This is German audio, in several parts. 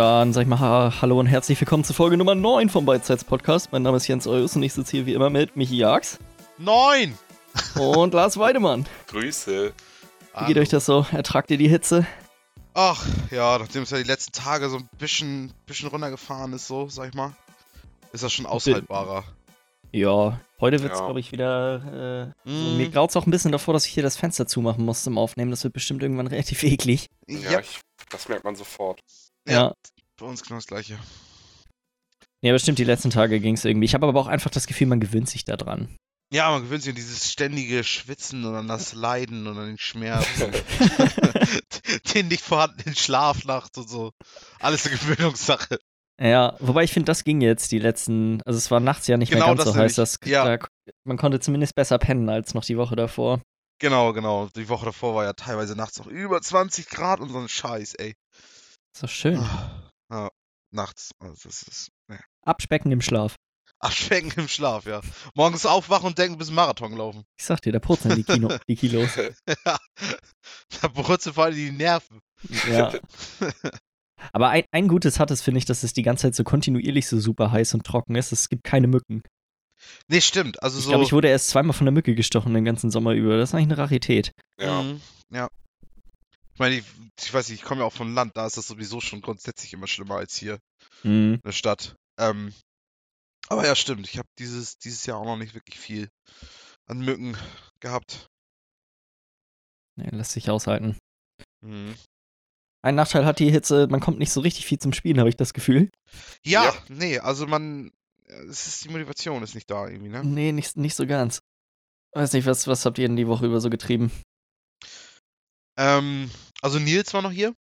Dann sag ich mal ha Hallo und herzlich willkommen zur Folge Nummer 9 vom Beidseits Podcast. Mein Name ist Jens Eus und ich sitze hier wie immer mit Michi Jags. Neun! Und Lars Weidemann. Grüße. Wie geht euch das so? Ertragt ihr die Hitze? Ach, ja, nachdem es ja die letzten Tage so ein bisschen, bisschen runtergefahren ist, so, sag ich mal, ist das schon aushaltbarer. Ja, heute wird es, Ja. glaube ich, wieder. Äh, so, Mm. mir graut es auch ein bisschen davor, dass ich hier das Fenster zumachen muss zum Aufnehmen. Das wird bestimmt irgendwann relativ eklig. Ja, Ja, ich, das merkt man sofort. Ja. Ja. bei uns genau das gleiche. Ja, bestimmt, die letzten Tage ging es irgendwie. Ich habe aber auch einfach das Gefühl, man gewöhnt sich daran. Ja, man gewöhnt sich an dieses ständige Schwitzen und an das Leiden und an den Schmerz und den nicht vorhandenen Schlaf nachts und so. Alles eine Gewöhnungssache. Ja, wobei ich finde, das ging jetzt die letzten. Also, es war nachts ja nicht Genau mehr ganz so heiß. nämlich. Das, Ja. da, man konnte zumindest besser pennen als noch die Woche davor. Genau, genau. Die Woche davor war ja teilweise nachts noch über 20 Grad und so ein Scheiß, ey. Ist doch schön. Ah, Ja, nachts. Also das ist ne. Abspecken im Schlaf. abschwenken im Schlaf, ja. Morgens aufwachen und denken, bis ein Marathon laufen. Ich sag dir, da purzeln die, Kino, die Kilos. ja. Da brutzeln vor allem die Nerven. Ja. Aber ein, ein Gutes hat es, finde ich, dass es die ganze Zeit so kontinuierlich so super heiß und trocken ist. Es gibt keine Mücken. Nee, stimmt. Also Ich so. glaube, ich wurde erst zweimal von der Mücke gestochen den ganzen Sommer über. Das ist eigentlich eine Rarität. Ja. Mhm, ja. Ich meine, ich, ich weiß nicht, ich komme ja auch vom Land, da ist das sowieso schon grundsätzlich immer schlimmer als hier Mhm. in der Stadt. Ähm, aber ja, stimmt. Ich habe dieses, dieses Jahr auch noch nicht wirklich viel an Mücken gehabt. Nee, lässt sich aushalten. Mhm. Ein Nachteil hat die Hitze, man kommt nicht so richtig viel zum Spielen, habe ich das Gefühl. Ja, Ja. nee, also man. Es ist die Motivation ist nicht da irgendwie, ne? Nee, nicht, nicht so ganz. Weiß nicht, was, was habt ihr denn die Woche über so getrieben? Ähm, also Nils war noch hier.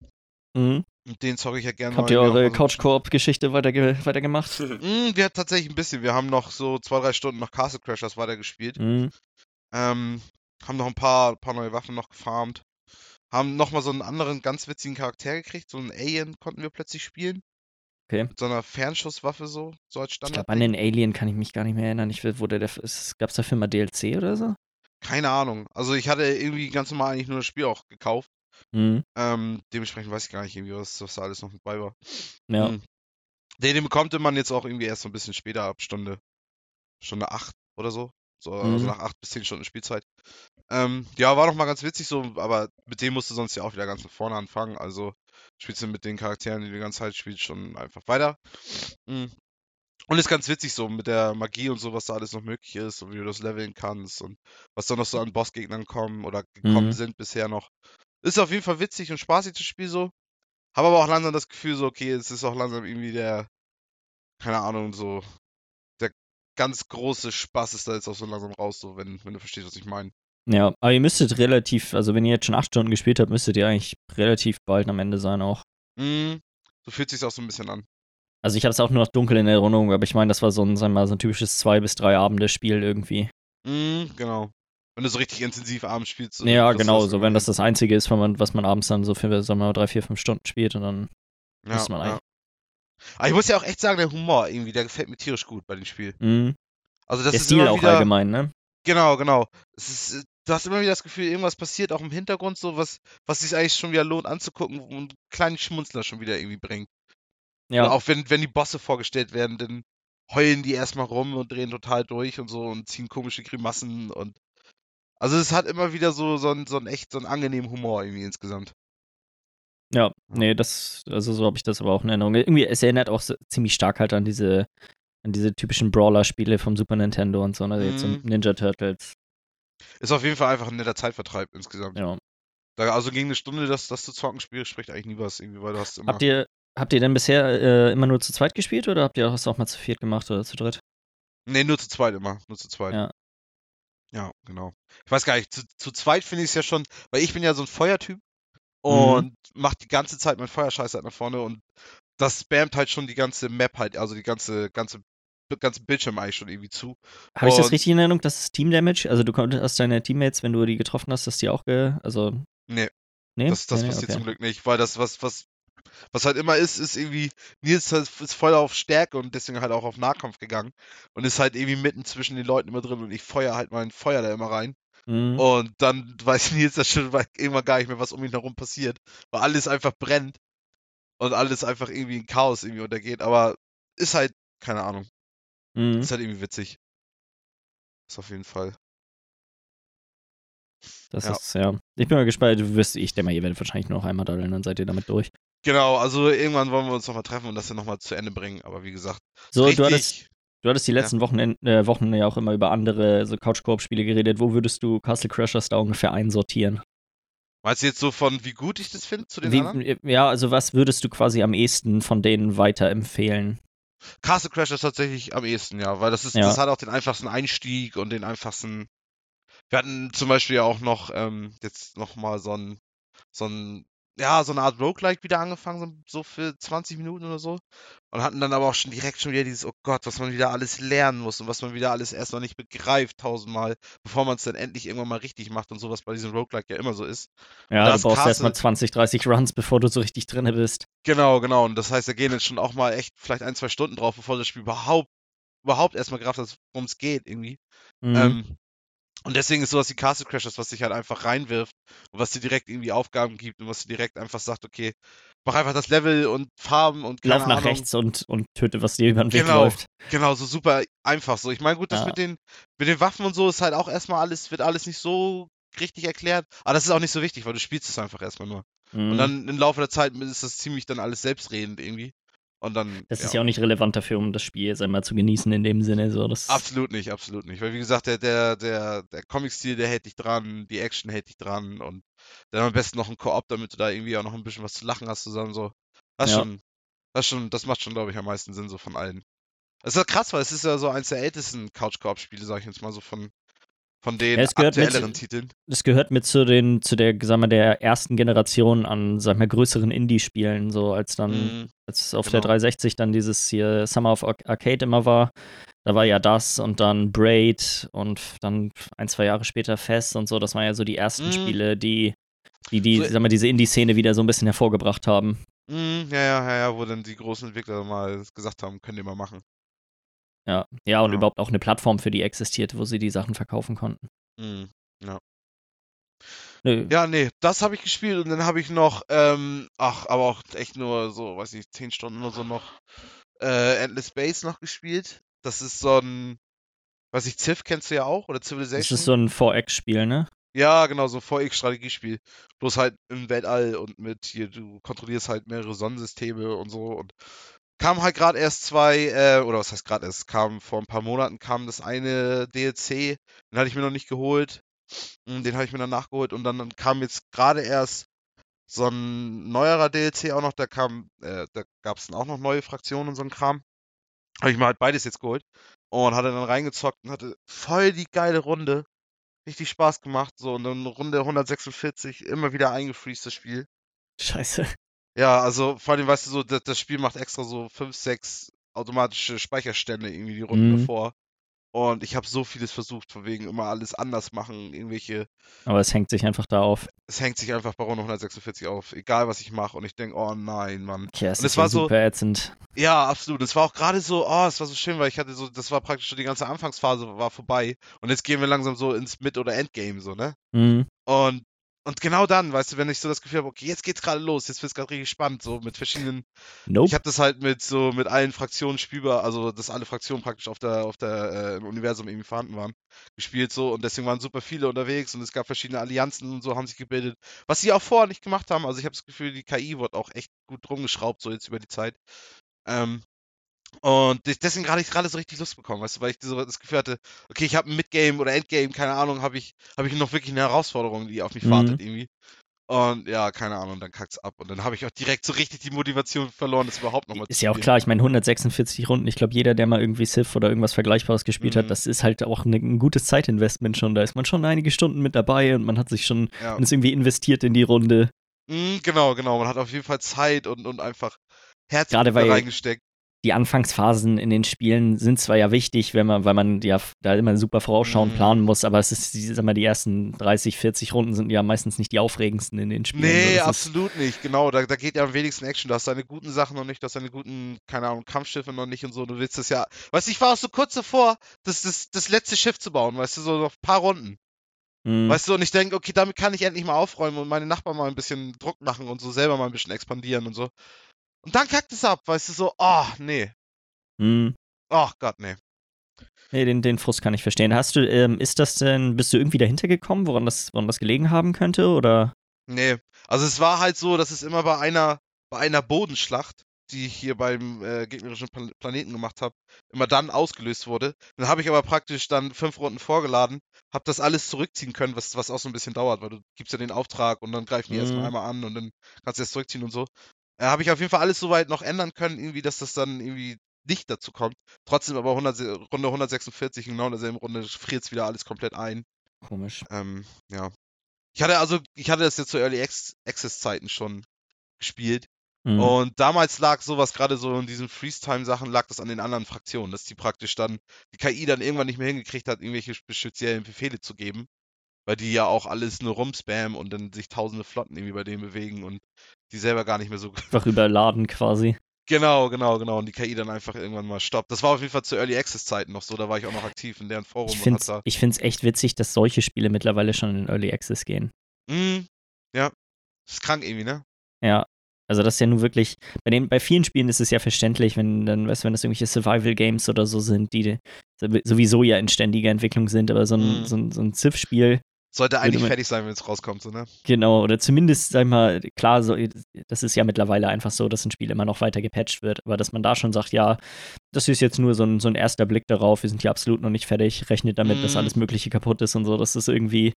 Mhm. Und den zocke ich ja gerne Habt ihr eure mal so- Couch-Koop-Geschichte weiterge weitergemacht? Mm, wir hatten tatsächlich ein bisschen. Wir haben noch so zwei, drei Stunden noch Castle Crashers weitergespielt. Mhm. Ähm, haben noch ein paar, paar neue Waffen noch gefarmt. Haben nochmal so einen anderen ganz witzigen Charakter gekriegt. So einen Alien konnten wir plötzlich spielen. Okay. Mit so einer Fernschusswaffe so, so als Ich Standard. glaube, an den Alien kann ich mich gar nicht mehr erinnern. Ich will, wo der, der gab es dafür mal DLC oder so? Keine Ahnung. Also ich hatte irgendwie ganz normal eigentlich nur das Spiel auch gekauft. Mhm. Ähm, dementsprechend weiß ich gar nicht irgendwie, was, was da alles noch mit bei war. Ja. Mhm. Den, den bekommt man jetzt auch irgendwie erst so ein bisschen später ab Stunde, Stunde 8 oder so. So, also Mhm. nach 8 bis 10 Stunden Spielzeit. Ähm, ja, war noch mal ganz witzig so, aber mit dem musst du sonst ja auch wieder ganz von vorne anfangen. Also spielst du mit den Charakteren, die du die ganze Zeit spielst, schon einfach weiter. Mhm. Und ist ganz witzig so mit der Magie und so, was da alles noch möglich ist und wie du das leveln kannst und was da noch so an Bossgegnern kommen oder gekommen Mhm. sind bisher noch. Ist auf jeden Fall witzig und spaßig das Spiel so. Habe aber auch langsam das Gefühl so, okay, es ist auch langsam irgendwie der, keine Ahnung, so, der ganz große Spaß ist da jetzt auch so langsam raus, so, wenn, wenn du verstehst, was ich meine. Ja, aber ihr müsstet relativ, also wenn ihr jetzt schon acht Stunden gespielt habt, müsstet ihr eigentlich relativ bald am Ende sein auch. Mhm. So fühlt sich auch so ein bisschen an. Also ich habe es auch nur noch dunkel in Erinnerung, aber ich meine, das war so ein, sagen wir mal, so ein typisches zwei bis drei Abende Spiel irgendwie. Mhm, genau. Wenn du so richtig intensiv abends spielst. ja, genau, so wenn das das Einzige ist, man, was man abends dann so für, sagen wir mal, drei, vier, fünf Stunden spielt und dann ja, müsste man ja. eigentlich. Aber ich muss ja auch echt sagen, der Humor irgendwie, der gefällt mir tierisch gut bei dem Spiel. Mhm. Also das Der ist Stil immer auch wieder, allgemein, ne? Genau, genau. Ist, äh, du hast immer wieder das Gefühl, irgendwas passiert auch im Hintergrund, so was, was sich eigentlich schon wieder lohnt anzugucken und einen kleinen Schmunzler schon wieder irgendwie bringt. Ja. Oder auch wenn, wenn die Bosse vorgestellt werden, dann heulen die erstmal rum und drehen total durch und so und ziehen komische Grimassen und also es hat immer wieder so, so einen, so einen echt, so einen angenehmen Humor irgendwie insgesamt. Ja, nee, das, also so habe ich das aber auch in Erinnerung. Irgendwie, es erinnert auch so, ziemlich stark halt an diese, an diese typischen Brawler-Spiele vom Super Nintendo und so, ne? Jetzt so Mhm. Ninja Turtles. Ist auf jeden Fall einfach ein netter Zeitvertreib insgesamt. Ja. Da, also gegen eine Stunde das, das zu zocken spielen, spricht eigentlich nie was irgendwie, weil du hast immer. Habt ihr, habt ihr denn bisher äh, immer nur zu zweit gespielt oder habt ihr das auch mal zu viert gemacht oder zu dritt? Nee, nur zu zweit immer. Nur zu zweit. Ja. Ja, genau. Ich weiß gar nicht, zu, zu zweit finde ich es ja schon, weil ich bin ja so ein Feuertyp Mhm. und mach die ganze Zeit mein Feuerscheiß halt nach vorne und das spammt halt schon die ganze Map halt, also die ganze, ganze, ganze Bildschirm eigentlich schon irgendwie zu. Habe ich das richtig in Erinnerung? Das ist Team Damage? Also du konntest deine Teammates, wenn du die getroffen hast, dass die auch ge also Nee, nee? das, das nee, passiert okay. zum Glück nicht, weil das, was, was, was halt immer ist, ist irgendwie, Nils halt- ist voll auf Stärke und deswegen halt auch auf Nahkampf gegangen und ist halt irgendwie mitten zwischen den Leuten immer drin und ich feuer halt mein Feuer da immer rein. Mhm. Und dann weiß Nils das schon irgendwann gar nicht mehr, was um ihn herum passiert, weil alles einfach brennt. und alles einfach irgendwie in Chaos irgendwie untergeht, aber ist halt, keine Ahnung, Mhm. ist halt irgendwie witzig. Ist auf jeden Fall. Das Ja. ist, ja. Ich bin mal gespannt. Du wirst, ich denke mal, ihr werdet wahrscheinlich nur noch einmal daddeln, dann seid ihr damit durch. Genau, also irgendwann wollen wir uns nochmal treffen und das dann nochmal zu Ende bringen, aber wie gesagt, So, richtig, du hattest, du hattest die letzten Wochenend, äh, Wochen ja auch immer über andere so Couch-Koop-Spiele geredet. Wo würdest du Castle Crashers da ungefähr einsortieren? meinst du jetzt so von, wie gut ich das finde zu den Wie, anderen? ja, also was würdest du quasi am ehesten von denen weiterempfehlen? Castle Crash ist tatsächlich am ehesten, ja, weil das ist, Ja. das hat auch den einfachsten Einstieg und den einfachsten. Wir hatten zum Beispiel ja auch noch ähm, jetzt noch mal so ein, so ein, ja, so eine Art Roguelike wieder angefangen, so, für 20 Minuten oder so. Und hatten dann aber auch schon direkt schon wieder dieses, oh Gott, was man wieder alles lernen muss und was man wieder alles erst noch nicht begreift tausendmal, bevor man es dann endlich irgendwann mal richtig macht und sowas bei diesem Roguelike ja immer so ist. Ja, du brauchst erstmal 20, 30 Runs, bevor du so richtig drinne bist. Genau, genau. Und das heißt, da gehen jetzt schon auch mal echt vielleicht ein, zwei Stunden drauf, bevor das Spiel überhaupt, überhaupt erstmal gerafft hat, worum es geht irgendwie. Mhm. Ähm, und deswegen ist sowas wie Castle Crashers, was sich halt einfach reinwirft und was dir direkt irgendwie Aufgaben gibt und was dir direkt einfach sagt, okay, mach einfach das Level und Farben und Lauf nach Ahnung. rechts und, und töte, was dir über den Weg Genau. läuft. Genau, so super einfach so. Ich meine, gut, das Ja. mit den mit den Waffen und so ist halt auch erstmal alles, wird alles nicht so richtig erklärt, aber das ist auch nicht so wichtig, weil du spielst es einfach erstmal nur. Mhm. Und dann im Laufe der Zeit ist das ziemlich dann alles selbstredend irgendwie. Und dann das ist ja auch nicht relevant dafür, um das Spiel jetzt einmal zu genießen in dem Sinne. So, das, Absolut nicht, absolut nicht. Weil wie gesagt, der, der, der, der Comic-Stil, der hält dich dran, die Action hält dich dran und dann am besten noch ein Koop, damit du da irgendwie auch noch ein bisschen was zu lachen hast zusammen. So. Das Ja. schon, das schon, das macht schon, glaube ich, am meisten Sinn so von allen. Das ist ja krass, weil es ist ja so eins der ältesten Couch-Koop-Spiele, sag ich jetzt mal so von, von den Ja, es gehört mit- aktuelleren Titeln. das gehört mit zu den, zu der, sag mal, der ersten Generation an, sag mal, größeren Indie-Spielen, so als dann, Mhm. als auf der genau. 360 dann dieses hier Summer of Ar- Arcade immer war. Da war ja das und dann Braid und dann ein, zwei Jahre später Fest und so. Das waren ja so die ersten Mhm. Spiele, die, die, die, So- sag mal, diese Indie-Szene wieder so ein bisschen hervorgebracht haben. Mhm, ja, ja, ja, ja, wo dann die großen Entwickler mal gesagt haben, könnt ihr mal machen. Ja, ja, und Ja. überhaupt auch eine Plattform für die existierte, wo sie die Sachen verkaufen konnten. Mhm. Nö. Ja, nee, das habe ich gespielt und dann habe ich noch, ähm, ach, aber auch echt nur so, weiß nicht, 10 Stunden oder so noch äh, Endless Space noch gespielt. Das ist so ein, weiß ich, Civ kennst du ja auch oder Das Civilization? ist so ein 4X-Spiel, ne? Ja, genau, so ein 4X-Strategiespiel. Bloß halt im Weltall und mit hier, du kontrollierst halt mehrere Sonnensysteme und so und kam halt gerade erst zwei, äh, oder was heißt gerade erst, kam vor ein paar Monaten kam das eine DLC, den hatte ich mir noch nicht geholt. Mm, Den habe ich mir dann nachgeholt und dann kam jetzt gerade erst so ein neuerer DLC auch noch, da kam, äh, da gab es dann auch noch neue Fraktionen und so ein Kram. Habe ich mir halt beides jetzt geholt und hatte dann reingezockt und hatte voll die geile Runde. Richtig Spaß gemacht, so und dann Runde 146, immer wieder eingefreezed das Spiel. Scheiße. Ja, also vor allem, weißt du, so, das, das Spiel macht extra so 5, 6 automatische Speicherstände irgendwie die Runden Mhm. davor. Und ich habe so vieles versucht, von wegen immer alles anders machen, irgendwelche Aber es hängt sich einfach da auf. es hängt sich einfach bei Runde 146 auf, egal was ich mache. Und ich denke, oh nein, Mann. Tja, es Und ist es ja war so- super ätzend. Ja, absolut. Es war auch gerade so, oh, es war so schön, weil ich hatte so, das war praktisch schon die ganze Anfangsphase war vorbei. Und jetzt gehen wir langsam so ins Mid- oder Endgame, so, ne? Mhm. Und, und genau dann, weißt du, wenn ich so das Gefühl habe, okay, jetzt geht's gerade los, jetzt wird's gerade richtig spannend, so mit verschiedenen Ich Nope. habe das halt mit so mit allen Fraktionen spielbar, also dass alle Fraktionen praktisch auf der auf der äh, im Universum irgendwie vorhanden waren, gespielt so und deswegen waren super viele unterwegs und es gab verschiedene Allianzen und so haben sich gebildet, was sie auch vorher nicht gemacht haben. Also ich habe das Gefühl, die KI wird auch echt gut rumgeschraubt so jetzt über die Zeit. Ähm, und des- deswegen gerade ich gerade so richtig Lust bekommen, weißt du, weil ich so das Gefühl hatte, okay, ich habe ein Midgame oder Endgame, keine Ahnung, habe ich habe ich noch wirklich eine Herausforderung, die auf mich Mhm. wartet irgendwie. Und ja, keine Ahnung, dann kackt's ab. Und dann habe ich auch direkt so richtig die Motivation verloren, das überhaupt nochmal zu Ist ja auch klar, ich meine 146 Runden, ich glaube jeder, der mal irgendwie Civ oder irgendwas Vergleichbares gespielt Mhm. hat, das ist halt auch ne, ein gutes Zeitinvestment schon. Da ist man schon einige Stunden mit dabei und man hat sich schon, Ja. man ist irgendwie investiert in die Runde. Mhm, genau, genau. Man hat auf jeden Fall Zeit und, und einfach Herz reingesteckt. Die Anfangsphasen in den Spielen sind zwar ja wichtig, wenn man, weil man ja da immer super vorausschauend Mhm. planen muss, aber es ist, die- sag mal, die ersten 30, 40 Runden sind ja meistens nicht die aufregendsten in den Spielen. Nee, so, absolut nicht. Genau, da, da geht ja am wenigsten Action. Du hast deine guten Sachen noch nicht, du hast deine guten, keine Ahnung, Kampfschiffe noch nicht und so. Du willst das ja. Weißt du, ich war auch so kurz davor, das, das, das letzte Schiff zu bauen, weißt du, so noch ein paar Runden. Mhm. Weißt du, und ich denke, okay, damit kann ich endlich mal aufräumen und meine Nachbarn mal ein bisschen Druck machen und so selber mal ein bisschen expandieren und so. Und dann kackt es ab, weißt du, so, oh, nee. Hm. Oh Gott, nee. Nee, den, den Frust kann ich verstehen. Hast du, ähm, ist das denn, bist du irgendwie dahinter gekommen, woran das, woran das gelegen haben könnte, oder? Nee. Also es war halt so, dass es immer bei einer, bei einer Bodenschlacht, die ich hier beim äh, gegnerischen Pla- Planeten gemacht habe, immer dann ausgelöst wurde. Dann habe ich aber praktisch dann fünf Runden vorgeladen, habe das alles zurückziehen können, was, was auch so ein bisschen dauert, weil du gibst ja den Auftrag und dann greifen die erstmal Mhm. einmal an und dann kannst du es zurückziehen und so. Äh, habe ich auf jeden Fall alles soweit noch ändern können, irgendwie, dass das dann irgendwie nicht dazu kommt. Trotzdem aber 100, Se- Runde 146, genau in derselben Runde, friert es wieder alles komplett ein. Komisch. Ähm, ja. Ich hatte also, ich hatte das jetzt zu Early Ac- Access Zeiten schon gespielt. Hm. Und damals lag sowas gerade so in diesen Freeze-Time-Sachen, lag das an den anderen Fraktionen, dass die praktisch dann, die KI dann irgendwann nicht mehr hingekriegt hat, irgendwelche speziellen Befehle zu geben. Weil die ja auch alles nur rumspammen und dann sich tausende Flotten irgendwie bei denen bewegen und die selber gar nicht mehr so. Einfach überladen quasi. Genau, genau, genau. Und die KI dann einfach irgendwann mal stoppt. Das war auf jeden Fall zu Early Access-Zeiten noch so, da war ich auch noch aktiv in deren Forum Ich finde da. es echt witzig, dass solche Spiele mittlerweile schon in Early Access gehen. Mm, ja. Das ist krank irgendwie, ne? Ja. Also das ist ja nun wirklich, bei den, bei vielen Spielen ist es ja verständlich, wenn dann, weißt du, wenn das irgendwelche Survival-Games oder so sind, die sowieso ja in ständiger Entwicklung sind, aber so ein, Mhm. so ein, so ein Civ-Spiel, Sollte eigentlich fertig sein, wenn es rauskommt, so, ne? genau, oder zumindest, sag ich mal, klar, so, das ist ja mittlerweile einfach so, dass ein Spiel immer noch weiter gepatcht wird, aber dass man da schon sagt, ja, das ist jetzt nur so ein, so ein erster Blick darauf, wir sind hier absolut noch nicht fertig, rechnet damit, dass Mhm. alles Mögliche kaputt ist und so, das ist irgendwie,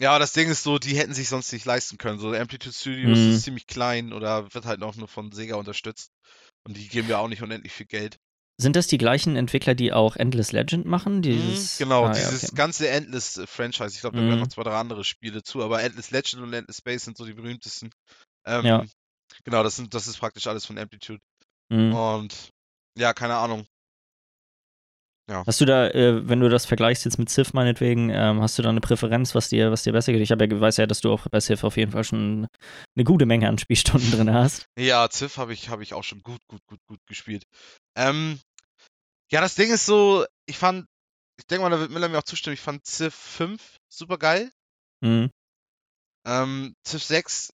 Ja, aber das Ding ist so, die hätten sich sonst nicht leisten können. So, Amplitude Studios Mhm. ist ziemlich klein oder wird halt auch nur von Sega unterstützt. Und die geben ja auch nicht unendlich viel Geld. Sind das die gleichen Entwickler, die auch Endless Legend machen? Dieses, Mhm, genau, Ah, ja, dieses okay. ganze Endless-Franchise. Ich glaube, da gehören Mhm. noch zwei, drei andere Spiele zu, aber Endless Legend und Endless Space sind so die berühmtesten. Ähm, Ja. Genau, das, sind, das ist praktisch alles von Amplitude. Mhm. Und ja, keine Ahnung. Hast du da, äh, wenn du das vergleichst jetzt mit Civ meinetwegen, ähm, hast du da eine Präferenz, was dir, was dir besser geht? Ich habe ja, weiß ja, dass du auch bei Civ auf jeden Fall schon eine gute Menge an Spielstunden drin hast. Ja, Civ habe ich, hab ich auch schon gut, gut, gut, gut gespielt. Ähm, ja, das Ding ist so, ich fand, ich denke mal, da wird Miller mir auch zustimmen, ich fand Civ 5 super geil. Mhm. Ähm, Civ 6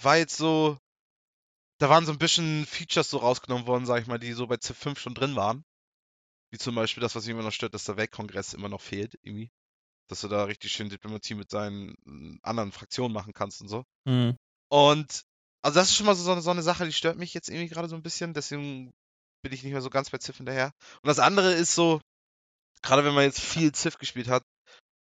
war jetzt so, da waren so ein bisschen Features so rausgenommen worden, sag ich mal, die so bei Civ 5 schon drin waren. Wie zum Beispiel das, was mich immer noch stört, dass der Weltkongress immer noch fehlt, irgendwie. Dass du da richtig schön Diplomatie mit deinen mm, anderen Fraktionen machen kannst und so. Mhm. Und also das ist schon mal so, so, eine, Sache, die stört mich jetzt irgendwie gerade so ein bisschen, deswegen bin ich nicht mehr so ganz bei Civ hinterher. Und das andere ist so, gerade wenn man jetzt viel Civ gespielt hat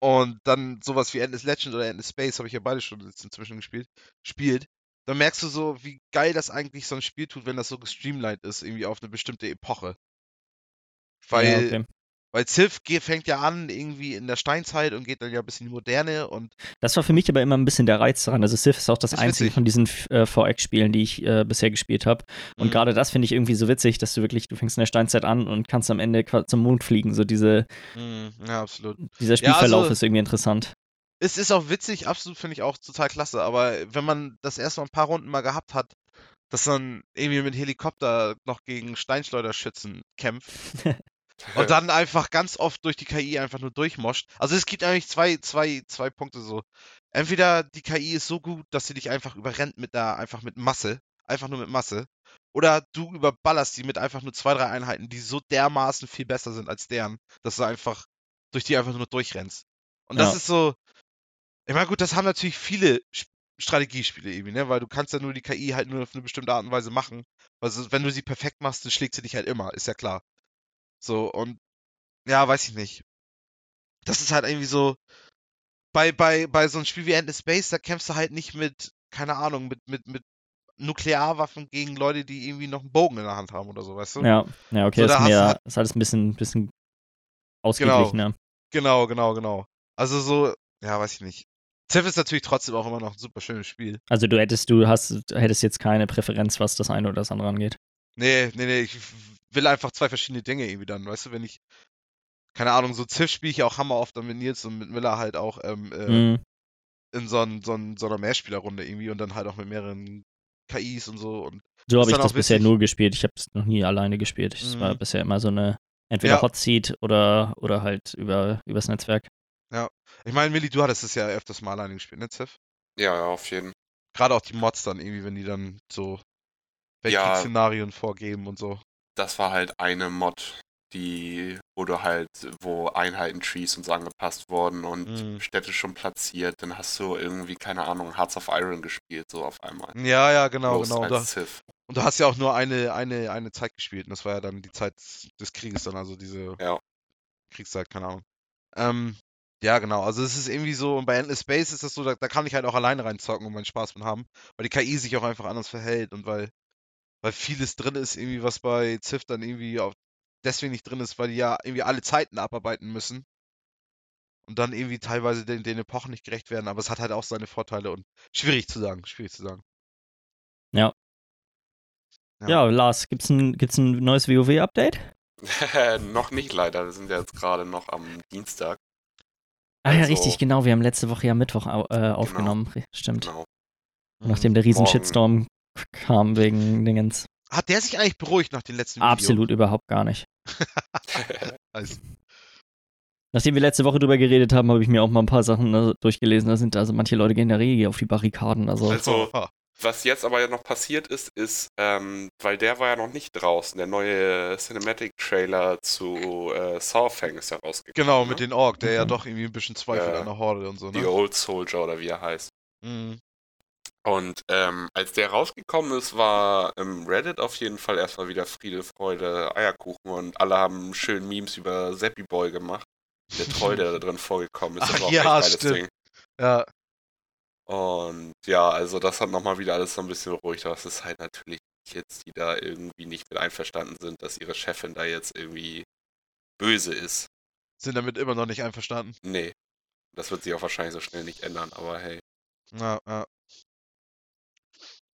und dann sowas wie Endless Legend oder Endless Space, habe ich ja beide schon jetzt inzwischen gespielt, spielt, dann merkst du so, wie geil das eigentlich so ein Spiel tut, wenn das so gestreamlined ist, irgendwie auf eine bestimmte Epoche. Weil, ja, okay. weil Civ fängt ja an irgendwie in der Steinzeit und geht dann ja bis in die Moderne und Das war für mich aber immer ein bisschen der Reiz daran. Also Civ ist auch das, Das einzige witzig. von diesen äh, VX-Spielen, die ich äh, bisher gespielt habe. Und Mhm. gerade das finde ich irgendwie so witzig, dass du wirklich, du fängst in der Steinzeit an und kannst am Ende zum Mond fliegen. So diese, Mhm, ja, absolut. dieser Spielverlauf also- ist irgendwie interessant. Es ist auch witzig, absolut finde ich auch total klasse, aber wenn man das erst mal ein paar Runden mal gehabt hat, dass man irgendwie mit Helikopter noch gegen Steinschleuderschützen kämpft und dann einfach ganz oft durch die KI einfach nur durchmoscht. Also es gibt eigentlich zwei, zwei, zwei Punkte so. Entweder die KI ist so gut, dass sie dich einfach überrennt mit der, einfach mit Masse, einfach nur mit Masse, oder du überballerst die mit einfach nur zwei, drei Einheiten, die so dermaßen viel besser sind als deren, dass du einfach durch die einfach nur durchrennst. Und das Ja. ist so, ich meine, gut, das haben natürlich viele Sp- Strategiespiele irgendwie, ne? Weil du kannst ja nur die KI halt nur auf eine bestimmte Art und Weise machen. Also wenn du sie perfekt machst, dann schlägt sie dich halt immer, ist ja klar. So, und ja, weiß ich nicht. Das ist halt irgendwie so. Bei, bei, bei so einem Spiel wie Endless Space, da kämpfst du halt nicht mit, keine Ahnung, mit, mit, mit Nuklearwaffen gegen Leute, die irgendwie noch einen Bogen in der Hand haben oder so, weißt du? Ja, ja, okay, So, das da ist, mehr, halt- ist alles ein bisschen, bisschen ausgeglichener. Genau, genau, genau. Also so, ja, weiß ich nicht. Civ ist natürlich trotzdem auch immer noch ein super schönes Spiel. Also du hättest, du hast, hättest jetzt keine Präferenz, was das eine oder das andere angeht. Nee, nee, nee, ich will einfach zwei verschiedene Dinge irgendwie dann, weißt du, wenn ich, keine Ahnung, so Civ spiele ich ja auch hammer oft dann mit Nils und mit Miller halt auch ähm, äh, Mhm. in so, ein, so, ein, so einer Mehrspielerrunde irgendwie und dann halt auch mit mehreren KIs und so und So habe ich das bisher nur gespielt. Ich habe es noch nie alleine gespielt. Es war Mhm. bisher immer so eine, entweder Ja. Hot Seat oder, oder halt über, übers Netzwerk. ich meine, Milli, du hattest es ja öfters mal alleine gespielt, ne, Civ? Ja, ja, auf jeden. Gerade auch die Mods dann irgendwie, wenn die dann so Weltkriegsszenarien vorgeben und so. Das war halt eine Mod, die, wo du halt, wo Einheiten-Trees und so angepasst wurden und Mhm. Städte schon platziert, dann hast du irgendwie, keine Ahnung, Hearts of Iron gespielt, so auf einmal. Ja, ja, genau, Bloß genau. Da, und du hast ja auch nur eine, eine, eine Zeit gespielt. Und das war ja dann die Zeit des Krieges dann, also diese Ja. Kriegszeit, keine Ahnung. Ähm, ja, genau. Also es ist irgendwie so, und bei Endless Space ist das so, da, da kann ich halt auch alleine reinzocken und meinen Spaß mit haben, weil die KI sich auch einfach anders verhält und weil, weil vieles drin ist, irgendwie, was bei Civ dann irgendwie auch deswegen nicht drin ist, weil die ja irgendwie alle Zeiten abarbeiten müssen und dann irgendwie teilweise den, den Epochen nicht gerecht werden, aber es hat halt auch seine Vorteile und schwierig zu sagen, schwierig zu sagen. Ja. Ja. Ja, Lars, gibt's ein, gibt's ein neues WoW-Update? noch nicht leider, wir sind ja jetzt gerade noch am Dienstag. Ah ja, Also- richtig, genau. Wir haben letzte Woche ja Mittwoch au äh, aufgenommen. Ri- Stimmt. Genau. Nachdem der riesen. Shitstorm kam wegen Dingens. Hat der sich eigentlich beruhigt nach dem letzten Video? Absolut überhaupt gar nicht. Also, Nachdem wir letzte Woche drüber geredet haben, habe ich mir auch mal ein paar Sachen äh, durchgelesen. Da sind also manche Leute gehen da Regie auf die Barrikaden. Also, Also. Was jetzt aber ja noch passiert ist, ist, ähm, weil der war ja noch nicht draußen, der neue Cinematic-Trailer zu äh, Sawfang ist ja rausgekommen. genau, ne? mit den Ork, der ja Mhm. doch irgendwie ein bisschen zweifelt Ja. an der Horde und so, The ne? Old Soldier oder wie er heißt. Mhm. Und ähm, als der rausgekommen ist, war im Reddit auf jeden Fall erstmal wieder Friede, Freude, Eierkuchen und alle haben schön Memes über Seppi Boy gemacht. Der Troll, der da drin vorgekommen ist, das Ach war auch ja, ein geiles stimmt. Ding. Ja, Und ja, also das hat nochmal wieder alles so ein bisschen beruhigt, aber es ist halt natürlich Kids, die da irgendwie nicht mit einverstanden sind, dass ihre Chefin da jetzt irgendwie böse ist. sind damit immer noch nicht einverstanden. Nee. Das wird sich auch wahrscheinlich so schnell nicht ändern, aber hey. Ja, ja.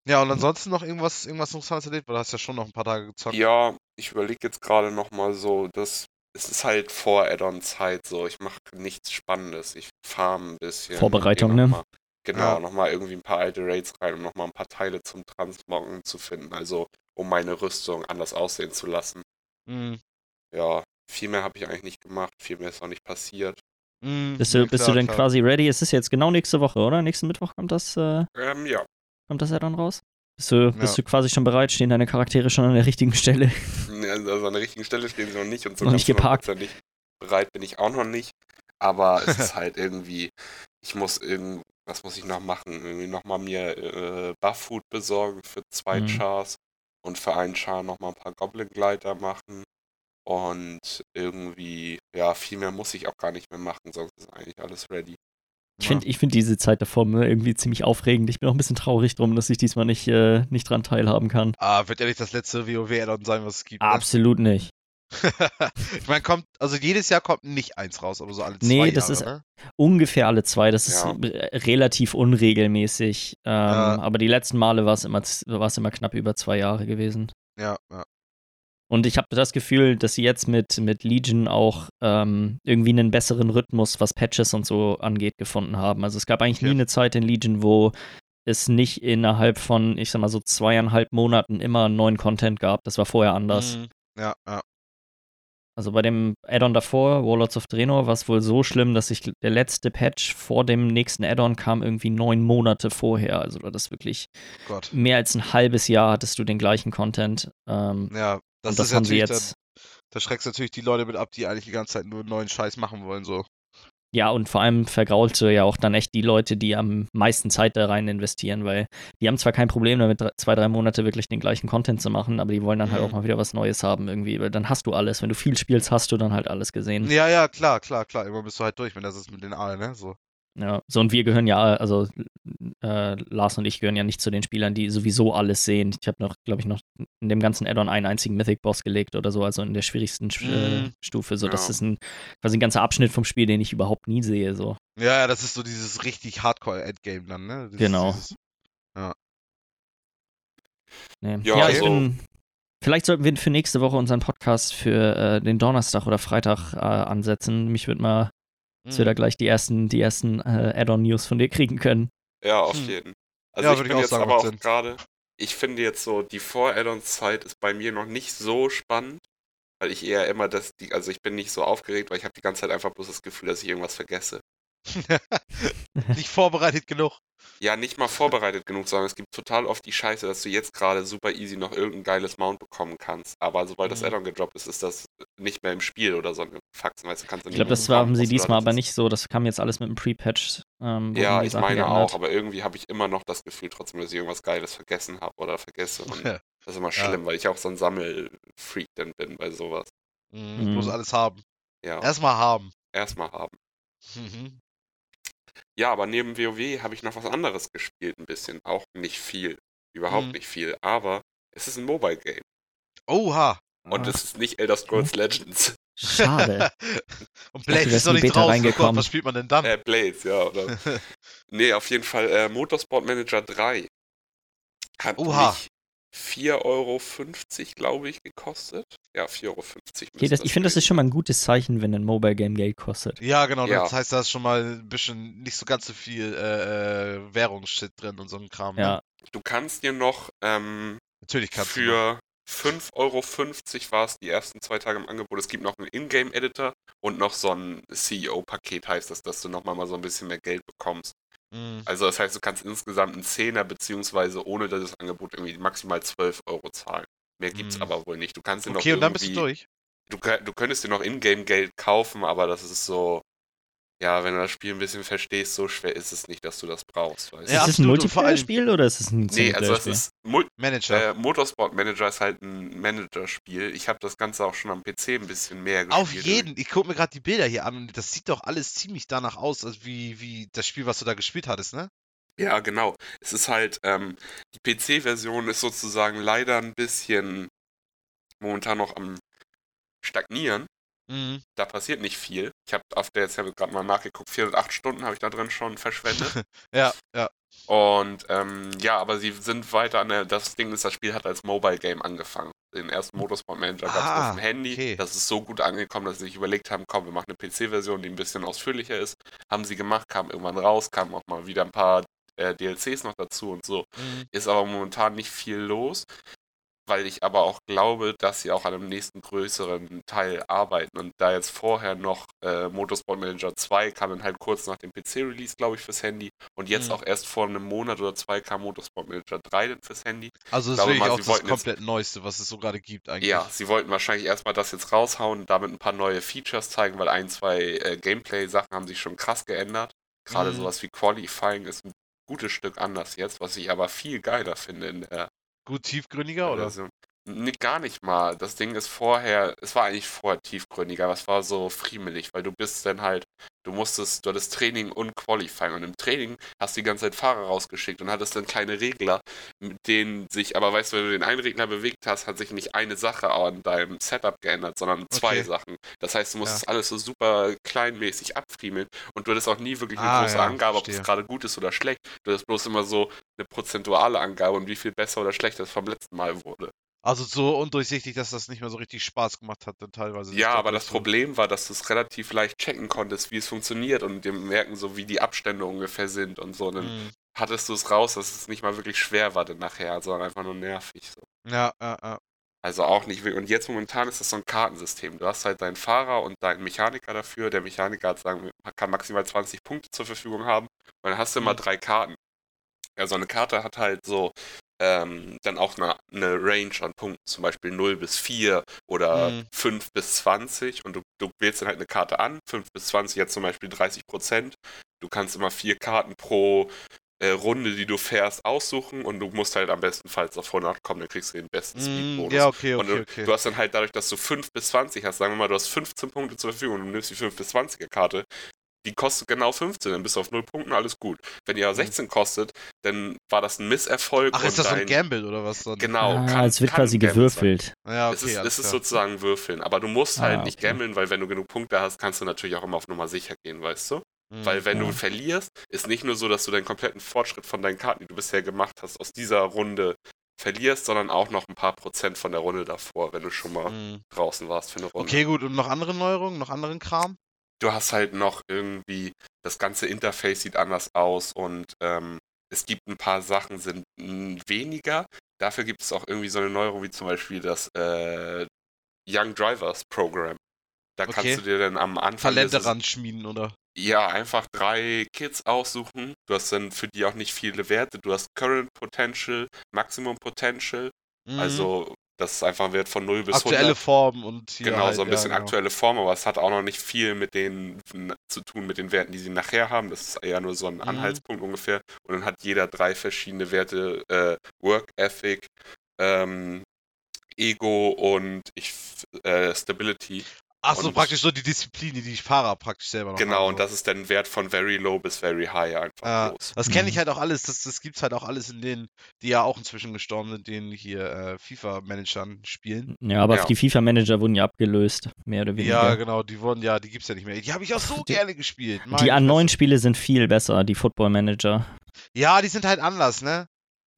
Ja, und ansonsten noch irgendwas, irgendwas Interessantes erlebt, weil du hast ja schon noch ein paar Tage gezockt. Ja, ich überlege jetzt gerade nochmal so, dass es ist halt vor Add-on-Zeit so. Ich mache nichts Spannendes. Ich farm ein bisschen. Vorbereitung, ne? noch Mal, genau, Ja. nochmal irgendwie ein paar alte Raids rein, um nochmal ein paar Teile zum Transmoggen zu finden. Also, um meine Rüstung anders aussehen zu lassen. Mhm. Ja, viel mehr habe ich eigentlich nicht gemacht. Viel mehr ist noch nicht passiert. Mhm. bist du, bist klar, du denn klar. quasi ready? Es ist jetzt genau nächste Woche, oder? Nächsten Mittwoch kommt das, äh, Ähm, ja. Kommt das Add-on raus? Bist du, bist Ja. du quasi schon bereit? Stehen deine Charaktere schon an der richtigen Stelle? Also an der richtigen Stelle stehen sie noch nicht und so Noch nicht geparkt. hundertprozentig bereit bin ich auch noch nicht. Aber es ist halt irgendwie, ich muss irgend, was muss ich noch machen? Irgendwie nochmal mir äh, Buff-Food besorgen für zwei Mhm. Chars und für einen Char nochmal ein paar Goblin-Gleiter machen. Und irgendwie, ja, viel mehr muss ich auch gar nicht mehr machen, sonst ist eigentlich alles ready. Ich finde ich find diese Zeit davor ne, irgendwie ziemlich aufregend. Ich bin auch ein bisschen traurig drum, dass ich diesmal nicht, äh, nicht dran teilhaben kann. Ah, wird ja nicht das letzte WoW-Addon sein, was es gibt. Ne? Absolut nicht. ich meine, kommt, also jedes Jahr kommt nicht eins raus, aber so alle zwei Nee, das Jahre, ist- ne? Ungefähr alle zwei. Das ist Ja. äh, relativ unregelmäßig. Ähm, Ja. Aber die letzten Male war es immer, war's immer knapp über zwei Jahre gewesen. Ja, ja. Und ich habe das Gefühl, dass sie jetzt mit, mit Legion auch ähm, irgendwie einen besseren Rhythmus, was Patches und so angeht, gefunden haben. Also es gab eigentlich nie Okay. eine Zeit in Legion, wo es nicht innerhalb von, ich sag mal so zweieinhalb Monaten immer neuen Content gab. Das war vorher anders. Mhm. Ja, ja. Also bei dem Add-on davor, Warlords of Draenor, war es wohl so schlimm, dass ich der letzte Patch vor dem nächsten Add-on kam irgendwie neun Monate vorher. Also das wirklich Gott. mehr als ein halbes Jahr hattest du den gleichen Content. Ähm, Ja, das, und das haben sie jetzt. da, da schreckst du natürlich die Leute mit ab, die eigentlich die ganze Zeit nur neuen Scheiß machen wollen, so. Ja, und vor allem vergraulte ja auch dann echt die Leute, die am meisten Zeit da rein investieren, weil die haben zwar kein Problem damit, zwei, drei Monate wirklich den gleichen Content zu machen, aber die wollen dann halt Mhm. auch mal wieder was Neues haben irgendwie, weil dann hast du alles. Wenn du viel spielst, hast du dann halt alles gesehen. Ja, ja, klar, klar, klar. Immer bist du halt durch, wenn das ist mit den Aalen, ne? So. Ja, so und wir gehören ja, also äh, Lars und ich gehören ja nicht zu den Spielern, die sowieso alles sehen. Ich habe noch, glaube ich, noch in dem ganzen Add-on einen einzigen Mythic-Boss gelegt oder so, also in der schwierigsten Sch- äh, Mhm. Stufe. So, das Ja. ist ein quasi ein ganzer Abschnitt vom Spiel, den ich überhaupt nie sehe. So. Ja, ja, das ist so dieses richtig Hardcore-Endgame dann, ne? Dieses, Genau. Dieses, Nee. Ja, Ja, ich also- bin. Vielleicht sollten wir für nächste Woche unseren Podcast für äh, den Donnerstag oder Freitag äh, ansetzen. Mich würde mal, dass wir da Mhm. gleich die ersten, die ersten äh, Add-on-News von dir kriegen können. Ja, auf Hm. jeden. Also Ja, ich würde ich bin auch jetzt sagen, aber auch gerade, ich finde jetzt so, die Vor-Add-on-Zeit ist bei mir noch nicht so spannend, weil ich eher immer das, die, also ich bin nicht so aufgeregt, weil ich habe die ganze Zeit einfach bloß das Gefühl, dass ich irgendwas vergesse. Nicht vorbereitet genug. Ja, nicht mal vorbereitet genug, sondern es gibt total oft die Scheiße, dass du jetzt gerade super easy noch irgendein geiles Mount bekommen kannst. Aber sobald das Mhm. Addon gedroppt ist, ist das nicht mehr im Spiel oder so ein Faxen, weißt du, kannst du Ich glaube, das war, haben sie diesmal aber nicht so. Das kam jetzt alles mit einem Pre-Patch. Ähm, Ja, ich Sachen meine geändert. auch, aber irgendwie habe ich immer noch das Gefühl trotzdem, dass ich irgendwas Geiles vergessen habe oder vergesse. Und das ist immer Ja. schlimm, weil ich auch so ein Sammelfreak dann bin bei sowas. Mhm. Mhm. Bloß alles haben. Ja, Erstmal haben. erstmal haben. Mhm. Ja, aber neben WoW habe ich noch was anderes gespielt, ein bisschen. Auch nicht viel. Überhaupt Mhm. nicht viel. Aber es ist ein Mobile Game. Oha. Und Ah. es ist nicht Elder Scrolls Legends. Schade. Und dachte, Blade du ist noch nicht Beta draußen. Oh Gott, reingekommen. was spielt man denn dann? Äh, Blades, ja, oder? nee, auf jeden Fall äh, Motorsport Manager 3. Hat Oha. mich 4,50 Euro, glaube ich, gekostet. Ja, 4,50 Euro. Okay, das, ich finde, das ist schon mal ein gutes Zeichen, wenn ein Mobile Game Geld kostet. Ja, genau. Ja. Das heißt, da ist schon mal ein bisschen nicht so ganz so viel äh, äh, Währungsshit drin und so ein Kram. Ne? Ja, Du kannst dir noch ähm, Natürlich kannst für 5,50 Euro war es die ersten zwei Tage im Angebot. Es gibt noch einen Ingame-Editor und noch so ein CEO-Paket heißt das, dass du nochmal mal so ein bisschen mehr Geld bekommst. Mhm. Also das heißt, du kannst insgesamt einen Zehner beziehungsweise ohne das Angebot irgendwie maximal 12 Euro zahlen. Mehr gibt's Mhm. aber wohl nicht. Du kannst dir noch Okay, und dann bist du irgendwie- durch. Du, du könntest dir noch Ingame-Geld kaufen, aber das ist so, ja, wenn du das Spiel ein bisschen verstehst, so schwer ist es nicht, dass du das brauchst. Weißt Ja, ist es ein Multiplayer-Spiel oder ist es ein Nee, also es Singleplayer-Spiel? ist Mul Manager. äh, Motorsport Manager ist halt ein Managerspiel. Ich habe das Ganze auch schon am PC ein bisschen mehr gespielt. Auf jeden. Ich gucke mir gerade die Bilder hier an und das sieht doch alles ziemlich danach aus, als wie, wie das Spiel, was du da gespielt hattest, ne? Ja, genau. Es ist halt, ähm, die PC-Version ist sozusagen leider ein bisschen momentan noch am Stagnieren. Mhm. Da passiert nicht viel. Ich habe auf der jetzt habe gerade mal nachgeguckt, 408 Stunden habe ich da drin schon verschwendet. Ja, ja. Und ähm, ja, aber sie sind weiter an der. Das Ding ist, das Spiel hat als Mobile Game angefangen. Den ersten Motorsport Manager gab es Ah, auf dem Handy. okay. Das ist so gut angekommen, dass sie sich überlegt haben, komm, wir machen eine PC-Version, die ein bisschen ausführlicher ist. Haben sie gemacht, kam irgendwann raus, kamen auch mal wieder ein paar äh, DLCs noch dazu und so. Mhm. Ist aber momentan nicht viel los, weil ich aber auch glaube, dass sie auch an einem nächsten größeren Teil arbeiten. Und da jetzt vorher noch äh, Motorsport Manager 2 kam dann halt kurz nach dem PC-Release, glaube ich, fürs Handy. Und jetzt Mhm. auch erst vor einem Monat oder zwei kam Motorsport Manager 3 dann fürs Handy. Also das ist wirklich mal, auch das wollten jetzt- komplett Neueste, was es so gerade gibt eigentlich. Ja, sie wollten wahrscheinlich erstmal das jetzt raushauen, damit ein paar neue Features zeigen, weil ein, zwei äh, Gameplay-Sachen haben sich schon krass geändert. Gerade Mhm. sowas wie Qualifying ist ein gutes Stück anders jetzt, was ich aber viel geiler finde in der Gut tiefgründiger, oder? Also, nee, gar nicht mal. Das Ding ist vorher, es war eigentlich vorher tiefgründiger, aber es war so friemelig, weil du bist dann halt, du musstest, du hattest Training und Qualifying und im Training hast du die ganze Zeit Fahrer rausgeschickt und hattest dann kleine Regler, mit denen sich, aber weißt du, wenn du den einen Regler bewegt hast, hat sich nicht eine Sache an deinem Setup geändert, sondern zwei Okay. Sachen. Das heißt, du musstest alles so super kleinmäßig abfriemeln und du hattest auch nie wirklich eine Ah, große ja, Angabe, ob verstehe. das gerade gut ist oder schlecht. Du hattest bloß immer so eine prozentuale Angabe und wie viel besser oder schlechter es vom letzten Mal wurde. Also so undurchsichtig, dass das nicht mehr so richtig Spaß gemacht hat, dann teilweise. Ja, aber das durchzu- Problem war, dass du es relativ leicht checken konntest, wie es funktioniert und dir merken so, wie die Abstände ungefähr sind und so. Dann Mhm. hattest du es raus, dass es nicht mal wirklich schwer war dann nachher, sondern einfach nur nervig. So. Ja, ja, ja. Also auch nicht wirklich. Und jetzt momentan ist das so ein Kartensystem. Du hast halt deinen Fahrer und deinen Mechaniker dafür. Der Mechaniker hat, sagen kann maximal 20 Punkte zur Verfügung haben. Und dann hast du immer Mhm. drei Karten. Ja, so eine Karte hat halt so ähm, dann auch eine, eine Range an Punkten, zum Beispiel 0 bis 4 oder Mhm. 5 bis 20 und du, du wählst dann halt eine Karte an, 5 bis 20 jetzt zum Beispiel 30 Prozent. Du kannst immer vier Karten pro äh, Runde, die du fährst, aussuchen und du musst halt am bestenfalls auf 100 kommen, dann kriegst du den besten Mhm, Speedbonus. ja, okay, Und okay, du, okay. du hast dann halt dadurch, dass du 5 bis 20 hast, sagen wir mal, du hast 15 Punkte zur Verfügung und du nimmst die 5 bis 20er Karte, die kostet genau 15, dann bist du auf 0 Punkten, alles gut. Wenn die aber 16 kostet, dann war das ein Misserfolg. Mhm. Ach, ist das so dein, ein Gamble oder was dann? Genau. ah, kann- es wird quasi gewürfelt. Ja, okay, es ist, es ist sozusagen Würfeln, aber du musst Ah, halt nicht okay. gambeln, weil wenn du genug Punkte hast, kannst du natürlich auch immer auf Nummer sicher gehen, weißt du? Mhm. Weil wenn Ja. du verlierst, ist nicht nur so, dass du deinen kompletten Fortschritt von deinen Karten, die du bisher gemacht hast, aus dieser Runde verlierst, sondern auch noch ein paar Prozent von der Runde davor, wenn du schon mal Mhm. draußen warst für eine Runde. Okay, gut. Und noch andere Neuerungen, noch anderen Kram? Du hast halt noch irgendwie, das ganze Interface sieht anders aus und ähm, es gibt ein paar Sachen, sind weniger. Dafür gibt es auch irgendwie so eine Neuerung, wie zum Beispiel das äh, Young Drivers Program. Da Okay. kannst du dir dann am Anfang Talente Saison- ran schmieden, oder? Ja, einfach drei Kits aussuchen. Du hast dann für die auch nicht viele Werte. Du hast Current Potential, Maximum Potential. Mhm. Also, das ist einfach ein Wert von 0 bis aktuelle 100. Form und hier Genau, halt, so ein bisschen ja, genau. aktuelle Form, aber es hat auch noch nicht viel mit denen zu tun, mit den Werten, die sie nachher haben. Das ist eher nur so ein Mhm. Anhaltspunkt ungefähr. Und dann hat jeder drei verschiedene Werte: äh, Work Ethic, ähm, Ego und ich, äh, Stability. Ach so, und- praktisch so die Disziplin, die die Fahrer praktisch selber noch Genau, haben, und so. das ist dann ein Wert von very low bis very high einfach groß. das kenne ich Mhm. halt auch alles, das, das gibt's halt auch alles in denen, die ja auch inzwischen gestorben sind, denen hier äh, FIFA-Managern spielen. Ja, aber Ja. die FIFA-Manager wurden ja abgelöst, mehr oder weniger. Ja, genau, die wurden ja, die gibt's ja nicht mehr. Die habe ich auch so Die- gerne gespielt. die meine an neuen. Spiele sind viel besser, die Football-Manager. Ja, die sind halt anders, ne?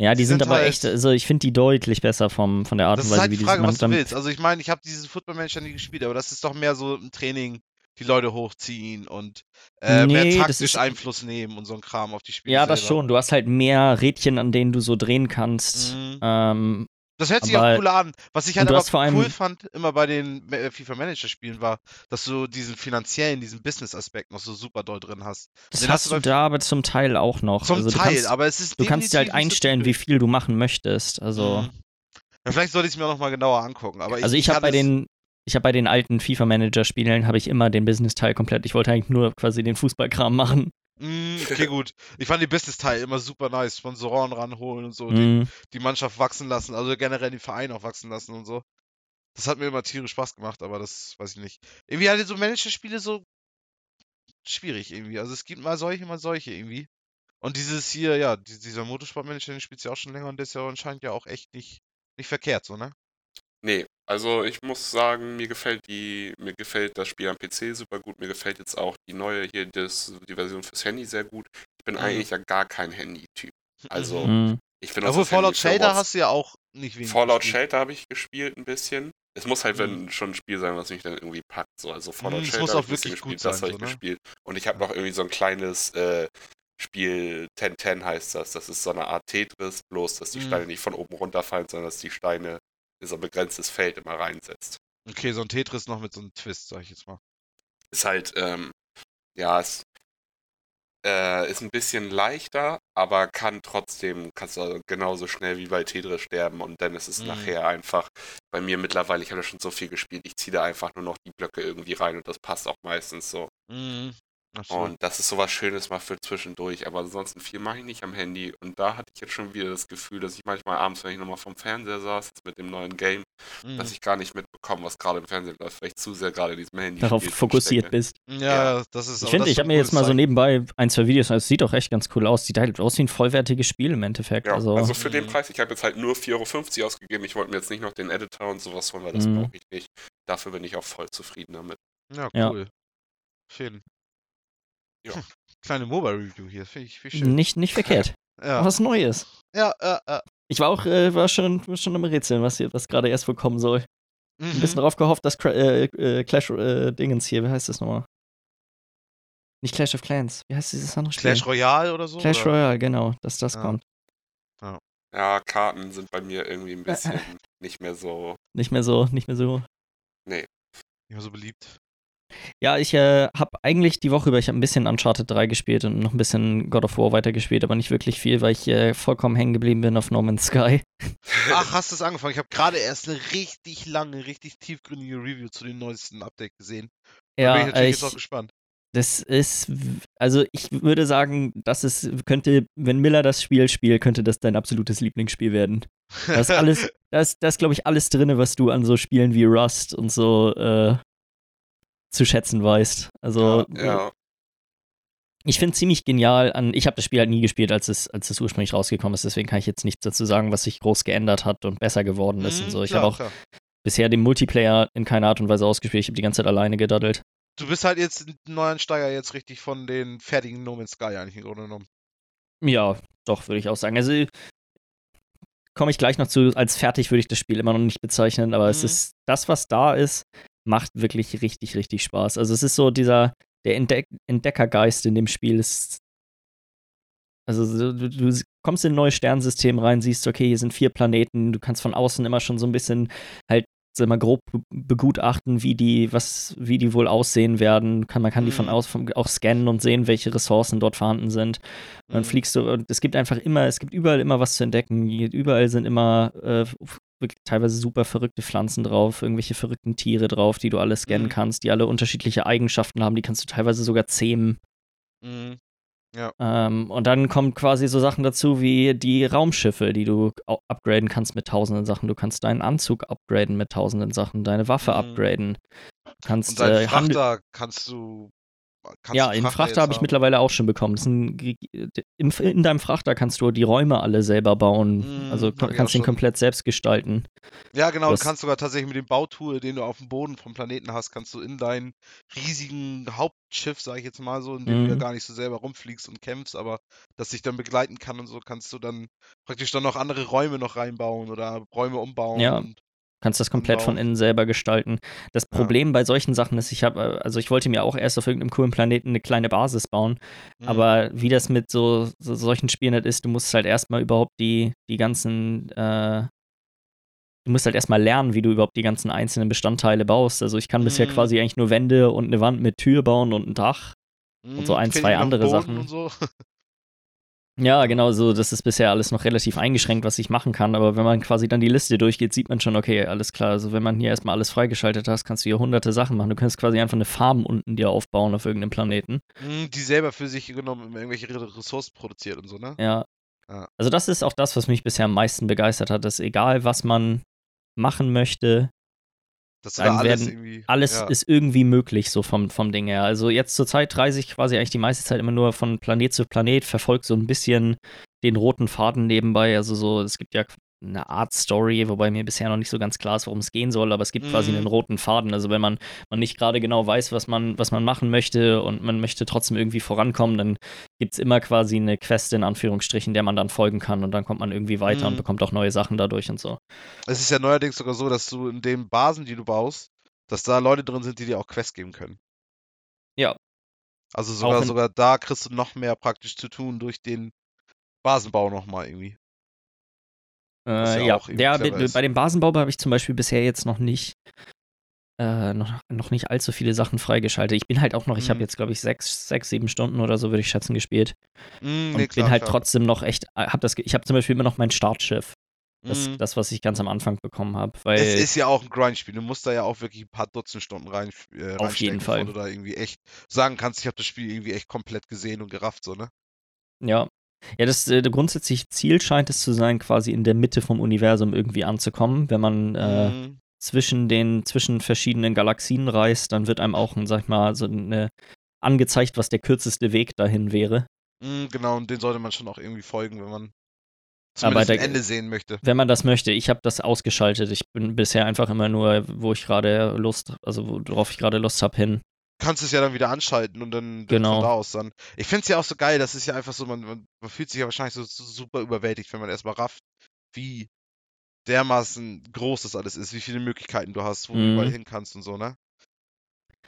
Ja, die, Die sind, sind aber halt- echt, also ich finde die deutlich besser vom, von der Art Das und Weise, halt wie die Frage, was du willst. Also ich meine, ich habe diesen Football-Manager nie gespielt, aber das ist doch mehr so im Training die Leute hochziehen und äh, Nee, mehr das taktisch ist- Einfluss nehmen und so ein Kram auf die Spiele Ja, das selber. schon. Du hast halt mehr Rädchen, an denen du so drehen kannst. Mhm. Ähm, Das hört sich Aber- auch cooler an. Was ich halt aber vor allem- cool fand, immer bei den äh, FIFA-Manager-Spielen war, dass du diesen finanziellen, diesen Business-Aspekt noch so super doll drin hast. das hast hast du bei- da aber zum Teil auch noch. Zum also, du Teil, kannst, aber es ist du kannst dir halt einstellen, wie viel du machen möchtest. Also, Mhm. Ja, vielleicht sollte ich es mir noch mal genauer angucken. Aber also ich habe kann bei den ich habe bei den alten FIFA-Manager-Spielen habe ich immer den Business-Teil komplett. Ich wollte eigentlich nur quasi den Fußballkram machen. Mm, okay, gut. Ich fand den Business-Teil immer super nice. Sponsoren ranholen und so, die, Mhm. die Mannschaft wachsen lassen, also generell den Verein auch wachsen lassen und so. Das hat mir immer tierisch Spaß gemacht, aber das weiß ich nicht. Irgendwie halt so Manager-Spiele so schwierig irgendwie. Also es gibt mal solche, mal solche irgendwie. Und dieses hier, ja, die- dieser Motorsportmanager, den spielt ja auch schon länger und der ist ja anscheinend ja auch echt nicht, nicht verkehrt, so, ne? Nee, also ich muss sagen, mir gefällt die, mir gefällt das Spiel am PC super gut. Mir gefällt jetzt auch die neue hier, das, die Version fürs Handy sehr gut. Ich bin Mhm. eigentlich ja gar kein Handy-Typ. Also, Mhm. ich finde Obwohl das Handy Fallout What's- hast du ja auch nicht wenig Fallout gespielt. Shelter habe ich gespielt ein bisschen. Es muss halt wenn Mhm. schon ein Spiel sein, was mich dann irgendwie packt. So. Also Fallout Mhm, Shelter muss habe auch ich ein bisschen wirklich gut gespielt, das sein, habe ich so, ne? gespielt. Und ich habe noch irgendwie so ein kleines äh, Spiel, 1010 heißt das. Das ist so eine Art Tetris, bloß dass die Mhm. Steine nicht von oben runterfallen, sondern dass die Steine in so ein begrenztes Feld immer reinsetzt. Okay, so ein Tetris noch mit so einem Twist, sag ich jetzt mal. Ist halt, ähm, ja, es äh, ist ein bisschen leichter, aber kann trotzdem, kannst du genauso schnell wie bei Tetris sterben und dann ist es Mhm. nachher einfach bei mir mittlerweile, ich habe schon so viel gespielt, ich ziehe da einfach nur noch die Blöcke irgendwie rein und das passt auch meistens so. Mhm. Ach so. Und das ist sowas Schönes mal für zwischendurch, aber ansonsten viel mache ich nicht am Handy und da hatte ich jetzt schon wieder das Gefühl, dass ich manchmal abends, wenn ich nochmal vom Fernseher saß, jetzt mit dem neuen Game, Mhm. dass ich gar nicht mitbekomme, was gerade im Fernsehen läuft, weil ich zu sehr gerade in diesem Handy Darauf fokussiert bist. Ja, das ist Ich finde, ich habe mir jetzt mal so nebenbei ein, zwei Videos, es sieht auch echt ganz cool aus. Sieht halt aus wie ein vollwertiges Spiel im Endeffekt. Ja, also, also, für den Mhm. Preis, ich habe jetzt halt nur 4,50 Euro ausgegeben. Ich wollte mir jetzt nicht noch den Editor und sowas holen, weil das Mhm. brauche ich nicht. Dafür bin ich auch voll zufrieden damit. Ja, Ja. cool. Schön. Ja. Kleine Mobile-Review hier, finde ich, find ich schön. nicht, nicht verkehrt. Ja, Was Neues. ja, ja, ja. Ich war auch äh, war schon, schon am Rätseln, was, hier- was gerade erst wohl kommen soll. Ein Mhm. bisschen darauf gehofft, dass Cra äh, äh, Clash äh, Dingens hier, wie heißt das nochmal? Nicht Clash of Clans. Wie heißt dieses andere Spiel? Clash Royale oder so? Clash oder? Royale, genau, dass das Ja. kommt. Ja, Karten sind bei mir irgendwie ein bisschen nicht mehr so. Nicht mehr so, nicht mehr so. Nicht mehr so beliebt. Ja, ich äh, habe eigentlich die Woche über, ich habe ein bisschen Uncharted 3 gespielt und noch ein bisschen God of War weitergespielt, aber nicht wirklich viel, weil ich äh, vollkommen hängen geblieben bin auf No Man's Sky. Ach, hast du es angefangen? Ich habe gerade erst eine richtig lange, richtig tiefgründige Review zu dem neuesten Update gesehen. Da bin ich Ja, natürlich äh, jetzt auch ich, gespannt. das ist, also ich würde sagen, das ist, könnte, wenn Miller das Spiel spielt, könnte das dein absolutes Lieblingsspiel werden. Da ist alles, da ist, da ist glaube ich, alles drin, was du an so Spielen wie Rust und so äh, zu schätzen weißt. Also Ja, ich finde ziemlich genial an, ich habe das Spiel halt nie gespielt, als es, als es ursprünglich rausgekommen ist, deswegen kann ich jetzt nichts dazu sagen, was sich groß geändert hat und besser geworden ist und Mhm, so. Ich habe auch klar. bisher den Multiplayer in keiner Art und Weise ausgespielt, ich habe die ganze Zeit alleine gedaddelt. Du bist halt jetzt ein Neuansteiger jetzt richtig von den fertigen No Man's Sky eigentlich im Grunde genommen. Ja, doch, würde ich auch sagen. Also komme ich gleich noch zu, als fertig würde ich das Spiel immer noch nicht bezeichnen, aber es Mhm. ist das, was da ist, macht wirklich richtig, richtig Spaß. Also es ist so dieser, der Entdeck Entdeckergeist in dem Spiel ist. Also so, du, du kommst in ein neues Sternsystem rein, siehst, okay, hier sind vier Planeten, du kannst von außen immer schon so ein bisschen halt immer grob begutachten, wie die, was, wie die wohl aussehen werden. Kann, man kann die von Mhm. aus von, auch scannen und sehen, welche Ressourcen dort vorhanden sind. Und dann Mhm. fliegst du und es gibt einfach immer, es gibt überall immer was zu entdecken. Überall sind immer äh, wirklich teilweise super verrückte Pflanzen drauf, irgendwelche verrückten Tiere drauf, die du alle scannen Mhm. kannst, die alle unterschiedliche Eigenschaften haben. Die kannst du teilweise sogar zähmen. Mhm. Ähm, und dann kommen quasi so Sachen dazu wie die Raumschiffe, die du upgraden kannst mit tausenden Sachen. Du kannst deinen Anzug upgraden mit tausenden Sachen, deine Waffe Mhm. upgraden. Du kannst Und deinen äh, Frachter kannst du. Ja, in Frachter habe ich mittlerweile auch schon bekommen. Ein, in, in deinem Frachter kannst du die Räume alle selber bauen. Mhm, also kannst den schon. komplett selbst gestalten. Ja, genau, Das- du kannst sogar tatsächlich mit dem Bautool, den du auf dem Boden vom Planeten hast, kannst du in dein riesigen Hauptschiff, sage ich jetzt mal so, in dem du ja Mhm. gar nicht so selber rumfliegst und kämpfst, aber das dich dann begleiten kann und so, kannst du dann praktisch dann noch andere Räume noch reinbauen oder Räume umbauen. Ja. Kannst das komplett von Anbauen. innen selber gestalten. Das Ja. Problem bei solchen Sachen ist, ich habe, also ich wollte mir auch erst auf irgendeinem coolen Planeten eine kleine Basis bauen, Mhm. aber wie das mit so, so solchen Spielen halt ist, du musst halt erstmal überhaupt die, die ganzen, äh, du musst halt erstmal lernen, wie du überhaupt die ganzen einzelnen Bestandteile baust. Also ich kann bisher Mhm. quasi eigentlich nur Wände und eine Wand mit Tür bauen und ein Dach. und so Mhm, ein, zwei andere Sachen. So. Ja, genau, so, das ist bisher alles noch relativ eingeschränkt, was ich machen kann, aber wenn man quasi dann die Liste durchgeht, sieht man schon, okay, alles klar, also wenn man hier erstmal alles freigeschaltet hast, kannst du hier hunderte Sachen machen. Du kannst quasi einfach eine Farm unten dir aufbauen auf irgendeinem Planeten. Mhm, Die selber für sich genommen irgendwelche Re- Ressourcen produziert und so, ne? Ja. Ja. Also das ist auch das, was mich bisher am meisten begeistert hat, dass egal, was man machen möchte, Dass du Dann da alles werden irgendwie. alles ja. ist irgendwie möglich, so vom, vom Ding her. Also jetzt zur Zeit reise ich quasi eigentlich die meiste Zeit immer nur von Planet zu Planet, verfolge so ein bisschen den roten Faden nebenbei. Also so, es gibt ja eine Art Story, wobei mir bisher noch nicht so ganz klar ist, worum es gehen soll, aber es gibt quasi Mhm. einen roten Faden. Also wenn man, man nicht gerade genau weiß, was man, was man machen möchte und man möchte trotzdem irgendwie vorankommen, dann gibt es immer quasi eine Quest in Anführungsstrichen, der man dann folgen kann und dann kommt man irgendwie weiter und Mhm. bekommt auch neue Sachen dadurch und so. Es ist ja neuerdings sogar so, dass du in den Basen, die du baust, dass da Leute drin sind, die dir auch Quests geben können. Ja. Also sogar, sogar da kriegst du noch mehr praktisch zu tun durch den Basenbau nochmal irgendwie. Äh, ja ja, ja bei, dem Basenbau habe ich zum Beispiel bisher jetzt noch nicht, äh, noch, noch nicht allzu viele Sachen freigeschaltet. Ich bin halt auch noch, ich habe Mhm. jetzt, glaube ich, sechs, sechs, sieben Stunden oder so, würde ich schätzen, gespielt. Mm, Und nee, bin klar, halt klar. trotzdem noch echt, äh, hab das, ich habe zum Beispiel immer noch mein Startschiff. Das, Mm. das, was ich ganz am Anfang bekommen habe. Es ist ja auch ein Grindspiel. Du musst da ja auch wirklich ein paar Dutzend Stunden rein, äh, Auf jeden Fall. du da irgendwie echt sagen kannst, ich habe das Spiel irgendwie echt komplett gesehen und gerafft, so, ne? Ja. Ja, das äh, grundsätzliche Ziel scheint es zu sein, quasi in der Mitte vom Universum irgendwie anzukommen. Wenn man äh, Mm, zwischen den, zwischen verschiedenen Galaxien reist, dann wird einem auch, sag ich mal, so eine angezeigt, was der kürzeste Weg dahin wäre. mm, genau, und den sollte man schon auch irgendwie folgen, wenn man Aber zumindest ein Ende sehen möchte. Wenn man das möchte. Ich habe das ausgeschaltet. Ich bin bisher einfach immer nur, wo ich gerade Lust, also worauf ich gerade Lust habe, hin. Kannst es ja dann wieder anschalten und dann, Genau. von da aus dann. Ich finde es ja auch so geil, das ist ja einfach so, man, man, man fühlt sich ja wahrscheinlich so, so super überwältigt, wenn man erstmal rafft, wie dermaßen groß das alles ist, wie viele Möglichkeiten du hast, wo du Mhm. überall hin kannst und so, ne?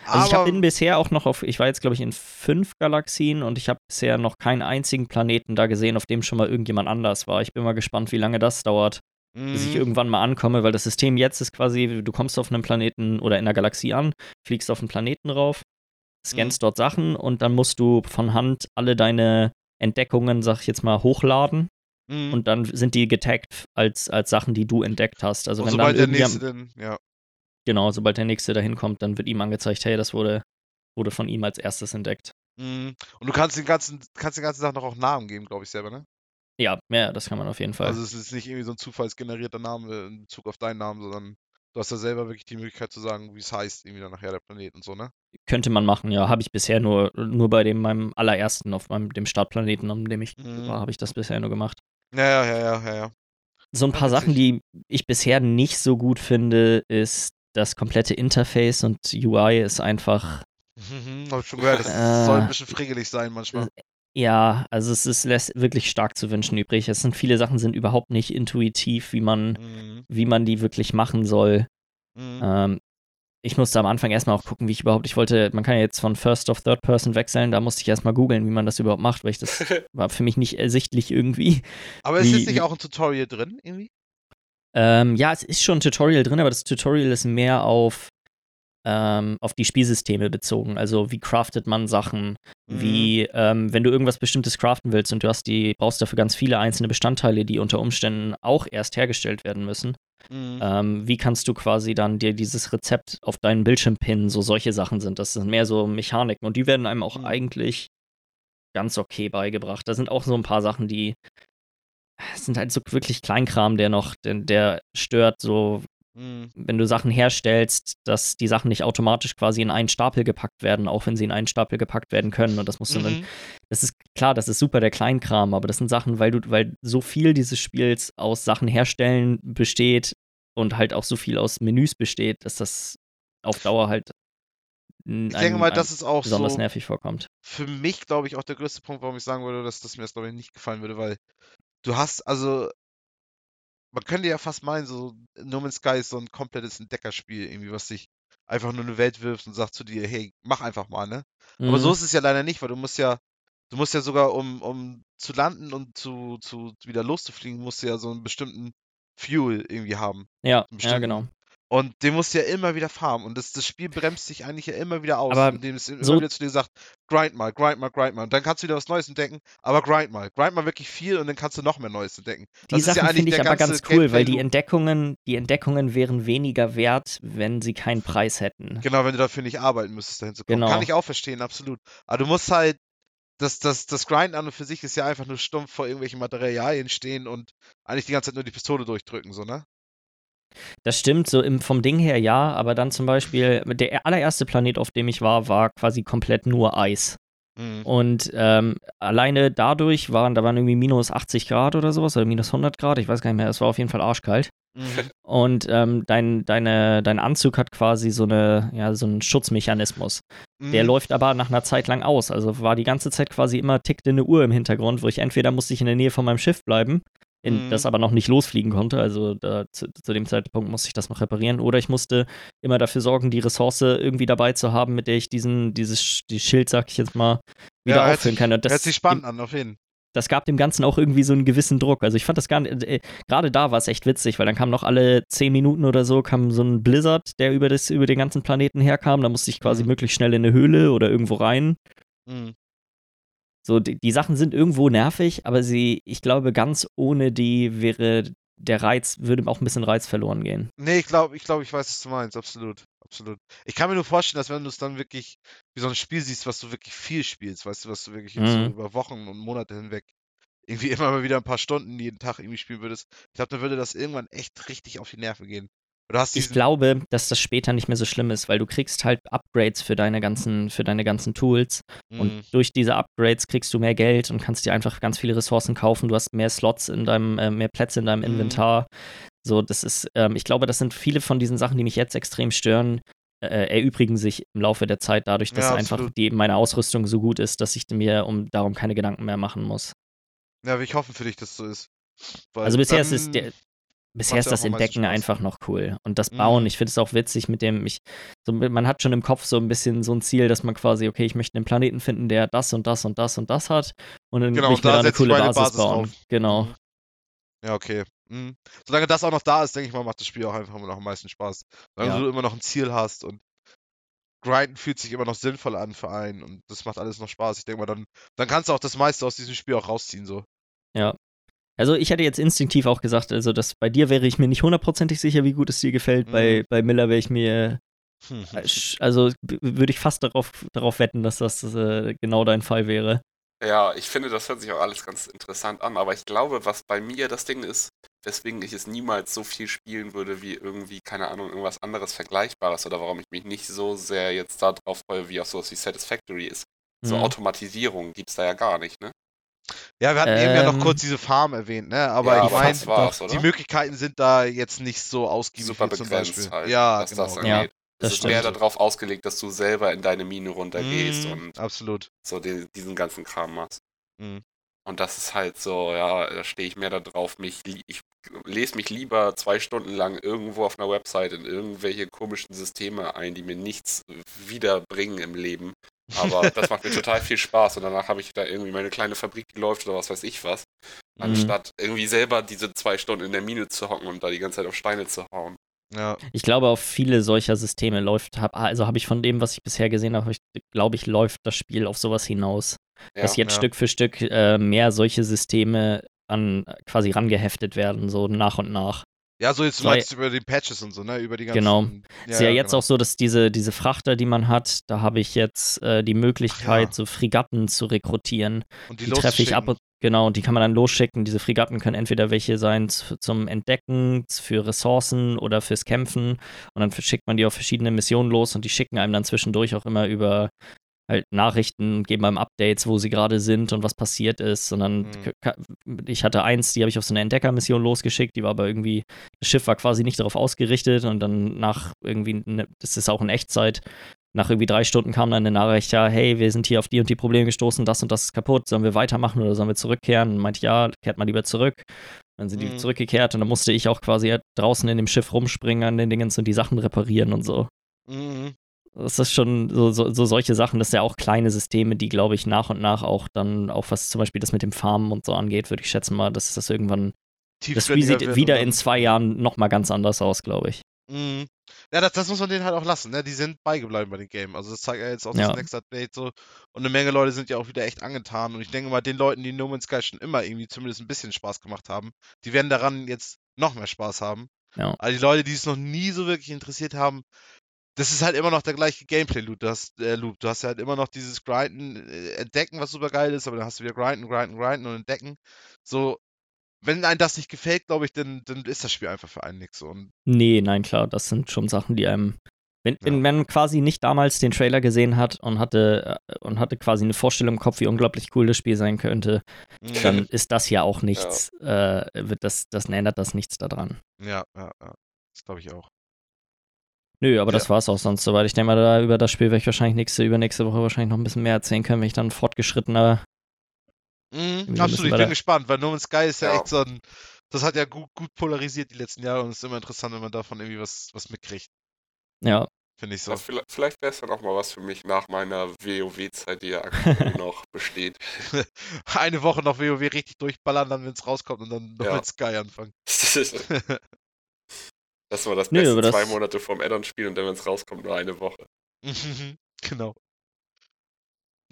Also ich Aber- habe bisher auch noch auf, ich war jetzt glaube ich in fünf Galaxien und ich habe bisher noch keinen einzigen Planeten da gesehen, auf dem schon mal irgendjemand anders war. Ich bin mal gespannt, wie lange das dauert, bis ich Mhm. irgendwann mal ankomme, weil das System jetzt ist quasi, du kommst auf einem Planeten oder in einer Galaxie an, fliegst auf einen Planeten rauf, scannst dort Sachen und dann musst du von Hand alle deine Entdeckungen, sag ich jetzt mal, hochladen Mhm. und dann sind die getaggt als, als Sachen, die du entdeckt hast. Also Und wenn sobald dann der nächste dann, ja. genau, sobald der nächste dahin kommt, dann wird ihm angezeigt, hey, das wurde, wurde von ihm als erstes entdeckt. Mhm. Und du kannst den ganzen, kannst den ganzen Sachen noch auch Namen geben, glaube ich selber, ne? Ja, ja, das kann man auf jeden Fall. Also es ist nicht irgendwie so ein zufallsgenerierter Name in Bezug auf deinen Namen, sondern du hast ja selber wirklich die Möglichkeit zu sagen, wie es heißt, irgendwie dann nachher der Planet und so, ne? Könnte man machen, ja. Habe ich bisher nur, nur bei dem meinem allerersten, auf meinem dem Startplaneten, an dem ich Mhm. war, habe ich das bisher nur gemacht. Ja, ja, ja, ja, ja. So ein paar Sachen, die ich bisher nicht so gut finde, ist das komplette Interface und UI ist einfach, Mhm, hab ich schon gehört, das Äh, soll ein bisschen frickelig sein manchmal. Ja, also es ist, lässt wirklich stark zu wünschen übrig. Es sind viele Sachen sind überhaupt nicht intuitiv, wie man, Mhm. wie man die wirklich machen soll. Mhm. Ähm, ich musste am Anfang erstmal auch gucken, wie ich überhaupt, ich wollte, man kann ja jetzt von First auf Third Person wechseln, da musste ich erstmal googeln, wie man das überhaupt macht, weil ich das war für mich nicht ersichtlich irgendwie. Aber ist jetzt nicht auch ein Tutorial drin, irgendwie? Ähm, ja, es ist schon ein Tutorial drin, aber das Tutorial ist mehr auf, ähm, auf die Spielsysteme bezogen. Also wie craftet man Sachen, Mhm. wie, ähm, wenn du irgendwas Bestimmtes craften willst und du hast die, brauchst dafür ganz viele einzelne Bestandteile, die unter Umständen auch erst hergestellt werden müssen. Mhm. Ähm, wie kannst du quasi dann dir dieses Rezept auf deinen Bildschirm pinnen? So solche Sachen sind. Das sind mehr so Mechaniken und die werden einem auch Mhm. eigentlich ganz okay beigebracht. Da sind auch so ein paar Sachen, die sind halt so wirklich Kleinkram, der noch, der, der stört, so Mhm. wenn du Sachen herstellst, dass die Sachen nicht automatisch quasi in einen Stapel gepackt werden, auch wenn sie in einen Stapel gepackt werden können. Und das musst du dann Mhm. das ist klar, das ist super der Kleinkram, aber das sind Sachen, weil du, weil so viel dieses Spiels aus Sachen herstellen besteht und halt auch so viel aus Menüs besteht, dass das auf Dauer halt Ich denke mal, das ist auch besonders so nervig vorkommt. für mich, glaube ich, auch der größte Punkt, warum ich sagen würde, dass, dass mir das, glaube ich, nicht gefallen würde, weil du hast, also, man könnte ja fast meinen, so No Man's Sky ist so ein komplettes Entdeckerspiel, irgendwie, was dich einfach nur eine Welt wirft und sagt zu dir, hey, mach einfach mal, ne? Aber so Mhm. ist es ja leider nicht, weil du musst ja, du musst ja sogar, um, um zu landen und zu, zu wieder loszufliegen, musst du ja so einen bestimmten Fuel irgendwie haben. ja, ja, genau. Und den musst du ja immer wieder farmen. Und das, das Spiel bremst dich eigentlich ja immer wieder aus, Aber indem es immer so- wieder zu dir sagt, grind mal, grind mal, grind mal. Und dann kannst du wieder was Neues entdecken, aber grind mal. Grind mal wirklich viel und dann kannst du noch mehr Neues entdecken. Die Das ja Sachen eigentlich finde ich aber ganz cool, weil die. Entdeckungen, die Entdeckungen wären weniger wert, wenn sie keinen Preis hätten. Genau, wenn du dafür nicht arbeiten müsstest, dahin zu kommen. Genau. Kann ich auch verstehen, absolut. Aber du musst halt, das, das, das Grind an und für sich ist ja einfach nur stumpf vor irgendwelchen Materialien stehen und eigentlich die ganze Zeit nur die Pistole durchdrücken, so, ne? Das stimmt, so im, vom Ding her ja, aber dann zum Beispiel, der allererste Planet, auf dem ich war, war quasi komplett nur Eis. Mhm. Und ähm, alleine dadurch waren, da waren irgendwie minus 80 Grad oder sowas, oder minus 100 Grad, ich weiß gar nicht mehr, es war auf jeden Fall arschkalt. Mhm. Und ähm, dein, deine, dein Anzug hat quasi so, eine, ja, so einen Schutzmechanismus. Der Mhm. läuft aber nach einer Zeit lang aus. Also war die ganze Zeit quasi immer tickte eine Uhr im Hintergrund, wo ich entweder musste ich in der Nähe von meinem Schiff bleiben, in, Mhm. das aber noch nicht losfliegen konnte. Also da, zu, zu dem Zeitpunkt musste ich das noch reparieren. Oder ich musste immer dafür sorgen, die Ressource irgendwie dabei zu haben, mit der ich diesen, dieses die Schild, sag ich jetzt mal, wieder Ja, auffüllen kann. Und das, Hört sich spannend an, auf jeden Fall. das gab dem Ganzen auch irgendwie so einen gewissen Druck. Also ich fand das gar nicht, äh, gerade da war es echt witzig, weil dann kam noch alle zehn Minuten oder so, kam so ein Blizzard, der über, das, über den ganzen Planeten herkam. Da musste ich quasi Mhm. möglichst schnell in eine Höhle oder irgendwo rein. Mhm. So, die, die Sachen sind irgendwo nervig, aber sie, ich glaube, ganz ohne die wäre der Reiz, würde auch ein bisschen Reiz verloren gehen. Nee, ich glaube, ich glaube, ich weiß, was du meinst, absolut. Absolut. Ich kann mir nur vorstellen, dass wenn du es dann wirklich wie so ein Spiel siehst, was du wirklich viel spielst, weißt du, was du wirklich jetzt so Mhm. über Wochen und Monate hinweg irgendwie immer mal wieder ein paar Stunden jeden Tag irgendwie spielen würdest, ich glaube, dann würde das irgendwann echt richtig auf die Nerven gehen. Ich glaube, dass das später nicht mehr so schlimm ist, weil du kriegst halt Upgrades für deine ganzen, für deine ganzen Tools. Mhm. Und durch diese Upgrades kriegst du mehr Geld und kannst dir einfach ganz viele Ressourcen kaufen. Du hast mehr Slots in deinem, äh, mehr Plätze in deinem Mhm. Inventar. So, das ist, ähm, ich glaube, das sind viele von diesen Sachen, die mich jetzt extrem stören, äh, erübrigen sich im Laufe der Zeit dadurch, dass Ja, einfach die, meine Ausrüstung so gut ist, dass ich mir um darum keine Gedanken mehr machen muss. ja, aber ich hoffe für dich, dass es so ist. Weil Also bisher ist es der, bisher ist ja das Entdecken einfach noch cool. Und das Bauen, Mhm. ich finde es auch witzig mit dem, ich, so, man hat schon im Kopf so ein bisschen so ein Ziel, dass man quasi, okay, ich möchte einen Planeten finden, der das und das und das und das hat. Und dann Genau, will ich da da eine coole Basis, Basis bauen. drauf. Genau. Mhm. Ja, okay. Mhm. Solange das auch noch da ist, denke ich mal, macht das Spiel auch einfach immer noch am meisten Spaß. Solange Ja. du immer noch ein Ziel hast und Grinden fühlt sich immer noch sinnvoll an für einen und das macht alles noch Spaß. Ich denke mal, dann, dann kannst du auch das meiste aus diesem Spiel auch rausziehen, so. Also ich hätte jetzt instinktiv auch gesagt, also das bei dir wäre ich mir nicht hundertprozentig sicher, wie gut es dir gefällt. Bei, Mhm. bei Miller wäre ich mir, äh, also würde ich fast darauf, darauf wetten, dass das äh, genau dein Fall wäre. Ja, ich finde, das hört sich auch alles ganz interessant an, aber ich glaube, was bei mir das Ding ist, weswegen ich es niemals so viel spielen würde wie irgendwie, keine Ahnung, irgendwas anderes Vergleichbares oder warum ich mich nicht so sehr jetzt darauf freue, wie auch sowas wie Satisfactory ist. So Mhm. Automatisierung gibt es da ja gar nicht, ne? Ja, wir hatten eben ja noch Ähm, kurz diese Farm erwähnt, ne? Aber ja, ich meine, die Möglichkeiten sind da jetzt nicht so ausgiebig Super wie zum begrenzt Beispiel. halt, ja, was genau. das genau. Ja. angeht. das es ist mehr darauf ausgelegt, dass du selber in deine Mine runtergehst Mhm, und Absolut. so den, diesen ganzen Kram machst. Mhm. Und das ist halt so, ja, da stehe ich mehr da drauf, mich, ich lese mich lieber zwei Stunden lang irgendwo auf einer Website in irgendwelche komischen Systeme ein, die mir nichts wiederbringen im Leben, Aber das macht mir total viel Spaß und danach habe ich da irgendwie meine kleine Fabrik, die läuft oder was weiß ich was. Mhm. Anstatt irgendwie selber diese zwei Stunden in der Mine zu hocken und da die ganze Zeit auf Steine zu hauen. Ja. Ich glaube, auf viele solcher Systeme läuft, hab, also habe ich von dem, was ich bisher gesehen habe, glaube ich, läuft das Spiel auf sowas hinaus. Ja, dass jetzt ja. Stück für Stück äh, mehr solche Systeme an quasi rangeheftet werden, so nach und nach. Ja, so jetzt du meinst über die Patches und so, ne? Über die ganzen. Genau. ist ja, jetzt genau. auch so, dass diese, diese Frachter, die man hat, da habe ich jetzt äh, die Möglichkeit, ja. so Fregatten zu rekrutieren. Und die, Die, treffe ich ab und genau, und die kann man dann losschicken. Diese Fregatten können entweder welche sein zum Entdecken, für Ressourcen oder fürs Kämpfen. Und dann schickt man die auf verschiedene Missionen los und die schicken einem dann zwischendurch auch immer über halt Nachrichten geben einem Updates, wo sie gerade sind und was passiert ist. Und dann, Mhm. ich hatte eins, die habe ich auf so eine Entdeckermission losgeschickt, die war aber irgendwie, das Schiff war quasi nicht darauf ausgerichtet und dann nach irgendwie, ne, das ist auch in Echtzeit, nach irgendwie drei Stunden kam dann eine Nachricht, ja, hey, wir sind hier auf die und die Probleme gestoßen, das und das ist kaputt, sollen wir weitermachen oder sollen wir zurückkehren? Und meinte, ich, ja, kehrt mal lieber zurück. Dann sind die Mhm. zurückgekehrt und dann musste ich auch quasi draußen in dem Schiff rumspringen an den Dingens und die Sachen reparieren und so. Mhm. Das ist schon so, so, so solche Sachen, das sind ja auch kleine Systeme, die, glaube ich, nach und nach auch dann, auch was zum Beispiel das mit dem Farmen und so angeht, würde ich schätzen mal, dass das irgendwann, das Spiel sieht wieder in zwei Jahren nochmal ganz anders aus, glaube ich. Mhm. Ja, das, das muss man denen halt auch lassen, ne? Die sind beigebleiben bei dem Game. Also das zeigt ja jetzt auch Ja. das Next Update so. Und eine Menge Leute sind ja auch wieder echt angetan. Und ich denke mal, den Leuten, die No Man's Sky schon immer irgendwie zumindest ein bisschen Spaß gemacht haben, die werden daran jetzt noch mehr Spaß haben. Ja. Aber die Leute, die es noch nie so wirklich interessiert haben, das ist halt immer noch der gleiche Gameplay-Loop. Du hast, äh, Loop. Du hast ja halt immer noch dieses Grinden, äh, Entdecken, was super geil ist, aber dann hast du wieder Grinden, Grinden, Grinden und Entdecken. So, wenn einem das nicht gefällt, glaube ich, dann, dann ist das Spiel einfach für einen nichts. Nee, nein, klar, das sind schon Sachen, die einem. Wenn, wenn Ja. man quasi nicht damals den Trailer gesehen hat und hatte, äh, und hatte quasi eine Vorstellung im Kopf, wie unglaublich cool das Spiel sein könnte, dann ist das ja auch nichts, äh, wird das, das ändert das nichts daran. Ja, ja, ja. Das glaube ich auch. Nö, aber Ja. das war's auch sonst soweit. Ich denke mal, da über das Spiel werde ich wahrscheinlich nächste, übernächste Woche wahrscheinlich noch ein bisschen mehr erzählen können, wenn ich dann fortgeschrittener. Mhm, absolut, ich bin gespannt, weil No Man's Sky ist ja, Ja. echt so ein. Das hat ja gut, gut polarisiert die letzten Jahre und es ist immer interessant, wenn man davon irgendwie was, was mitkriegt, Ja, finde ich so. Ja, vielleicht vielleicht wäre es dann auch mal was für mich nach meiner WoW-Zeit, die ja aktuell noch besteht. Eine Woche noch WoW richtig durchballern, dann wenn es rauskommt und dann No Ja. Man's Sky anfangen. Das war das Nö, Beste, das- zwei Monate vorm Addon spielen und dann, wenn es rauskommt, nur eine Woche. genau.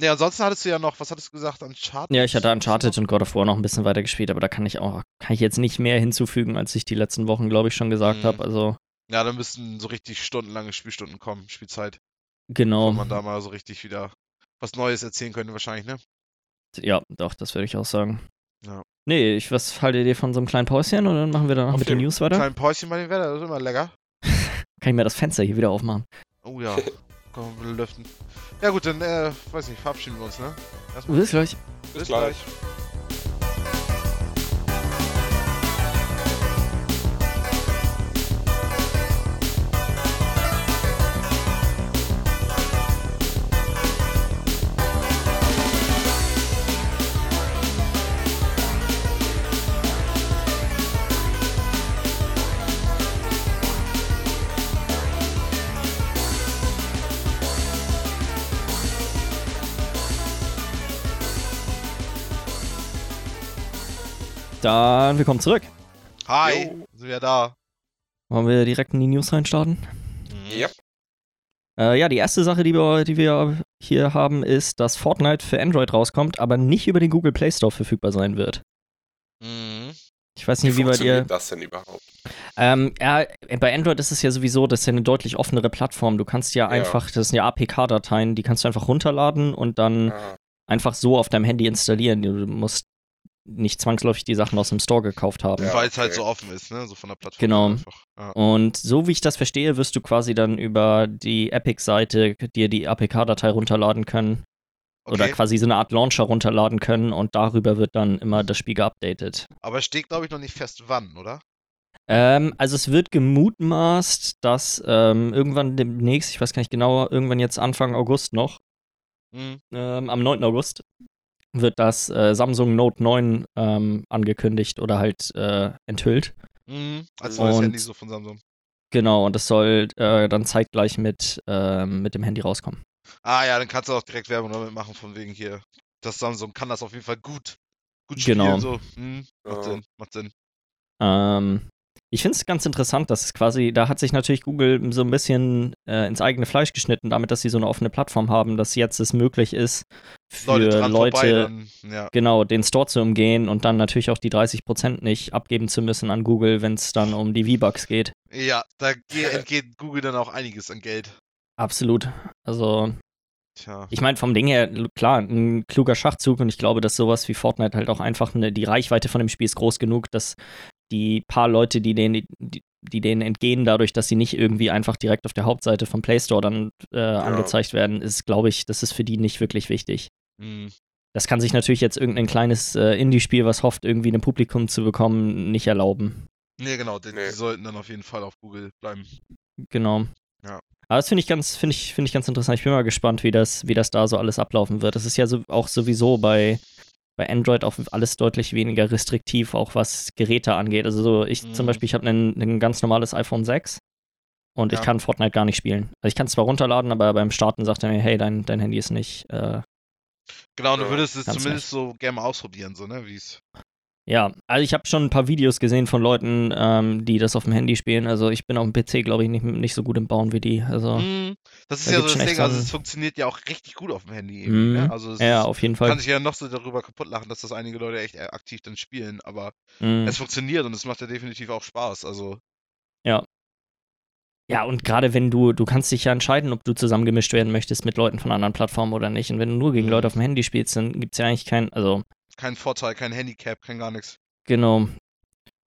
Ja, ansonsten hattest du ja noch, was hattest du gesagt, Uncharted? ja, ich hatte Uncharted und God of War noch ein bisschen weiter gespielt, aber da kann ich auch, kann ich jetzt nicht mehr hinzufügen, als ich die letzten Wochen, glaube ich, schon gesagt Mhm. habe. Also, Ja, da müssten so richtig stundenlange Spielstunden kommen, Spielzeit. genau. Wo man da mal so richtig wieder was Neues erzählen könnte, wahrscheinlich, ne? Ja, doch, das würde ich auch sagen. Ja. Nee, ich, was haltet ihr von so einem kleinen Päuschen oder dann machen wir danach Auf mit den News weiter? Kleinen Päuschen bei dem Wetter, das ist immer lecker. Kann ich mir das Fenster hier wieder aufmachen? Oh ja, ein bisschen lüften. Ja gut, dann, äh, weiß nicht, verabschieden wir uns, ne? Erstmal Bis gleich. Bis gleich. Dann willkommen zurück. Hi, Jo. sind wir da. Wollen wir direkt in die News reinstarten? Mhm. Yep. Äh, ja, die erste Sache, die wir, die wir hier haben, ist, dass Fortnite für Android rauskommt, aber nicht über den Google Play Store verfügbar sein wird. Mhm. Ich weiß Wie nicht, wie bei dir. das denn überhaupt? Ähm, ja, bei Android ist es ja sowieso, das ist ja eine deutlich offenere Plattform. Du kannst ja Ja. einfach, das sind ja APK-Dateien, die kannst du einfach runterladen und dann Ah, einfach so auf deinem Handy installieren. Du musst nicht zwangsläufig die Sachen aus dem Store gekauft haben. Ja, Weil es halt okay. so offen ist, ne? So von der Plattform. Genau. Einfach. Ja. Und so wie ich das verstehe, wirst du quasi dann über die Epic-Seite dir die APK-Datei runterladen können. Oder Okay. quasi so eine Art Launcher runterladen können und darüber wird dann immer das Spiel geupdatet. Aber es steht, glaube ich, noch nicht fest, wann, oder? Ähm, also es wird gemutmaßt, dass ähm, irgendwann demnächst, ich weiß gar nicht genau, irgendwann jetzt Anfang August noch, Mhm. ähm, am 9. August, wird das äh, Samsung Note 9 ähm, angekündigt oder halt äh, enthüllt. Mhm. Als neues Und- Handy so von Samsung. Genau, und das soll äh, dann zeitgleich mit, ähm, mit dem Handy rauskommen. Ah ja, dann kannst du auch direkt Werbung damit machen, von wegen hier. Das Samsung kann das auf jeden Fall gut. Gut spielen, Genau. so. Hm, macht Ja. Sinn, macht Sinn. Ähm, ich finde es ganz interessant, dass es quasi, da hat sich natürlich Google so ein bisschen äh, ins eigene Fleisch geschnitten, damit, dass sie so eine offene Plattform haben, dass jetzt es möglich ist, für Leute Leute, vorbei, dann, ja. genau, den Store zu umgehen und dann natürlich auch die 30% nicht abgeben zu müssen an Google, wenn es dann um die V-Bucks geht. Ja, da ge- entgeht Google dann auch einiges an Geld. Absolut. Also, Tja. ich meine, vom Ding her, klar, ein kluger Schachzug und ich glaube, dass sowas wie Fortnite halt auch einfach eine, die Reichweite von dem Spiel ist groß genug, dass die paar Leute, die denen, die, die denen entgehen, dadurch, dass sie nicht irgendwie einfach direkt auf der Hauptseite vom Play Store dann äh, angezeigt werden, ist, glaube ich, das ist für die nicht wirklich wichtig. Hm. Das kann sich natürlich jetzt irgendein kleines äh, Indie-Spiel, was hofft, irgendwie ein Publikum zu bekommen, nicht erlauben. Nee, genau, die, Nee. die sollten dann auf jeden Fall auf Google bleiben. Genau. Ja. Aber das finde ich ganz, finde ich, finde ich ganz interessant. Ich bin mal gespannt, wie das, wie das da so alles ablaufen wird. Das ist ja so, auch sowieso bei, bei Android auch alles deutlich weniger restriktiv, auch was Geräte angeht. Also so, ich zum Mhm. Beispiel, ich habe ein, ganz normales iPhone 6 und ich Ja. kann Fortnite gar nicht spielen. Also ich kann es zwar runterladen, aber beim Starten sagt er mir, hey, dein, dein Handy ist nicht, äh, Genau, du würdest es zumindest so gerne mal ausprobieren, so, ne, wie es. Ja, also ich habe schon ein paar Videos gesehen von Leuten, ähm, die das auf dem Handy spielen. Also ich bin auf dem PC, glaube ich, nicht, nicht so gut im Bauen wie die. Also Hm, das ist da ja so das Ding, also es funktioniert ja auch richtig gut auf dem Handy irgendwie, Mhm. ne? Also ja, ist, auf jeden kann Fall. sich ja noch so darüber kaputt lachen, dass das einige Leute echt äh, aktiv dann spielen, aber Mhm. es funktioniert und es macht ja definitiv auch Spaß, also. Ja, und gerade wenn du, du kannst dich ja entscheiden, ob du zusammengemischt werden möchtest mit Leuten von anderen Plattformen oder nicht. Und wenn du nur gegen Mhm. Leute auf dem Handy spielst, dann gibt es ja eigentlich kein, also Kein Vorteil, kein Handicap, kein gar nichts. genau.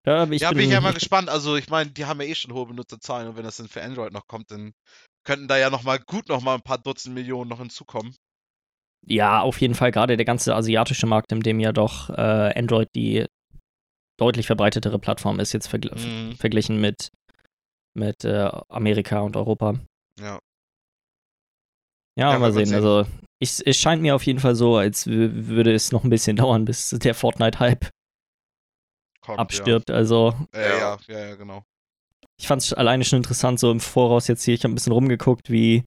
Ja, ich ja, bin, bin ich ja mal gespannt. Also, ich meine, die haben ja eh schon hohe Benutzerzahlen und wenn das dann für Android noch kommt, dann könnten da ja noch mal gut noch mal ein paar Dutzend Millionen noch hinzukommen. Ja, auf jeden Fall gerade der ganze asiatische Markt, in dem ja doch äh, Android die deutlich verbreitetere Plattform ist, jetzt vergl Mhm. verglichen mit, mit äh, Amerika und Europa. Ja. Ja, Ja, mal sehen. Also, ich, es scheint mir auf jeden Fall so, als wü- würde es noch ein bisschen dauern, bis der Fortnite-Hype abstirbt. Also, Ja. Äh, Ja. ja, ja, ja, genau. ich fand es alleine schon interessant, so im Voraus jetzt hier. Ich habe ein bisschen rumgeguckt, wie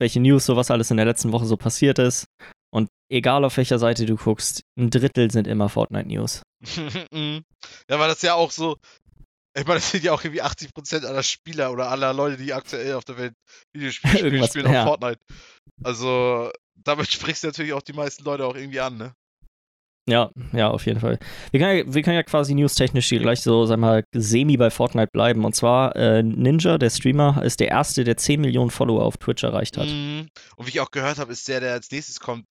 welche News, so was alles in der letzten Woche so passiert ist. Und egal auf welcher Seite du guckst, ein Drittel sind immer Fortnite-News. Mhm. ja, weil das ja auch so. Ich meine, das sind ja auch irgendwie 80% aller Spieler oder aller Leute, die aktuell auf der Welt Videospiele spielen, spielen ja. auf Fortnite. Also, damit sprichst du natürlich auch die meisten Leute auch irgendwie an, ne? Ja, ja, auf jeden Fall. Wir können ja, wir können ja quasi newstechnisch hier gleich so, sag mal, semi bei Fortnite bleiben. Und zwar, äh, Ninja, der Streamer, ist der erste, der 10 Millionen Follower auf Twitch erreicht hat. Mhm. Und wie ich auch gehört habe, ist der, der als nächstes kommt,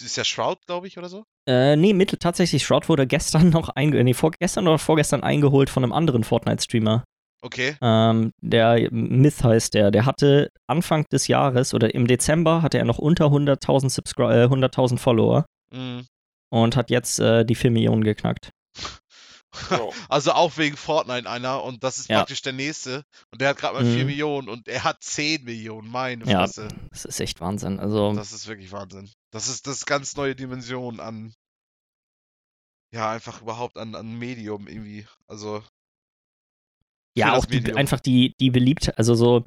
ist der Shroud, glaube ich, oder so? Äh, nee, mittel tatsächlich, Shroud wurde gestern noch eingeholt, nee, vorgestern oder vorgestern eingeholt von einem anderen Fortnite-Streamer. Okay. Ähm, der Myth heißt der. Der hatte Anfang des Jahres oder im Dezember hatte er noch unter 100.000 Subscri äh, 100.000 Follower Mhm. und hat jetzt äh, die 4 Millionen geknackt. Ja. Also auch wegen Fortnite einer und das ist Ja. praktisch der nächste. Und der hat gerade mal 4 Mhm. Millionen und er hat 10 Millionen, meine Ja. Fresse. Das ist echt Wahnsinn. Also, Das ist wirklich Wahnsinn. Das ist das ist ganz neue Dimension an ja, einfach überhaupt an, an Medium irgendwie. Also ja, auch die, einfach die, die beliebt, also so,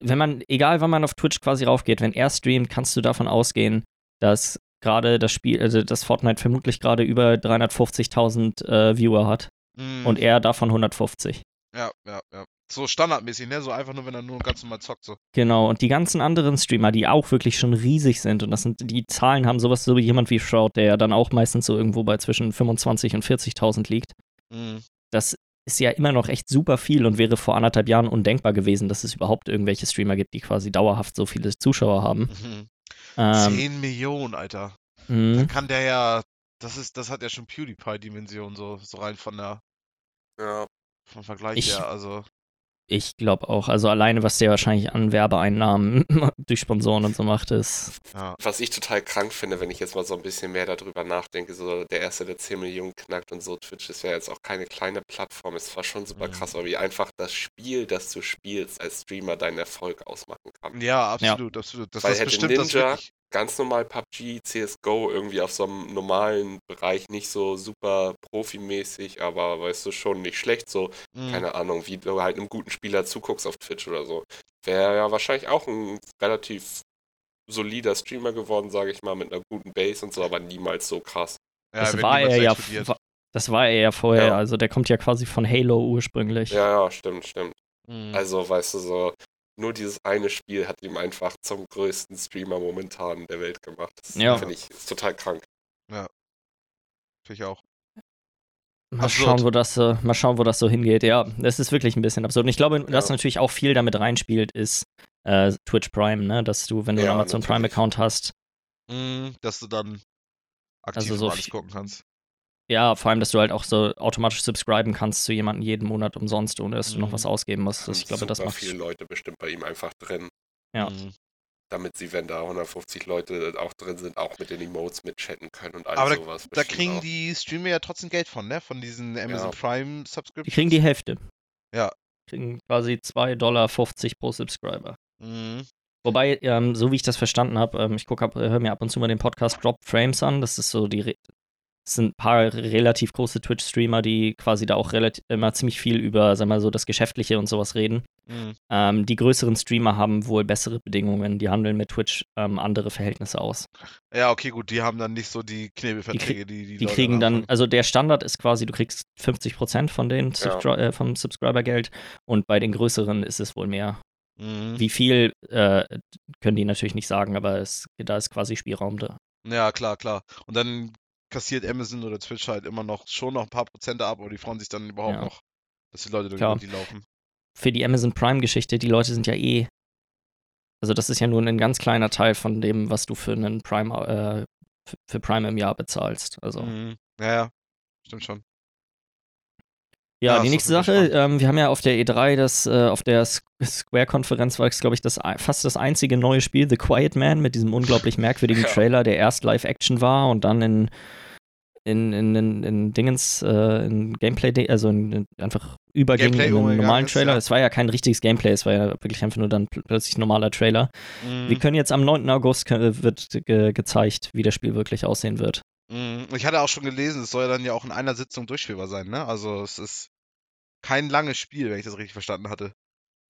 wenn man, egal wann man auf Twitch quasi raufgeht, wenn er streamt, kannst du davon ausgehen, dass gerade das Spiel, also das Fortnite vermutlich gerade über 350.000 äh, Viewer hat mm, und er davon 150. ja, ja, ja. So standardmäßig, ne? So einfach nur, wenn er nur ganz normal zockt so. Genau, und die ganzen anderen Streamer, die auch wirklich schon riesig sind, und das sind, die Zahlen haben sowas so wie jemand wie Shroud, der ja dann auch meistens so irgendwo bei zwischen 25 und 40.000 liegt. Mm. Das ist ja immer noch echt super viel und wäre vor anderthalb Jahren undenkbar gewesen, dass es überhaupt irgendwelche Streamer gibt, die quasi dauerhaft so viele Zuschauer haben. Mhm. Ähm, 10 Millionen, Alter. mh, Dann kann der ja. Das ist, das hat ja schon PewDiePie-Dimension, so, so rein von der Ja. vom Vergleich Ich- her. Also. Ich glaube auch. Also alleine, was der wahrscheinlich an Werbeeinnahmen durch Sponsoren und so macht, ist. Ja. Was ich total krank finde, wenn ich jetzt mal so ein bisschen mehr darüber nachdenke, so der erste, der 10 Millionen knackt und so, Twitch ist ja jetzt auch keine kleine Plattform, ist zwar schon super Mhm. krass, aber wie einfach das Spiel, das du spielst, als Streamer deinen Erfolg ausmachen kann. Ja, absolut, absolut. Das Weil ist hätte bestimmt das Ninja- wirklich. Ganz normal PUBG, CSGO irgendwie auf so einem normalen Bereich nicht so super profimäßig, aber weißt du, schon nicht schlecht. So, Mhm. keine Ahnung, wie du halt einem guten Spieler zuguckst auf Twitch oder so. Wäre ja wahrscheinlich auch ein relativ solider Streamer geworden, sage ich mal, mit einer guten Base und so, aber niemals so krass. Ja, das war er ja. Das war er ja vorher. Ja. Also der kommt ja quasi von Halo ursprünglich. Ja, ja, stimmt, stimmt. Mhm. Also, weißt du, so, nur dieses eine Spiel hat ihm einfach zum größten Streamer momentan der Welt gemacht. Das Ja. finde ich ist total krank. Finde ich auch. Mal Absurd. schauen, wo das, so- mal schauen, wo das so hingeht. Ja, das ist wirklich ein bisschen absurd. Und ich glaube, Ja. natürlich auch viel damit reinspielt, ist äh, Twitch Prime, ne? Dass du, wenn du einen Ja, Amazon natürlich. Prime-Account hast, Mhm, dass du dann aktiv Also so mal alles gucken kannst. Ja, vor allem, dass du halt auch so automatisch subscriben kannst zu jemandem jeden Monat umsonst, ohne dass du noch Mhm. was ausgeben musst. Sind ich glaube, das macht. viele Leute bestimmt bei ihm einfach drin, Ja. Mhm. damit sie, wenn da 150 Leute auch drin sind, auch mit den Emotes mitchatten können und all Aber sowas. Da bestimmt kriegen auch. die Streamer ja trotzdem Geld von, ne? Von diesen Amazon Ja. Prime Subscriptions. Die kriegen die Hälfte. Ja. Kriegen quasi 2,50 Dollar pro Subscriber. Mhm. Wobei, ähm, so wie ich das verstanden habe, ähm, ich gucke, höre mir ab und zu mal den Podcast Drop Frames an. Das ist so die, Re- das sind ein paar relativ große Twitch-Streamer, die quasi da auch relativ, immer ziemlich viel über, sag mal so, das Geschäftliche und sowas reden. Mhm. Ähm, die größeren Streamer haben wohl bessere Bedingungen. Die handeln mit Twitch ähm, andere Verhältnisse aus. Ja, okay, gut, die haben dann nicht so die Knebelverträge, die die, Die Leute kriegen dann, anfangen. also der Standard ist quasi, du kriegst 50% von den Subscri äh, vom Subscriber-Geld und bei den größeren ist es wohl mehr. Mhm. Wie viel äh, können die natürlich nicht sagen, aber es, da ist quasi Spielraum da. Ja, klar, klar. Und dann kassiert Amazon oder Twitch halt immer noch schon noch ein paar Prozente ab, aber die freuen sich dann überhaupt Ja. noch, dass die Leute über die laufen. Für die Amazon Prime-Geschichte, die Leute sind ja eh. Also, das ist ja nur ein ganz kleiner Teil von dem, was du für einen Prime, äh, für- für Prime im Jahr bezahlst. Also, Mhm. Ja, ja, stimmt schon. Ja, Ja, die nächste Sache, ähm, wir haben ja auf der E3, das, äh, auf der Square-Konferenz war es, glaube ich, das, fast das einzige neue Spiel, The Quiet Man, mit diesem unglaublich merkwürdigen Ja. Trailer, der erst Live-Action war und dann in, in, in, in, in Dingens, äh, in Gameplay, also in, in einfach überging Gameplay in einen normalen ist, Trailer. ja. Es war ja kein richtiges Gameplay, es war ja wirklich einfach nur dann pl plötzlich normaler Trailer. Mhm. Wir können jetzt am 9. August wird ge gezeigt, wie das Spiel wirklich aussehen wird. Mhm. Ich hatte auch schon gelesen, es soll dann ja auch in einer Sitzung durchspielbar sein, ne? Also es ist kein langes Spiel, wenn ich das richtig verstanden hatte.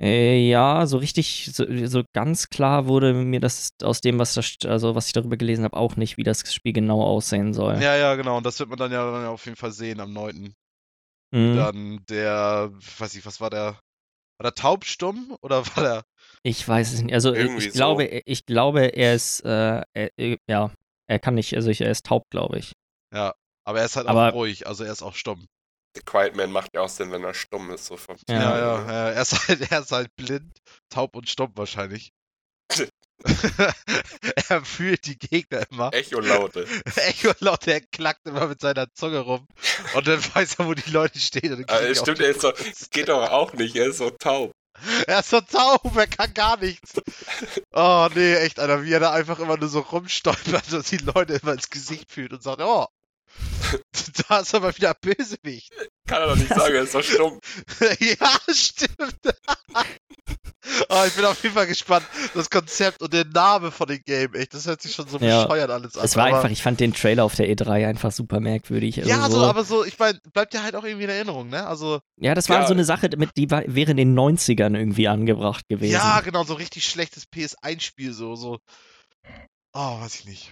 Äh, ja, so richtig, so, so ganz klar wurde mir das aus dem, was, das, also was ich darüber gelesen habe, auch nicht, wie das Spiel genau aussehen soll. Ja, ja, genau. Und das wird man dann ja dann auf jeden Fall sehen am 9. Mhm. Dann der, weiß ich, was war der? War der taubstumm oder war der? Ich weiß es nicht. Also Irgendwie ich so. glaube, ich glaube, er ist, äh, er, äh, ja, er kann nicht, also er ist taub, glaube ich. Ja. Aber er ist halt Aber- auch ruhig, also er ist auch stumm. The Quiet Man macht ja auch Sinn, wenn er stumm ist. So vom Ja. Ja, ja, er ist halt, er ist halt blind, taub und stumm wahrscheinlich. er fühlt die Gegner immer. Echolaute. Echo laut, er klackt immer mit seiner Zunge rum. Und dann weiß er, wo die Leute stehen. Und dann auf stimmt, er ist so, geht doch auch nicht, er ist so taub. Er ist so taub, er kann gar nichts. Oh, nee, echt, Alter, wie er da einfach immer nur so rumstolpert und die Leute immer ins Gesicht fühlt und sagt, oh, da ist aber wieder ein Bösewicht. Kann er doch nicht sagen, er ist doch stumm. ja, stimmt. oh, ich bin auf jeden Fall gespannt. Das Konzept und der Name von dem Game, echt, das hört sich schon so Ja. bescheuert alles an. Es war aber, einfach, ich fand den Trailer auf der E3 einfach super merkwürdig. Also Ja, so, so, aber so, ich meine, bleibt ja halt auch irgendwie in Erinnerung, ne? Also, ja, das war Ja. so eine Sache, mit, die war, wäre in den 90ern irgendwie angebracht gewesen. ja, genau, so richtig schlechtes PS1-Spiel, so, so. Oh, weiß ich nicht.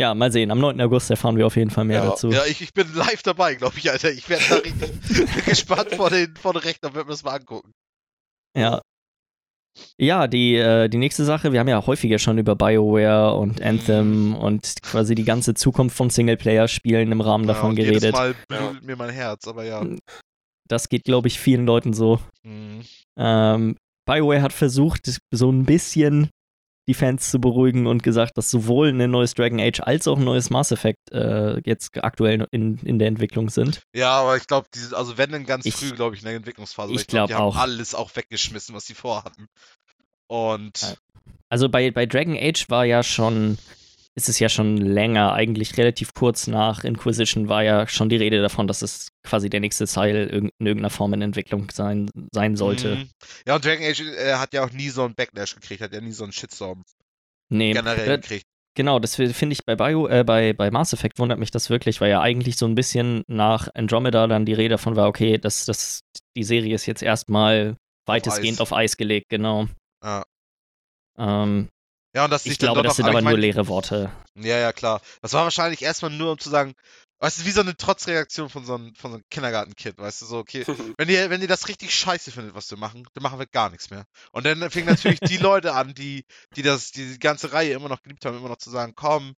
Ja, mal sehen. Am 9. August erfahren wir auf jeden Fall mehr Ja. dazu. Ja, ich, ich bin live dabei, glaube ich, Alter. Ich werde da richtig gespannt vor den, vor den Rechner und werde mir das mal angucken. Ja. Ja, die, äh, die nächste Sache, wir haben ja häufiger schon über BioWare und Mhm. Anthem und quasi die ganze Zukunft von Singleplayer-Spielen im Rahmen Ja, davon und Jedes geredet. Mal Ja. blutet mir mein Herz, aber ja. Das geht, glaube ich, vielen Leuten so. Mhm. Ähm, BioWare hat versucht, so ein bisschen die Fans zu beruhigen und gesagt, dass sowohl ein neues Dragon Age als auch ein neues Mass Effect äh, jetzt aktuell in, in der Entwicklung sind. Ja, aber ich glaube, also wenn dann ganz Ich- früh, glaube ich, in der Entwicklungsphase. weil ich glaub, glaub die haben auch. alles auch weggeschmissen, was sie vorhatten. Und. Also bei, bei Dragon Age war ja schon, ist es ja schon länger, eigentlich relativ kurz nach Inquisition war ja schon die Rede davon, dass es quasi der nächste Teil in irgendeiner Form in Entwicklung sein, sein sollte. Mhm. Ja, und Dragon Age äh, hat ja auch nie so einen Backlash gekriegt, hat ja nie so einen Shitstorm Nee, generell äh, gekriegt. genau, das fi- finde ich bei, Bio, äh, bei, bei Mass Effect wundert mich das wirklich, weil ja eigentlich so ein bisschen nach Andromeda dann die Rede davon war, okay, das, das, die Serie ist jetzt erstmal weitestgehend Eis. auf Eis gelegt, genau. Ja. Ähm, Ja, und das ich glaube, das sind aber nur leere Worte. Ja, ja, klar. Das war wahrscheinlich erstmal nur, um zu sagen, weißt du, wie so eine Trotzreaktion von so einem, von so einem Kindergartenkind, weißt du, so, okay, wenn ihr, wenn ihr das richtig scheiße findet, was wir machen, dann machen wir gar nichts mehr. Und dann fingen natürlich die Leute an, die, die das, die, die ganze Reihe immer noch geliebt haben, immer noch zu sagen, komm,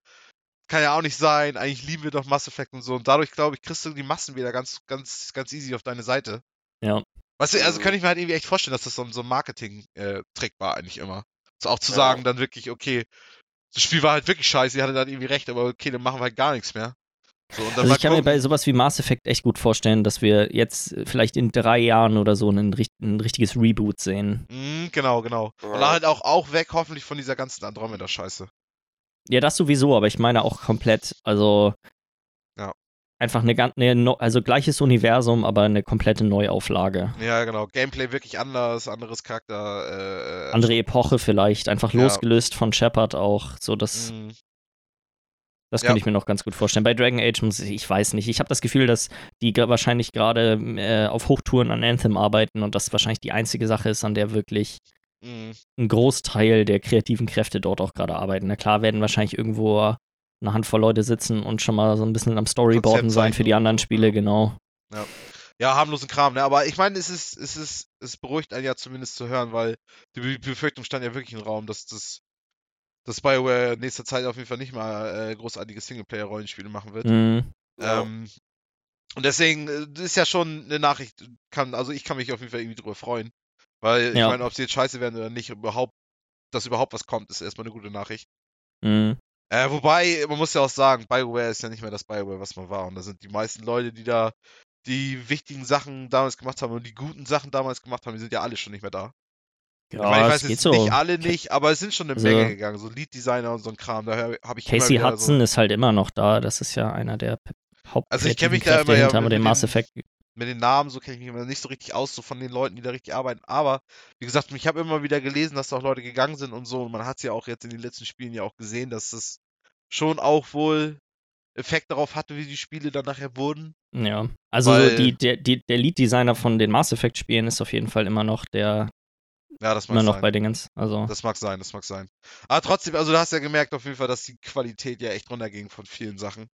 kann ja auch nicht sein, eigentlich lieben wir doch Mass Effect und so. Und dadurch, glaube ich, kriegst du die Massen wieder ganz, ganz, ganz easy auf deine Seite. Ja. Weißt du, also kann ich mir halt irgendwie echt vorstellen, dass das so so ein Marketing-Trick war eigentlich immer. So auch zu Ja. sagen dann wirklich, okay, das Spiel war halt wirklich scheiße, ihr hattet dann irgendwie recht, aber okay, dann machen wir halt gar nichts mehr. So, und dann Also ich kann mir bei sowas wie Mass Effect echt gut vorstellen, dass wir jetzt äh, vielleicht in drei Jahren oder so ein, ein richtiges Reboot sehen. Mhm, genau, genau. Und Ja. halt auch, auch weg, hoffentlich von dieser ganzen Andromeda-Scheiße. Ja, das sowieso, aber ich meine auch komplett, also. Einfach eine ganz, eine, also gleiches Universum, aber eine komplette Neuauflage. Ja, genau. Gameplay wirklich anders, anderes Charakter. Äh, Andere Epoche vielleicht, einfach Ja. losgelöst von Shepard auch, so das, Mhm. das Ja. könnte ich mir noch ganz gut vorstellen. Bei Dragon Age muss ich, ich weiß nicht, ich habe das Gefühl, dass die wahrscheinlich gerade äh, auf Hochtouren an Anthem arbeiten und das wahrscheinlich die einzige Sache ist, an der wirklich Mhm. ein Großteil der kreativen Kräfte dort auch gerade arbeiten. Na klar werden wahrscheinlich irgendwo eine Handvoll Leute sitzen und schon mal so ein bisschen am Storyboarden sein für die anderen Spiele, ja. genau. Ja, harmlosen Kram, ne? Aber ich meine, es ist, es ist, es beruhigt einen ja zumindest zu hören, weil die Be- Befürchtung stand ja wirklich im Raum, dass das, dass BioWare in nächster Zeit auf jeden Fall nicht mal äh, großartige Singleplayer-Rollenspiele machen wird. Mhm. Ja. Ähm, und deswegen äh, das ist ja schon eine Nachricht, kann, also ich kann mich auf jeden Fall irgendwie drüber freuen. Weil ich Ja. meine, ob sie jetzt scheiße werden oder nicht, überhaupt, dass überhaupt was kommt, ist erstmal eine gute Nachricht. Mhm. Äh, wobei, man muss ja auch sagen, BioWare ist ja nicht mehr das BioWare, was man war. Und da sind die meisten Leute, die da die wichtigen Sachen damals gemacht haben und die guten Sachen damals gemacht haben, die sind ja alle schon nicht mehr da. Ja, ich meine, ich weiß jetzt so. nicht alle nicht, aber es sind schon eine Also- Menge gegangen, so Lead-Designer und so ein Kram. Daher habe ich Casey Hudson so, ist halt immer noch da. Das ist ja einer der P- Also ich kenn hauptkreativen mich da immer ja mit den- Mass Effect. mit den Namen, so kenne ich mich immer nicht so richtig aus, so von den Leuten, die da richtig arbeiten. Aber, wie gesagt, ich habe immer wieder gelesen, dass da auch Leute gegangen sind und so. Und man hat es ja auch jetzt in den letzten Spielen ja auch gesehen, dass es schon auch wohl Effekt darauf hatte, wie die Spiele dann nachher wurden. Ja, also so die, der, die, der Lead-Designer von den Mass Effect-Spielen ist auf jeden Fall immer noch der, Ja, das mag immer noch sein. bei Dingens. Also, Das mag sein, das mag sein. Aber trotzdem, also du hast ja gemerkt auf jeden Fall, dass die Qualität ja echt runterging von vielen Sachen.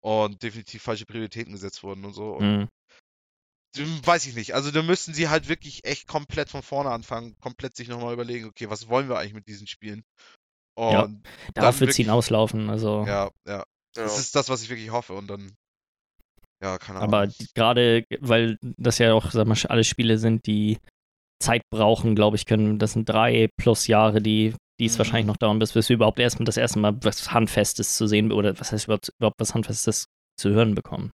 Und definitiv falsche Prioritäten gesetzt wurden und so. Und mh, Hm, Weiß ich nicht. Also da müssten sie halt wirklich echt komplett von vorne anfangen, komplett sich nochmal überlegen, okay, was wollen wir eigentlich mit diesen Spielen? Ja. Und darauf dann wird es hinauslaufen. Also, ja, ja, Ja. Das ist das, was ich wirklich hoffe und dann, ja, keine Ahnung. aber gerade, weil das ja auch, sag mal, alle Spiele sind, die Zeit brauchen, glaube ich, können, das sind drei plus Jahre, die, die es Mhm. wahrscheinlich noch dauern, bis wir überhaupt erstmal das erste Mal was Handfestes zu sehen oder was heißt überhaupt, überhaupt was Handfestes zu hören bekommen.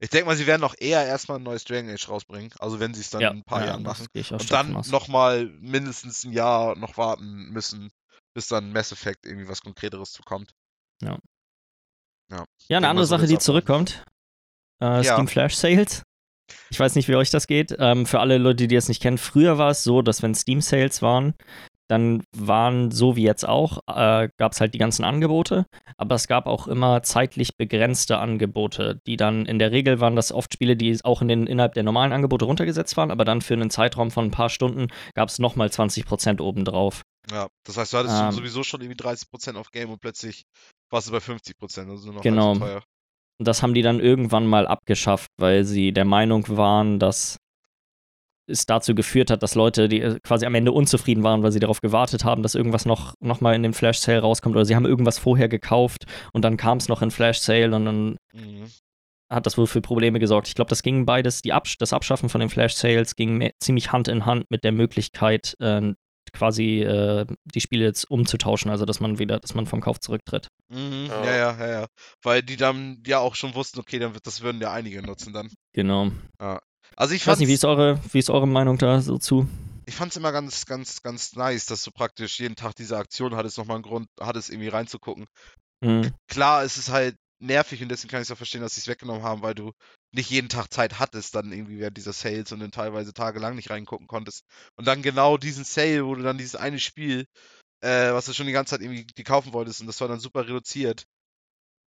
Ich denke mal, sie werden auch eher erstmal ein neues Dragon Age rausbringen, also wenn sie es dann in ein paar Jahren das machen. Und dann nochmal mindestens ein Jahr noch warten müssen, bis dann Mass Effect irgendwie was Konkreteres zukommt. Ja, Denk eine mal, andere Sache, die zurückkommt. Äh, Ja. Steam Flash Sales. Ich weiß nicht, wie euch das geht. Ähm, für alle Leute, die das nicht kennen, früher war es so, dass wenn Steam Sales waren, dann waren so wie jetzt auch, äh, gab es halt die ganzen Angebote, aber es gab auch immer zeitlich begrenzte Angebote, die dann in der Regel waren das oft Spiele, die auch in den, innerhalb der normalen Angebote runtergesetzt waren, aber dann für einen Zeitraum von ein paar Stunden gab es nochmal 20% obendrauf. Ja, das heißt, du hattest Ähm. sowieso schon irgendwie 30% auf Game und plötzlich warst du bei 50%, also noch Genau. so teuer. Und das haben die dann irgendwann mal abgeschafft, weil sie der Meinung waren, dass es dazu geführt hat, dass Leute, die äh, quasi am Ende unzufrieden waren, weil sie darauf gewartet haben, dass irgendwas noch, noch mal in dem Flash Sale rauskommt oder sie haben irgendwas vorher gekauft und dann kam es noch in Flash Sale und dann Mhm. hat das wohl für Probleme gesorgt. Ich glaube, das ging beides, die Absch das Abschaffen von den Flash Sales ging ziemlich Hand in Hand mit der Möglichkeit, äh, quasi äh, die Spiele jetzt umzutauschen, also dass man wieder, dass man vom Kauf zurücktritt. Mhm. Ja. Ja, ja, ja, ja. Weil die dann ja auch schon wussten, okay, dann wird, das würden ja einige nutzen dann. Genau. Also ich Ich weiß nicht, wie ist eure, wie ist eure Meinung da so zu? ich fand's immer ganz, ganz, ganz nice, dass du praktisch jeden Tag diese Aktion hattest, nochmal einen Grund hattest, irgendwie reinzugucken. Hm. Klar, es ist halt nervig und deswegen kann ich es auch verstehen, dass sie es weggenommen haben, weil du nicht jeden Tag Zeit hattest, dann irgendwie während dieser Sales und dann teilweise tagelang nicht reingucken konntest. Und dann genau diesen Sale, wo du dann dieses eine Spiel äh, was du schon die ganze Zeit irgendwie die kaufen wolltest und das war dann super reduziert,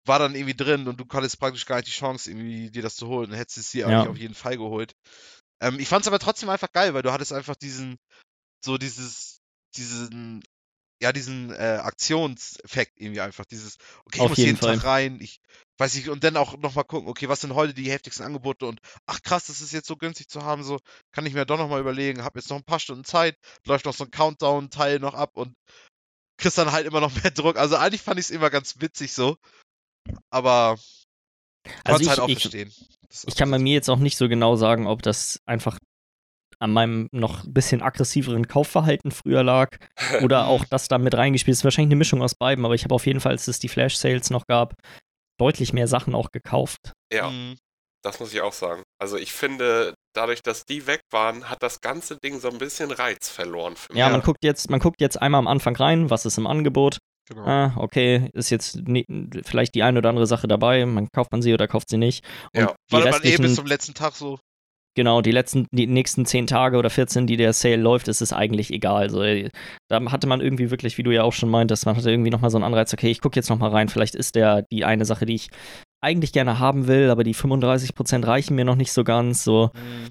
war dann irgendwie drin und du hattest praktisch gar nicht die Chance, irgendwie dir das zu holen. Dann hättest du es dir Ja. eigentlich auf jeden Fall geholt. Ähm, ich fand es aber trotzdem einfach geil, weil du hattest einfach diesen, so dieses, diesen, ja, diesen äh, Aktionseffekt irgendwie einfach. Dieses, okay, ich Auf muss jeden jeden. Tag rein, ich weiß nicht, und dann auch nochmal gucken, okay, was sind heute die heftigsten Angebote und ach krass, das ist jetzt so günstig zu haben, so kann ich mir doch nochmal überlegen, hab jetzt noch ein paar Stunden Zeit, läuft noch so ein Countdown-Teil noch ab und kriegst dann halt immer noch mehr Druck. Also eigentlich fand ich es immer ganz witzig so, aber Also kann's ich, halt auch ich, verstehen. Ich kann bei mir jetzt auch nicht so genau sagen, ob das einfach an meinem noch ein bisschen aggressiveren Kaufverhalten früher lag oder auch das da mit reingespielt ist. Wahrscheinlich eine Mischung aus beiden, aber ich habe auf jeden Fall, als es die Flash-Sales noch gab, deutlich mehr Sachen auch gekauft. Ja, Mhm. das muss ich auch sagen. Also ich finde, dadurch, dass die weg waren, hat das ganze Ding so ein bisschen Reiz verloren für mich. Ja, man guckt jetzt, man guckt jetzt einmal am Anfang rein, was ist im Angebot. Genau. Ah, okay, ist jetzt ne, vielleicht die eine oder andere Sache dabei, man kauft man sie oder kauft sie nicht. Und Ja. War dann eh bis zum letzten Tag so. Genau, die letzten, die nächsten 10 Tage oder 14, die der Sale läuft, ist es eigentlich egal. Also, äh, da hatte man irgendwie wirklich, wie du ja auch schon meintest, man hatte irgendwie nochmal so einen Anreiz, okay, ich gucke jetzt nochmal rein, vielleicht ist der die eine Sache, die ich eigentlich gerne haben will, aber die 35% reichen mir noch nicht so ganz. So, Mhm.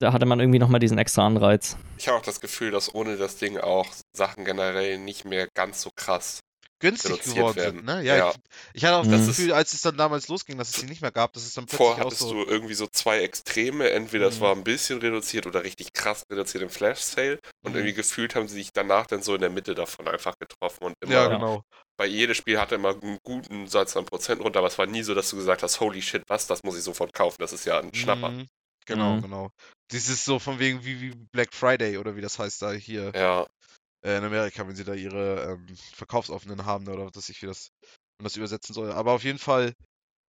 da hatte man irgendwie nochmal diesen extra Anreiz. Ich habe auch das Gefühl, dass ohne das Ding auch Sachen generell nicht mehr ganz so krass. Günstig reduziert geworden werden. sind, ne? Ja, Ja. Ich, ich hatte auch Mhm. das Gefühl, als es dann damals losging, dass es sie nicht mehr gab, dass es dann plötzlich Vorher auch hattest so. du irgendwie so zwei Extreme. Entweder es Mhm. war ein bisschen reduziert oder richtig krass reduziert im Flash-Sale. Und Mhm. irgendwie gefühlt haben sie sich danach dann so in der Mitte davon einfach getroffen. Und immer, Ja, genau. bei jedes Spiel hatte immer einen guten Satz an Prozent runter, aber es war nie so, dass du gesagt hast, holy shit, was, das muss ich sofort kaufen. Das ist ja ein Schnapper. Mhm. Genau, Mhm. genau. Dieses so von wegen wie, wie Black Friday oder wie das heißt da hier Ja, in Amerika, wenn sie da ihre ähm, Verkaufsoffenen haben oder was weiß ich, wie das, wenn das übersetzen soll. Aber auf jeden Fall,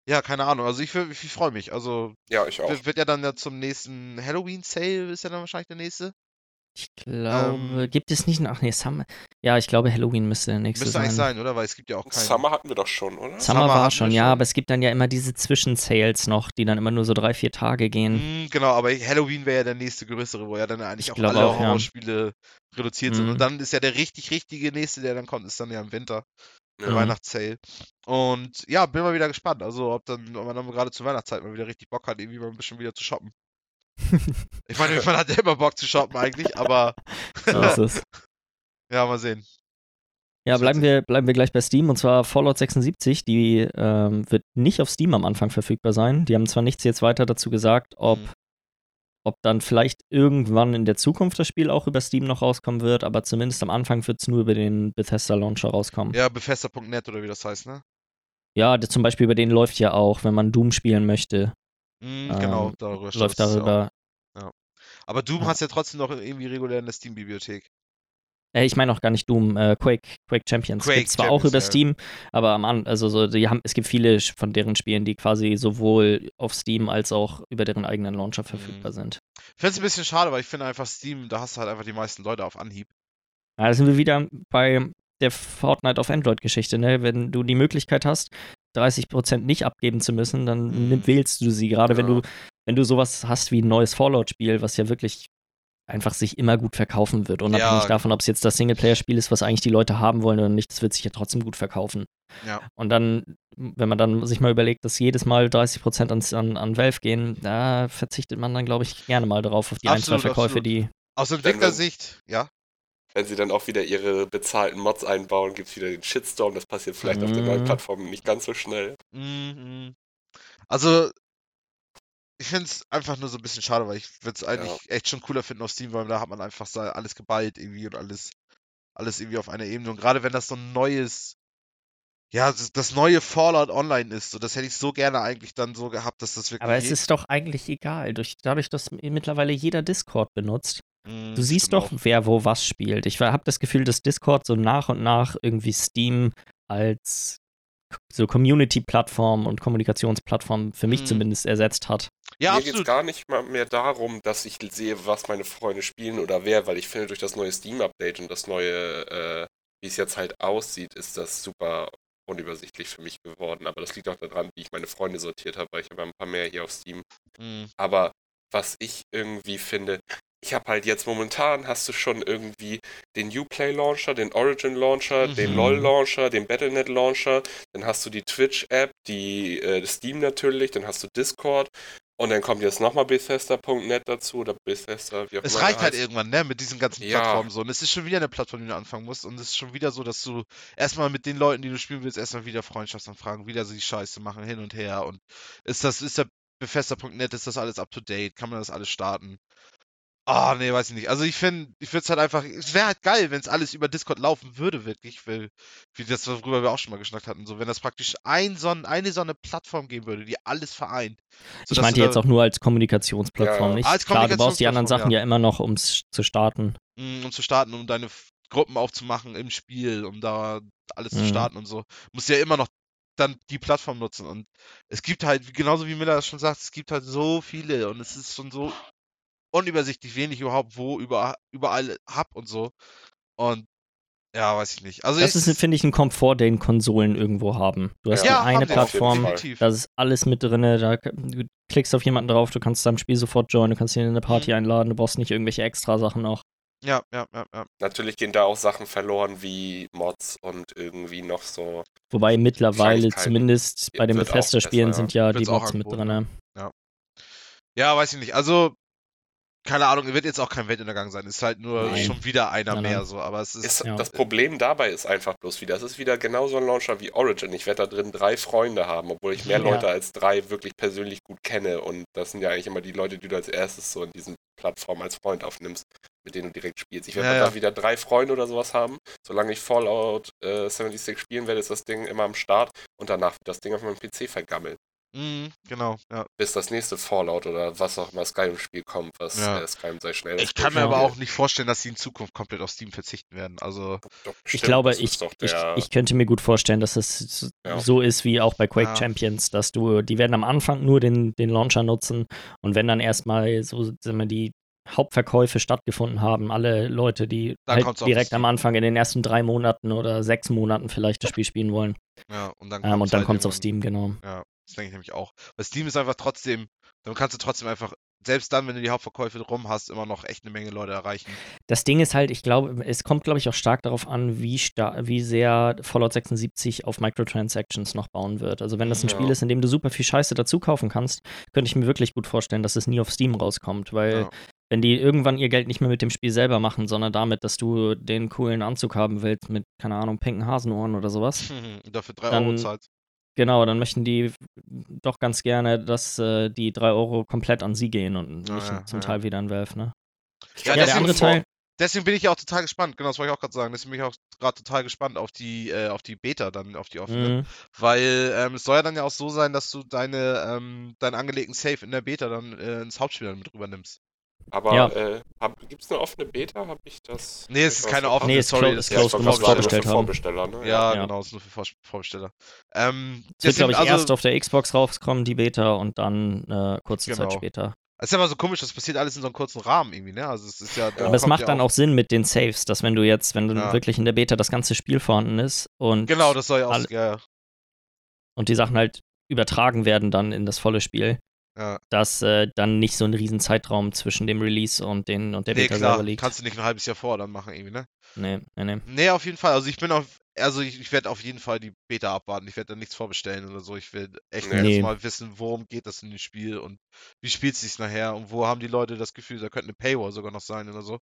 ja, keine Ahnung. Also ich, ich, freue mich. Also ja, ich auch. wird, wird ja dann ja zum nächsten Halloween-Sale, ist ja dann wahrscheinlich der nächste. Ich glaube, Ähm, gibt es nicht, ach nee, Summer, ja, ich glaube, Halloween müsste der nächste Müsste sein. eigentlich sein, oder? Weil es gibt ja auch keinen. Summer hatten wir doch schon, oder? Summer, Summer war schon, ja, schon. aber es gibt dann ja immer diese Zwischensales noch, die dann immer nur so drei, vier Tage gehen. Mhm, genau, aber Halloween wäre ja der nächste größere, wo ja dann eigentlich Ich auch alle auch, ja. Horrorspiele reduziert sind. Mhm. Und dann ist ja der richtig, richtige nächste, der dann kommt, ist dann ja im Winter, der Ja. Mhm. Weihnachtssale. Und ja, bin mal wieder gespannt. Also, ob dann, ob man dann gerade zur Weihnachtszeit mal wieder richtig Bock hat, irgendwie mal ein bisschen wieder zu shoppen. Ich meine, man hat ja immer Bock zu shoppen eigentlich, aber So ist es. ja, mal sehen. Ja, bleiben wir, bleiben wir gleich bei Steam und zwar Fallout 76. Die ähm, wird nicht auf Steam am Anfang verfügbar sein. Die haben zwar nichts jetzt weiter dazu gesagt, ob, Mhm. ob dann vielleicht irgendwann in der Zukunft das Spiel auch über Steam noch rauskommen wird, aber zumindest am Anfang wird es nur über den Bethesda Launcher rauskommen. Ja, Bethesda.net oder wie das heißt, ne? Ja, das, zum Beispiel über den läuft ja auch, wenn man Doom spielen möchte, Mhm, genau, Ähm, darüber steht läuft das ja darüber. Aber Doom Ja. hast ja trotzdem noch irgendwie regulär in der Steam-Bibliothek. Äh, ich meine auch gar nicht Doom, äh, Quake, Quake Champions. Quake Gibt zwar auch über ja. Steam, aber am also so, die haben, es gibt viele von deren Spielen, die quasi sowohl auf Steam als auch über deren eigenen Launcher verfügbar Mhm. sind. Ich finde es ein bisschen schade, weil ich finde einfach Steam, da hast du halt einfach die meisten Leute auf Anhieb. Ja, da sind wir wieder bei der Fortnite auf Android-Geschichte, ne? Wenn du die Möglichkeit hast, 30% nicht abgeben zu müssen, dann Mhm. nimm, wählst du sie. Gerade wenn Ja. du, wenn du sowas hast wie ein neues Fallout-Spiel, was ja wirklich einfach sich immer gut verkaufen wird, unabhängig Ja. davon, ob es jetzt das Singleplayer-Spiel ist, was eigentlich die Leute haben wollen oder nicht, das wird sich ja trotzdem gut verkaufen. Ja. Und dann, wenn man dann sich mal überlegt, dass jedes Mal 30% ans, an, an Valve gehen, da verzichtet man dann, glaube ich, gerne mal drauf, auf die ein, Absolut, zwei Verkäufe, absolut. die Aus wenn- Entwicklersicht, ja. Wenn sie dann auch wieder ihre bezahlten Mods einbauen, gibt es wieder den Shitstorm. Das passiert vielleicht auf den Mhm. neuen Plattformen nicht ganz so schnell. Mhm. Also, ich finde es einfach nur so ein bisschen schade, weil ich würde es eigentlich echt schon cooler finden auf Steam, weil da hat man einfach so alles geballt irgendwie und alles, alles irgendwie auf einer Ebene. Und gerade wenn das so ein neues, ja, das, das neue Fallout Online ist, so das hätte ich so gerne eigentlich dann so gehabt, dass das wirklich. Aber es ist doch eigentlich egal. Durch, dadurch, dass mittlerweile jeder Discord benutzt. Mhm, Du siehst stimmt doch, auch. wer wo was spielt. Ich habe das Gefühl, dass Discord so nach und nach irgendwie Steam als so Community-Plattform und Kommunikationsplattform für mich Mhm. zumindest ersetzt hat. Ja, Mir geht es gar nicht mal mehr darum, dass ich sehe, was meine Freunde spielen oder wer, weil ich finde, durch das neue Steam-Update und das neue, äh, wie es jetzt halt aussieht, ist das super unübersichtlich für mich geworden. Aber das liegt auch daran, wie ich meine Freunde sortiert habe, weil ich habe ein paar mehr hier auf Steam. Mhm. Aber was ich irgendwie finde, ich habe halt jetzt momentan hast du schon irgendwie den Uplay Launcher, den Origin Launcher, mhm. den LOL Launcher, den Battle.net Launcher, dann hast du die Twitch App, die äh, Steam natürlich, dann hast du Discord und dann kommt jetzt nochmal Bethesda.net dazu oder Bethesda, wie auch Es reicht halt irgendwann, ne, mit diesen ganzen ja. Plattformen so. Und es ist schon wieder eine Plattform, die du anfangen musst. Und es ist schon wieder so, dass du erstmal mit den Leuten, die du spielen willst, erstmal wieder Freundschaftsanfragen, wieder so die Scheiße machen, hin und her. Und ist das, ist der Bethesda.net, ist das alles up to date? Kann man das alles starten? Ah, oh, nee, weiß ich nicht. Also ich finde, ich würde es halt einfach, es wäre halt geil, wenn es alles über Discord laufen würde, wirklich, weil, wie das, worüber wir auch schon mal geschnackt hatten, so, wenn das praktisch ein so eine so eine Plattform geben würde, die alles vereint. Ich meinte jetzt auch nur als Kommunikationsplattform, ja, nicht? Als Klar, du brauchst die anderen Sachen ja, ja immer noch, um es zu starten. Mm, um zu starten, um deine Gruppen aufzumachen im Spiel, um da alles mhm. zu starten und so. Musst ja immer noch dann die Plattform nutzen. Und es gibt halt, genauso wie Miller das schon sagt, es gibt halt so viele und es ist schon so unübersichtlich, wen ich überhaupt wo über, überall hab und so. Und ja, weiß ich nicht. Also das ist, finde ich, ein Komfort, den Konsolen irgendwo haben. Du hast ja, eine Plattform, da ist alles mit drin, da du klickst auf jemanden drauf, du kannst deinem Spiel sofort joinen, du kannst ihn in eine Party mhm. einladen, du brauchst nicht irgendwelche extra Sachen noch. Ja, ja, ja, ja. Natürlich gehen da auch Sachen verloren wie Mods und irgendwie noch so. Wobei mittlerweile zumindest bei den Bethesda-Spielen sind ja die Mods mit drin. Ja. ja, weiß ich nicht. Also keine Ahnung, wird jetzt auch kein Weltuntergang sein. Ist halt nur Nein. schon wieder einer nein, mehr so. Aber es ist. ist ja. Das Problem dabei ist einfach bloß wieder, es ist wieder genauso ein Launcher wie Origin. Ich werde da drin drei Freunde haben, obwohl ich mehr ja. Leute als drei wirklich persönlich gut kenne. Und das sind ja eigentlich immer die Leute, die du als erstes so in diesen Plattformen als Freund aufnimmst, mit denen du direkt spielst. Ich werde ja, da wieder drei Freunde oder sowas haben. Solange ich Fallout äh, 76 spielen werde, ist das Ding immer am Start und danach wird das Ding auf meinem PC vergammelt. Mhm, genau, ja. Bis das nächste Fallout oder was auch immer Skyrim-Spiel kommt, was ja. äh, Skyrim sei schnell. Ich kann mir aber auch nicht vorstellen, dass sie in Zukunft komplett auf Steam verzichten werden. Also Doch, ich glaube, ich, ich, ich, könnte mir gut vorstellen, dass es ja. so ist wie auch bei Quake ja. Champions, dass du, die werden am Anfang nur den, den Launcher nutzen und wenn dann erstmal so sagen wir, die Hauptverkäufe stattgefunden haben, alle Leute, die halt direkt am Anfang in den ersten drei Monaten oder sechs Monaten vielleicht das Spiel spielen wollen. Ja, und dann ähm, kommt es halt auf Steam, genau. Ja, das denke ich nämlich auch. Weil Steam ist einfach trotzdem, dann kannst du trotzdem einfach, selbst dann, wenn du die Hauptverkäufe drum hast, immer noch echt eine Menge Leute erreichen. Das Ding ist halt, ich glaube, es kommt, glaube ich, auch stark darauf an, wie, wie sehr Fallout 76 auf Microtransactions noch bauen wird. Also wenn das ein ja. Spiel ist, in dem du super viel Scheiße dazu kaufen kannst, könnte ich mir wirklich gut vorstellen, dass es nie auf Steam rauskommt, weil ja. wenn die irgendwann ihr Geld nicht mehr mit dem Spiel selber machen, sondern damit, dass du den coolen Anzug haben willst mit, keine Ahnung, pinken Hasenohren oder sowas. Dafür 3 Euro zahlt. Genau, dann möchten die doch ganz gerne, dass äh, die 3 Euro komplett an sie gehen und nicht ja, zum ja. Teil wieder an Valve, ne? Ja, ja der andere Teil. Deswegen bin ich ja auch total gespannt, genau das wollte ich auch gerade sagen. Deswegen bin ich auch gerade total gespannt auf die, äh, auf die Beta, dann auf die offene. Mhm. Weil ähm, es soll ja dann ja auch so sein, dass du deine, ähm, deinen angelegten Safe in der Beta dann äh, ins Hauptspiel dann mit rübernimmst. Aber ja. äh, gibt es eine offene Beta? Habe ich das? Nee, es ist keine offene. Nee, es sorry, ist closed, du musst vorbestellt haben. Vorbesteller, ne? Ja, ja, genau, es ist nur für Vorbesteller. Ähm, es wird, glaube ich, also, erst auf der Xbox rauskommen, die Beta, und dann äh, kurze genau. Zeit später. Es ist ja immer so komisch, das passiert alles in so einem kurzen Rahmen irgendwie, ne? Also es ist ja. Aber es macht ja dann auch Sinn mit den Saves, dass wenn du jetzt, wenn du ja. wirklich in der Beta das ganze Spiel vorhanden ist und. Genau, das soll ja auch. Ja, ja. Und die Sachen halt übertragen werden dann in das volle Spiel ja. dass äh, dann nicht so ein riesen Zeitraum zwischen dem Release und, den, und der nee, Beta klar. liegt. kannst du nicht ein halbes Jahr vor dann machen irgendwie, ne? Nee, nee, nee. Nee, auf jeden Fall. Also ich bin auf, also ich, ich werde auf jeden Fall die Beta abwarten. Ich werde da nichts vorbestellen oder so. Ich will echt nee. mal wissen, worum geht das in dem Spiel und wie spielt es sich nachher und wo haben die Leute das Gefühl, da könnte eine Paywall sogar noch sein oder so.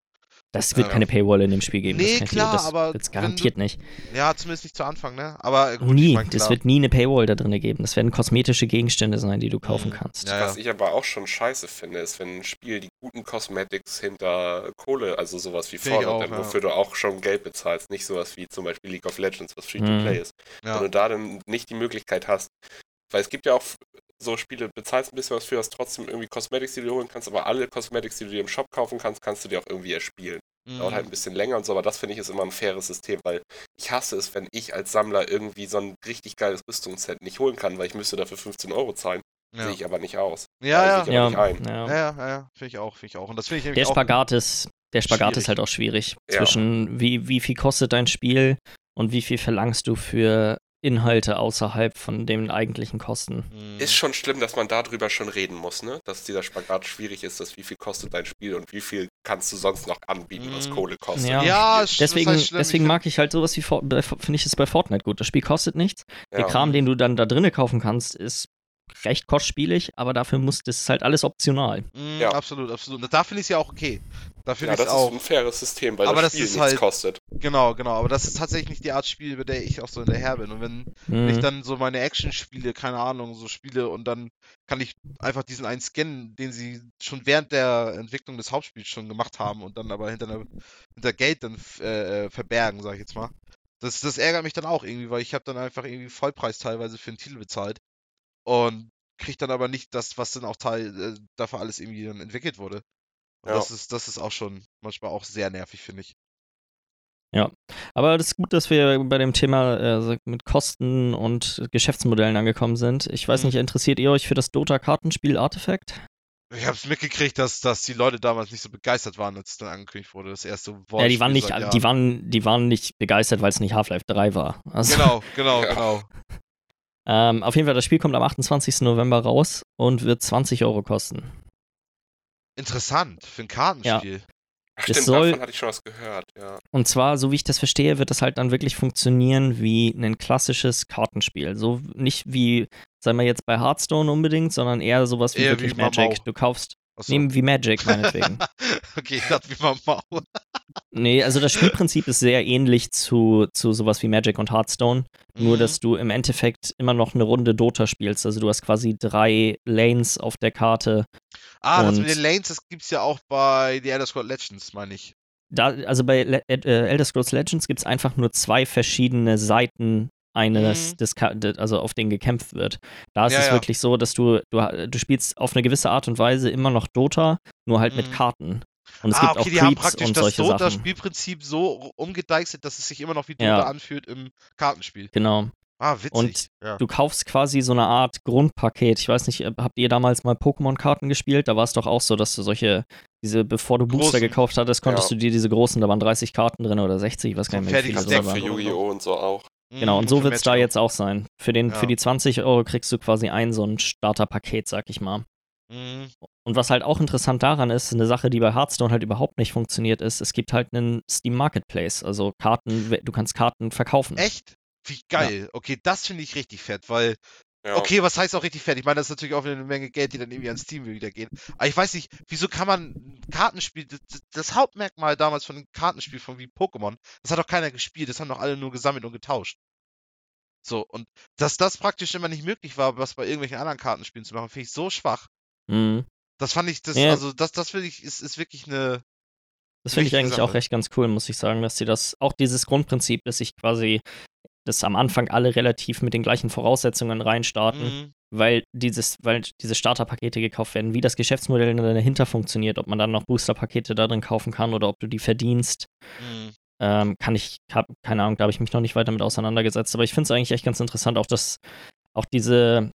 Das wird ähm, keine Paywall in dem Spiel geben. Nee, klar, das aber. Das garantiert du, nicht. Ja, zumindest nicht zu Anfang, ne? Aber gut, Nie. Ich mein, das wird nie eine Paywall da drin geben. Das werden kosmetische Gegenstände sein, die du kaufen mhm. kannst. Ja, ja. Was ich aber auch schon scheiße finde, ist, wenn ein Spiel die guten Cosmetics hinter Kohle, also sowas wie Fallout, wofür du auch schon Geld bezahlst, nicht sowas wie zum Beispiel League of Legends, was Free-to-Play mhm. ist. Wenn du da dann nicht die Möglichkeit hast, weil es gibt ja auch so Spiele, bezahlst ein bisschen was für, hast trotzdem irgendwie Cosmetics, die du holen kannst, aber alle Cosmetics, die du dir im Shop kaufen kannst, kannst du dir auch irgendwie erspielen. Mhm. Dauert halt ein bisschen länger und so, aber das finde ich ist immer ein faires System, weil ich hasse es, wenn ich als Sammler irgendwie so ein richtig geiles Rüstungsset nicht holen kann, weil ich müsste dafür 15 Euro zahlen. Ja. Sehe ich aber nicht aus. Ja, ja. Ja. ja. ja, ja, ja, finde ich auch, finde ich auch. Und das finde ich Der Spagat ist, der Spagat ist halt auch schwierig. Zwischen wie, wie viel kostet dein Spiel und wie viel verlangst du für Inhalte außerhalb von den eigentlichen Kosten. Mhm. Ist schon schlimm, dass man darüber schon reden muss, ne? Dass dieser Spagat schwierig ist, dass wie viel kostet dein Spiel und wie viel kannst du sonst noch anbieten, was Mhm. Kohle kostet. Ja. ja, Deswegen, schlimm. deswegen mag ich halt sowas wie, bei- finde ich es bei Fortnite gut. Das Spiel kostet nichts. Der Ja. Kram, den du dann da drinnen kaufen kannst, ist recht kostspielig, aber dafür muss das ist halt alles optional. Mm, Ja. Absolut, absolut. Und da finde ich es ja auch okay. Da finde Ja, ich das es auch. ist ein faires System, weil Aber das das Spiel ist nichts halt- kostet. Genau, genau. Aber das ist tatsächlich nicht die Art Spiel, bei der ich auch so hinterher bin. Und wenn, wenn ich Mhm. dann so meine Action-Spiele, keine Ahnung, so spiele und dann kann ich einfach diesen einen scannen, den sie schon während der Entwicklung des Hauptspiels schon gemacht haben und dann aber hinter, einer, hinter Gate dann äh, äh, verbergen, sag ich jetzt mal. Das, das ärgert mich dann auch irgendwie, weil ich habe dann einfach irgendwie Vollpreis teilweise für einen Titel bezahlt und krieg dann aber nicht das, was dann auch Teil äh, dafür alles irgendwie dann entwickelt wurde. Und Ja. das ist, das ist auch schon manchmal auch sehr nervig, finde ich. Aber das ist gut, dass wir bei dem Thema äh, mit Kosten und Geschäftsmodellen angekommen sind. Ich weiß Mhm. nicht, interessiert ihr euch für das Dota-Kartenspiel Artifact? Ich habe es mitgekriegt, dass, dass die Leute damals nicht so begeistert waren, als es dann angekündigt wurde. Das erste Wort. Ja, die waren nicht, die waren, die waren nicht begeistert, weil es nicht Half-Life 3 war. Also, Genau, genau, Ja. genau. Ähm, auf jeden Fall, das Spiel kommt am 28. November raus und wird 20 Euro kosten. Interessant für ein Kartenspiel. Ach, Das stimmt, soll- davon hatte ich schon was gehört, ja. Und zwar, so wie ich das verstehe, wird das halt dann wirklich funktionieren wie ein klassisches Kartenspiel. So nicht wie, sagen wir jetzt bei Hearthstone unbedingt, sondern eher sowas wie Eher wirklich wie. Magic. Du kaufst, Achso. nehmen wie Magic meinetwegen. okay, ich dachte wie Mama. nee, also das Spielprinzip ist sehr ähnlich zu, zu sowas wie Magic und Hearthstone. Nur, Mhm. dass du im Endeffekt immer noch eine Runde Dota spielst. Also du hast quasi drei Lanes auf der Karte. Ah, das mit den Lanes, das gibt's ja auch bei The Elder Scrolls Legends, meine ich. Da, also bei Le äh, Elder Scrolls Legends gibt es einfach nur zwei verschiedene Seiten eines, Mhm. des also auf denen gekämpft wird. Da ist Ja, es ja. wirklich so, dass du, du, du spielst auf eine gewisse Art und Weise immer noch Dota, nur halt mit Mhm. Karten. Und es ah, gibt okay, auch die haben Creeps praktisch und das. Dota-Spielprinzip so umgedeichselt, dass es sich immer noch wie Dota Ja. anfühlt im Kartenspiel. Genau. Ah, witzig. Und ja. Du kaufst quasi so eine Art Grundpaket. Ich weiß nicht, äh, habt ihr damals mal Pokémon-Karten gespielt? Da war es doch auch so, dass du solche, diese, bevor du Booster Großen. gekauft hattest, konntest Ja. du dir diese großen, da waren 30 Karten drin oder 60, ich Gab's das Deck auch waren. für Yu-Gi-Oh! und so auch. Genau, und Mhm, so für wird es da jetzt auch sein. Für, den, für Ja. die 20 Euro kriegst du quasi ein so ein Starterpaket, sag ich mal. Mhm. Und was halt auch interessant daran ist, eine Sache, die bei Hearthstone halt überhaupt nicht funktioniert, ist, es gibt halt einen Steam Marketplace. Also Karten, du kannst Karten verkaufen. Echt? Wie geil. Okay, das finde ich richtig fett, weil Ja. Okay, was heißt auch richtig fett? Ich meine, das ist natürlich auch wieder eine Menge Geld, die dann irgendwie an Steam wieder gehen. Aber ich weiß nicht, wieso kann man ein Kartenspiel, das, Hauptmerkmal damals von einem Kartenspiel von wie Pokémon, das hat doch keiner gespielt, das haben doch alle nur gesammelt und getauscht. So, und dass das praktisch immer nicht möglich war, was bei irgendwelchen anderen Kartenspielen zu machen, finde ich so schwach. Mhm. Das fand ich, das, Ja. also das, das finde ich, ist, ist wirklich eine. Das finde ich eigentlich Sache. auch recht ganz cool, muss ich sagen, dass sie das, auch dieses Grundprinzip, dass sich quasi, dass am Anfang alle relativ mit den gleichen Voraussetzungen reinstarten, Mhm. weil dieses, weil diese Starterpakete gekauft werden, wie das Geschäftsmodell dahinter funktioniert, ob man dann noch Boosterpakete da drin kaufen kann oder ob du die verdienst, Mhm. ähm, kann ich, hab, keine Ahnung, da habe ich mich noch nicht weiter mit auseinandergesetzt, aber ich finde es eigentlich echt ganz interessant, auch das, auch diese,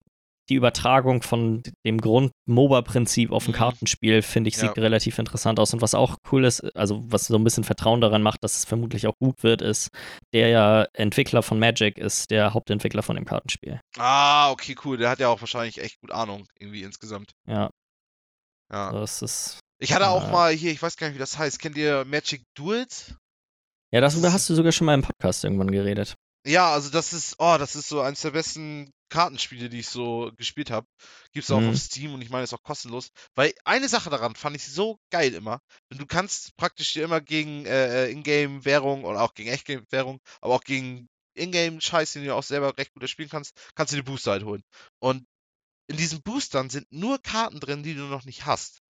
die Übertragung von dem Grund-MOBA-Prinzip auf ein Mhm. Kartenspiel, finde ich, Ja. sieht relativ interessant aus. Und was auch cool ist, also was so ein bisschen Vertrauen daran macht, dass es vermutlich auch gut wird, ist, der ja Entwickler von Magic ist der Hauptentwickler von dem Kartenspiel. Ah, okay, cool. Der hat ja auch wahrscheinlich echt gut Ahnung, irgendwie insgesamt. Ja, Ja. das ist. Ich hatte auch Äh. mal hier, ich weiß gar nicht, wie das heißt. Kennt ihr Magic Duels? Ja, darüber hast du sogar schon mal im Podcast irgendwann geredet. Ja, also das ist, oh, das ist so eines der besten Kartenspiele, die ich so gespielt habe. Gibt's auch Mhm. auf Steam und ich meine, ist auch kostenlos. Weil eine Sache daran fand ich so geil immer. Du kannst praktisch dir immer gegen äh, äh, Ingame-Währung oder auch gegen Echtgame-Währung, aber auch gegen Ingame-Scheiß, den du auch selber recht gut erspielen kannst, kannst du dir Booster halt holen. Und in diesen Boostern sind nur Karten drin, die du noch nicht hast.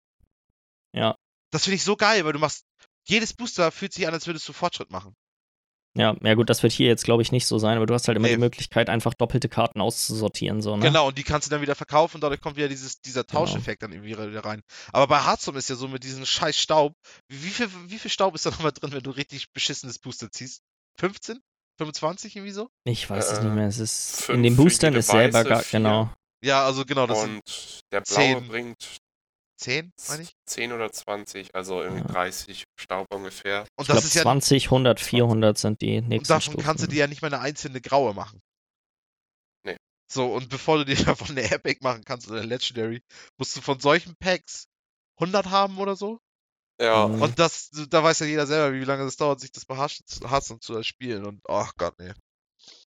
Ja. Das finde ich so geil, weil du machst, jedes Booster fühlt sich an, als würdest du Fortschritt machen. Ja, ja gut, das wird hier jetzt, glaube ich, nicht so sein, aber du hast halt immer Nee. die Möglichkeit, einfach doppelte Karten auszusortieren. So, ne? Genau, und die kannst du dann wieder verkaufen und dadurch kommt wieder dieses, dieser Genau. Tauscheffekt dann irgendwie wieder rein. Aber bei Hearthstone ist ja so mit diesem scheiß Staub. Wie, wie, viel, wie viel Staub ist da nochmal drin, wenn du richtig beschissenes Booster ziehst? 15? 25 irgendwie so? Ich weiß es Äh, nicht mehr. Es ist fünf in den Boostern ist selber gar, genau. Ja, also genau, das sind Und der blaue zehn. bringt 10, meine ich. 10 oder 20, also irgendwie Ja. 30 Staub ungefähr. Und Ich das ist ja. 20, 100, 400 sind die Und nächsten davon Stufen. kannst du dir ja nicht mal eine einzelne graue machen. So, und bevor du dir davon eine Epic machen kannst oder eine Legendary, musst du von solchen Packs 100 haben oder so. Ja, Mhm. Und das, da weiß ja jeder selber, wie lange es dauert, sich das Hearthstone zu spielen. Und, ach Gott, nee.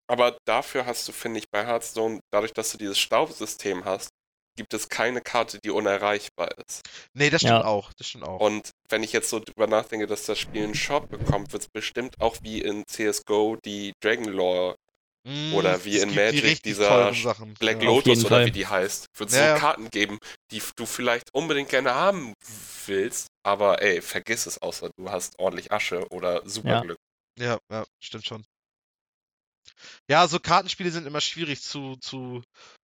aber dafür hast du, finde ich, bei Hearthstone, dadurch, dass du dieses Staubsystem hast, gibt es keine Karte, die unerreichbar ist. Nee, das stimmt Ja. auch. Das stimmt auch. Und wenn ich jetzt so drüber nachdenke, dass das Spiel einen Shop bekommt, wird es bestimmt auch wie in CSGO die Dragonlore Mm, oder wie in die Magic richtig dieser Sachen. Black ja. Lotus oder Fall. wie die heißt, wird es Ja, so ja. Karten geben, die du vielleicht unbedingt gerne haben willst, aber ey, vergiss es, außer du hast ordentlich Asche oder Ja. Superglück. Ja, ja, stimmt schon. Ja, so Kartenspiele sind immer schwierig zu, zu,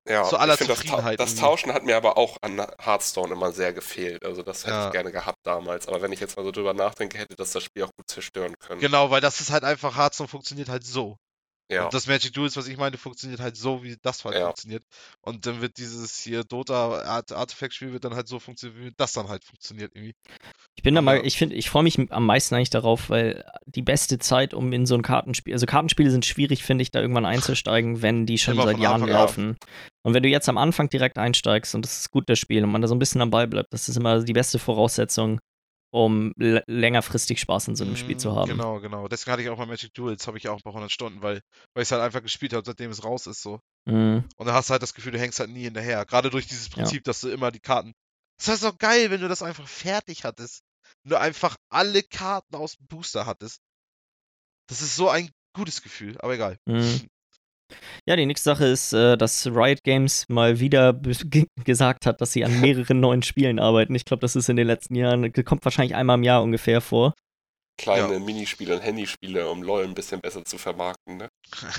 Ja, Zu aller ich find, das, Ta Zufriedenheit das. Tauschen hat mir aber auch an Hearthstone immer sehr gefehlt. Also das hätte Ja. ich gerne gehabt damals. Aber wenn ich jetzt mal so drüber nachdenke, hätte das das Spiel auch gut zerstören können. genau, weil das ist halt einfach, Hearthstone funktioniert halt so. Ja, Und das Magic Duels, was ich meine, funktioniert halt so, wie das halt Ja. funktioniert. Und dann wird dieses hier Dota Art Artifact-Spiel wird dann halt so funktionieren, wie das dann halt funktioniert irgendwie. Ich bin da mal, ich finde, ich freue mich am meisten eigentlich darauf, weil die beste Zeit, um in so ein Kartenspiel, also Kartenspiele sind schwierig, finde ich, da irgendwann einzusteigen, wenn die schon Immer seit Jahren Anfang an. laufen. Und wenn du jetzt am Anfang direkt einsteigst und das ist gut das Spiel und man da so ein bisschen dabei bleibt, das ist immer die beste Voraussetzung, um längerfristig Spaß in so einem Spiel zu haben. Genau, genau. Deswegen hatte ich auch bei Magic Duels, habe ich auch ein paar hundert Stunden, weil, weil ich es halt einfach gespielt habe, seitdem es raus ist so. Mhm. Und dann hast du halt das Gefühl, du hängst halt nie hinterher. Gerade durch dieses Ja. Prinzip, dass du immer die Karten. Das heißt doch geil, wenn du das einfach fertig hattest. Wenn du einfach alle Karten aus dem Booster hattest. Das ist so ein gutes Gefühl, aber egal. Mhm. Ja, die nächste Sache ist, äh, dass Riot Games mal wieder gesagt hat, dass sie an mehreren neuen Spielen arbeiten. Ich glaube, das ist in den letzten Jahren, kommt wahrscheinlich einmal im Jahr ungefähr vor. kleine Ja. Minispiele und Handyspiele, um LOL ein bisschen besser zu vermarkten. Ne?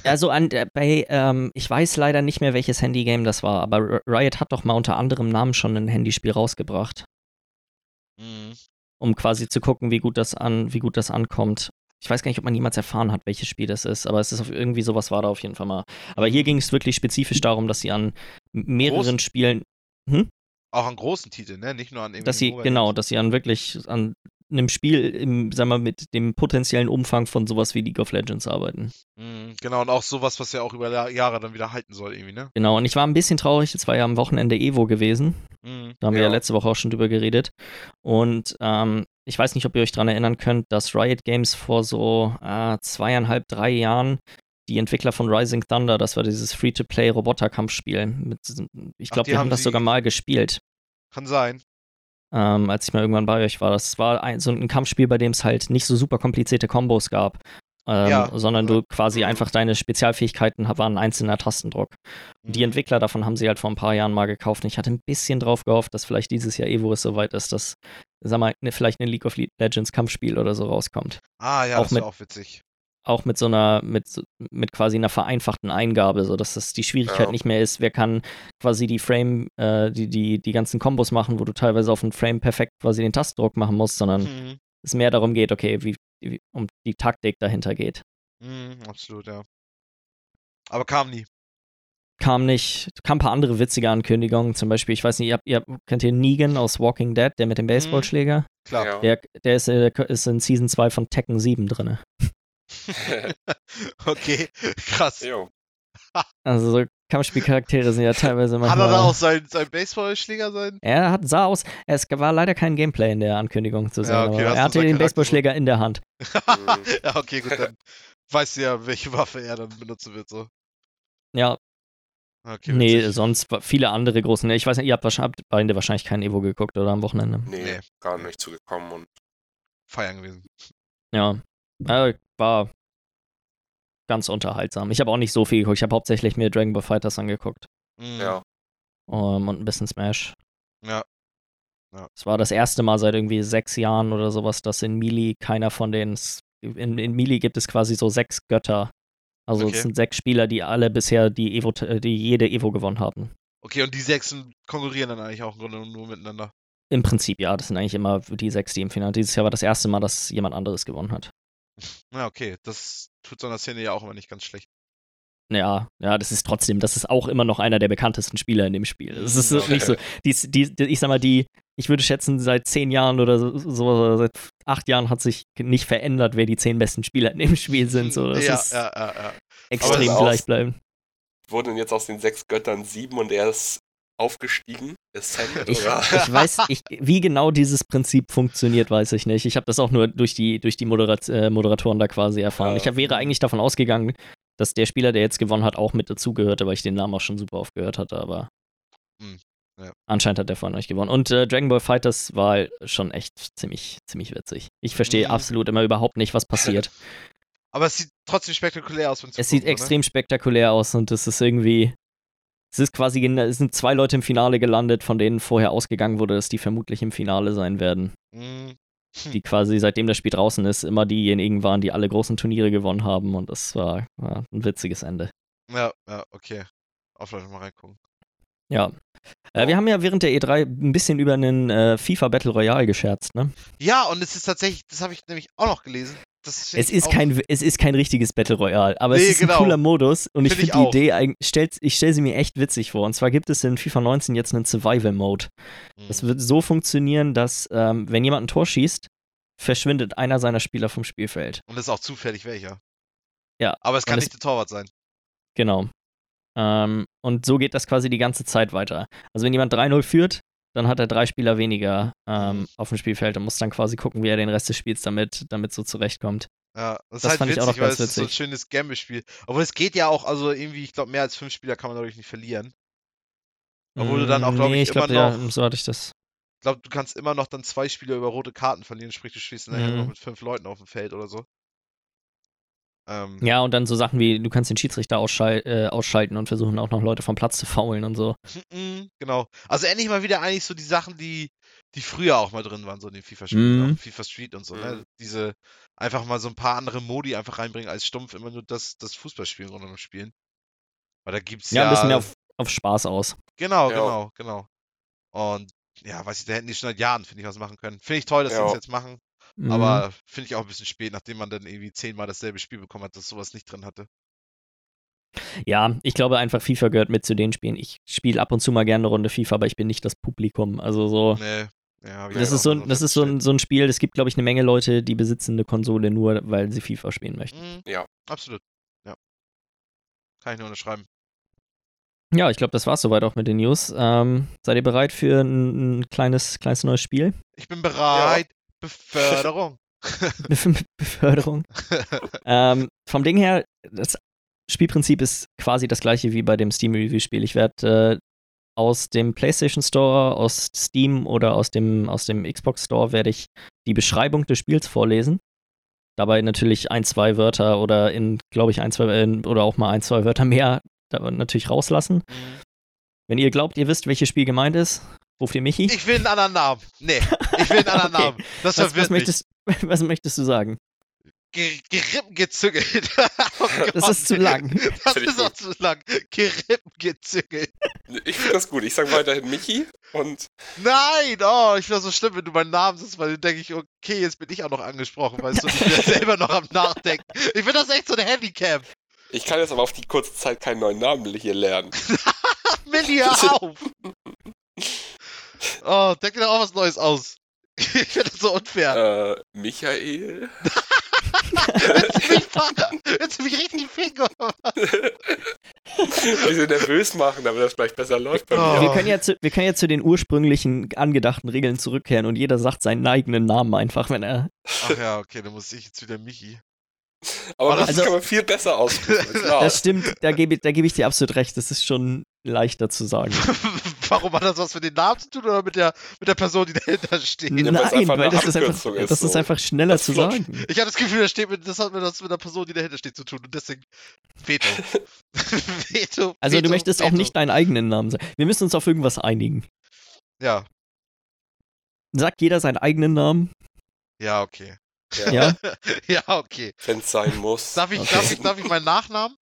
Also an der, bei, ähm, ich weiß leider nicht mehr, welches Handygame das war, aber Riot hat doch mal unter anderem Namen schon ein Handyspiel rausgebracht, Mhm. um quasi zu gucken, wie gut das an, wie gut das ankommt. Ich weiß gar nicht, ob man jemals erfahren hat, welches Spiel das ist, aber es ist auf, irgendwie sowas war da auf jeden Fall mal. Aber hier ging es wirklich spezifisch darum, dass sie an mehreren Großen? Spielen, Auch an großen Titeln, ne? Nicht nur an dass sie, genau, dass sie an wirklich an einem Spiel im, sagen wir, mit dem potenziellen Umfang von sowas wie League of Legends arbeiten. Mhm, Genau, und auch sowas, was ja auch über Jahre dann wieder halten soll, irgendwie, ne? Genau, und ich war ein bisschen traurig, jetzt war ja am Wochenende Evo gewesen. Mhm. Da haben wir ja Ja. letzte Woche auch schon drüber geredet. Und ähm, ich weiß nicht, ob ihr euch daran erinnern könnt, dass Riot Games vor so äh, zweieinhalb, drei Jahren die Entwickler von Rising Thunder, das war dieses Free-to-Play-Roboterkampfspiel. mit diesem- Ich glaube, die die, haben haben das sogar mal gespielt, Kann sein. ähm, als ich mal irgendwann bei euch war. Das war ein, so ein Kampfspiel, bei dem es halt nicht so super komplizierte Kombos gab. Ähm, Ja. sondern du quasi einfach deine Spezialfähigkeiten waren ein einzelner Tastendruck. Die Mhm. Entwickler davon haben sie halt vor ein paar Jahren mal gekauft. Und ich hatte ein bisschen drauf gehofft, dass vielleicht dieses Jahr Evo es soweit ist, dass, sag mal, ne, vielleicht ein League of Le- Legends Kampfspiel oder so rauskommt. Ah, ja, auch das mit- wäre auch witzig. Auch mit so einer, mit, mit quasi einer vereinfachten Eingabe, sodass das die Schwierigkeit Ja. nicht mehr ist, wer kann quasi die Frame, äh, die, die, die ganzen Kombos machen, wo du teilweise auf einen Frame perfekt quasi den Tastendruck machen musst, sondern Mhm. es mehr darum geht, okay, wie, wie um die Taktik dahinter geht. Mhm, absolut, ja. Aber kam nie. kam nicht, kam ein paar andere witzige Ankündigungen. Zum Beispiel, ich weiß nicht, ihr, habt, ihr kennt ihr Negan aus Walking Dead, der mit dem Baseballschläger? Klar. Ja. Der, der, ist, äh, der ist in Season 2 von Tekken 7 drin. okay, krass. jo. Also so Kampfspielcharaktere sind ja teilweise Hat manchmal. er da auch seinen, seinen Baseballschläger sein? er hat, sah aus, es war leider kein Gameplay in der Ankündigung zu sehen, Ja, okay, er hatte den Baseballschläger in der Hand. Ja, okay, gut, dann weißt du ja, welche Waffe er dann benutzen wird, so. Ja, Okay, nee, witzig. sonst viele andere großen. Ich weiß nicht, ihr habt, wahrscheinlich, habt beide wahrscheinlich kein Evo geguckt oder am Wochenende. Nee, Nee. gar nicht zugekommen und Feiern gewesen. Ja, äh, war ganz unterhaltsam. Ich habe auch nicht so viel geguckt. Ich habe hauptsächlich mir Dragon Ball Fighters angeguckt. Mhm. ja. Um, und ein bisschen Smash. Ja. Es war das erste Mal seit irgendwie sechs Jahren oder sowas, dass in Melee keiner von den. In, in Melee gibt es quasi so sechs Götter. Also Okay. es sind sechs Spieler, die alle bisher die Evo, die jede Evo gewonnen haben. Okay, und die Sechsen konkurrieren dann eigentlich auch im Grunde nur miteinander. Im Prinzip ja, das sind eigentlich immer die sechs, die im Finale. Dieses Jahr war das erste Mal, dass jemand anderes gewonnen hat. Ja, okay, das tut so einer Szene ja auch immer nicht ganz schlecht. Ja, ja, das ist trotzdem, das ist auch immer noch einer der bekanntesten Spieler in dem Spiel. Es ist so Okay. nicht so, die, die, die, ich sag mal, die, ich würde schätzen, seit zehn Jahren oder so, so oder seit acht Jahren hat sich nicht verändert, wer die zehn besten Spieler in dem Spiel sind. So, das ja, ist ja, ja, ja. extrem das- gleichbleibend. wurden jetzt aus den sechs Göttern sieben und er ist aufgestiegen? Ich, oder? ich weiß, ich, wie genau dieses Prinzip funktioniert, weiß ich nicht. Ich habe das auch nur durch die, durch die Moderat, äh, Moderatoren da quasi erfahren. Ja. Ich hab, wäre eigentlich davon ausgegangen, dass der Spieler, der jetzt gewonnen hat, auch mit dazugehörte, weil ich den Namen auch schon super oft gehört hatte, aber Hm, ja. anscheinend hat der von euch gewonnen. Und äh, Dragon Ball Fighters war schon echt ziemlich, ziemlich witzig. Ich verstehe Mhm. absolut immer überhaupt nicht, was passiert. Aber es sieht trotzdem spektakulär aus. es sieht zugucken, extrem spektakulär aus und es ist irgendwie. Es ist quasi, es sind zwei Leute im Finale gelandet, von denen vorher ausgegangen wurde, dass die vermutlich im Finale sein werden. Mhm. die quasi seitdem das Spiel draußen ist, immer diejenigen waren, die alle großen Turniere gewonnen haben und das war, war ein witziges Ende. Ja, ja, okay. Auf Leute mal reingucken. Ja. Äh, wir haben ja während der E3 ein bisschen über einen äh, FIFA Battle Royale gescherzt, ne? Ja, und es ist tatsächlich, das habe ich nämlich auch noch gelesen. Es ist, kein, es ist kein richtiges Battle Royale, aber Nee, es ist genau. ein cooler Modus und ich Find ich finde die auch. Idee, stellt, ich stelle sie mir echt witzig vor. Und zwar gibt es in FIFA 19 jetzt einen Survival Mode. Das Mhm. wird so funktionieren, dass, ähm, wenn jemand ein Tor schießt, verschwindet einer seiner Spieler vom Spielfeld. Und das ist auch zufällig welcher. Ja, Aber es kann nicht der Torwart sein. Genau. Ähm, und so geht das quasi die ganze Zeit weiter. Also wenn jemand 3-0 führt, dann hat er drei Spieler weniger ähm, Mhm. auf dem Spielfeld und muss dann quasi gucken, wie er den Rest des Spiels damit, damit so zurechtkommt. Ja, das, Das ist halt fand ich witzig, auch noch weil ganz es ist so ein witzig. schönes Gamble-Spiel. Obwohl es geht ja auch, also irgendwie, ich glaube, mehr als fünf Spieler kann man dadurch nicht verlieren. Obwohl du dann auch, Mm, glaub nee, ich, ich glaube, immer ja, noch- so hatte ich das. Ich glaube, du kannst immer noch dann zwei Spieler über rote Karten verlieren, sprich, du stehst nachher Mhm. noch mit fünf Leuten auf dem Feld oder so. Ähm, Ja, und dann so Sachen wie, du kannst den Schiedsrichter ausschal äh, ausschalten und versuchen auch noch Leute vom Platz zu faulen und so. Mhm, genau. Also endlich mal wieder eigentlich so die Sachen, die, die früher auch mal drin waren, so in den FIFA-Spielen, auch FIFA Street und so, ne? Mhm. Diese einfach mal so ein paar andere Modi einfach reinbringen, als stumpf immer nur das, das Fußballspielen oder noch spielen. Weil da gibt's Ja, ja. ein bisschen mehr auf, auf Spaß aus. Genau, Ja. genau, genau. Und ja, weiß ich, da hätten die schon seit Jahren, finde ich, was machen können. Finde ich toll, dass sie Ja. das jetzt machen, Mhm. aber finde ich auch ein bisschen spät, nachdem man dann irgendwie zehnmal dasselbe Spiel bekommen hat, das sowas nicht drin hatte. Ja, ich glaube einfach, FIFA gehört mit zu den Spielen. Ich spiele ab und zu mal gerne eine Runde FIFA, aber ich bin nicht das Publikum. Also so. Nee. Ja, Das ist, so, ein- das ist so, ein, so ein Spiel, es gibt, glaube ich, eine Menge Leute, die besitzen eine Konsole nur, weil sie FIFA spielen möchten. Mhm, Ja. Absolut. Ja. Kann ich nur unterschreiben. Ja, ich glaube, das war's soweit auch mit den News. Ähm, seid ihr bereit für ein, ein kleines, kleines neues Spiel? Ich bin bereit. Beförderung. Be Beförderung. ähm, vom Ding her, das Spielprinzip ist quasi das gleiche wie bei dem Steam-Review-Spiel. Ich werde äh, aus dem PlayStation Store, aus Steam oder aus dem, aus dem Xbox Store werde ich die Beschreibung des Spiels vorlesen. Dabei natürlich ein, zwei Wörter oder in, glaube ich, ein, zwei äh, oder auch mal ein, zwei Wörter mehr natürlich rauslassen. Mhm. Wenn ihr glaubt, ihr wisst, welches Spiel gemeint ist, ruft ihr Michi. Ich will einen anderen Namen. Nee, ich will einen anderen Okay. Namen. Das was, was, möchtest, was möchtest du sagen? Ge Gerippengezügelt. oh Das ist zu lang. Das Find ist auch zu lang. Gerippengezügelt. Ich finde das gut. Ich sage weiterhin Michi und Nein, oh, ich finde das so schlimm, wenn du meinen Namen sagst, weil dann denke ich, okay, jetzt bin ich auch noch angesprochen, weißt du, ich bin selber noch am Nachdenken. Ich finde das echt so ein Handicap. ich kann jetzt aber auf die kurze Zeit keinen neuen Namen hier lernen. Milli, hör auf! Oh, denk dir doch auch was Neues aus. Ich finde das so unfair. Äh, Michael? Jetzt bin ich, ver- jetzt bin ich richtig Finger. Wie sie nervös machen, damit das vielleicht besser läuft bei Oh. mir. Wir können, ja zu, wir können ja zu den ursprünglichen angedachten Regeln zurückkehren und jeder sagt seinen eigenen Namen einfach, wenn er. Ach ja, okay, dann muss ich jetzt wieder Michi. Aber das Also- kann man viel besser ausdrücken. Das stimmt, da gebe da geb ich dir absolut recht. Das ist schon leichter zu sagen. Warum hat das was mit den Namen zu tun oder mit der, mit der Person, die dahinter steht? Nein, weil das ist einfach, ist, das ist so. einfach schneller Das zu sagen. Ich habe das Gefühl, das, steht mit, das hat mit, das mit der Person, die dahinter steht, zu tun und deswegen Veto. Veto. Also Veto, du möchtest auch Veto. nicht deinen eigenen Namen sagen. Wir müssen uns auf irgendwas einigen. Ja, Sagt jeder seinen eigenen Namen? ja, okay. Ja, Ja. ja, okay. Wenn es sein muss. Darf ich, Okay. darf ich, darf ich meinen Nachnamen?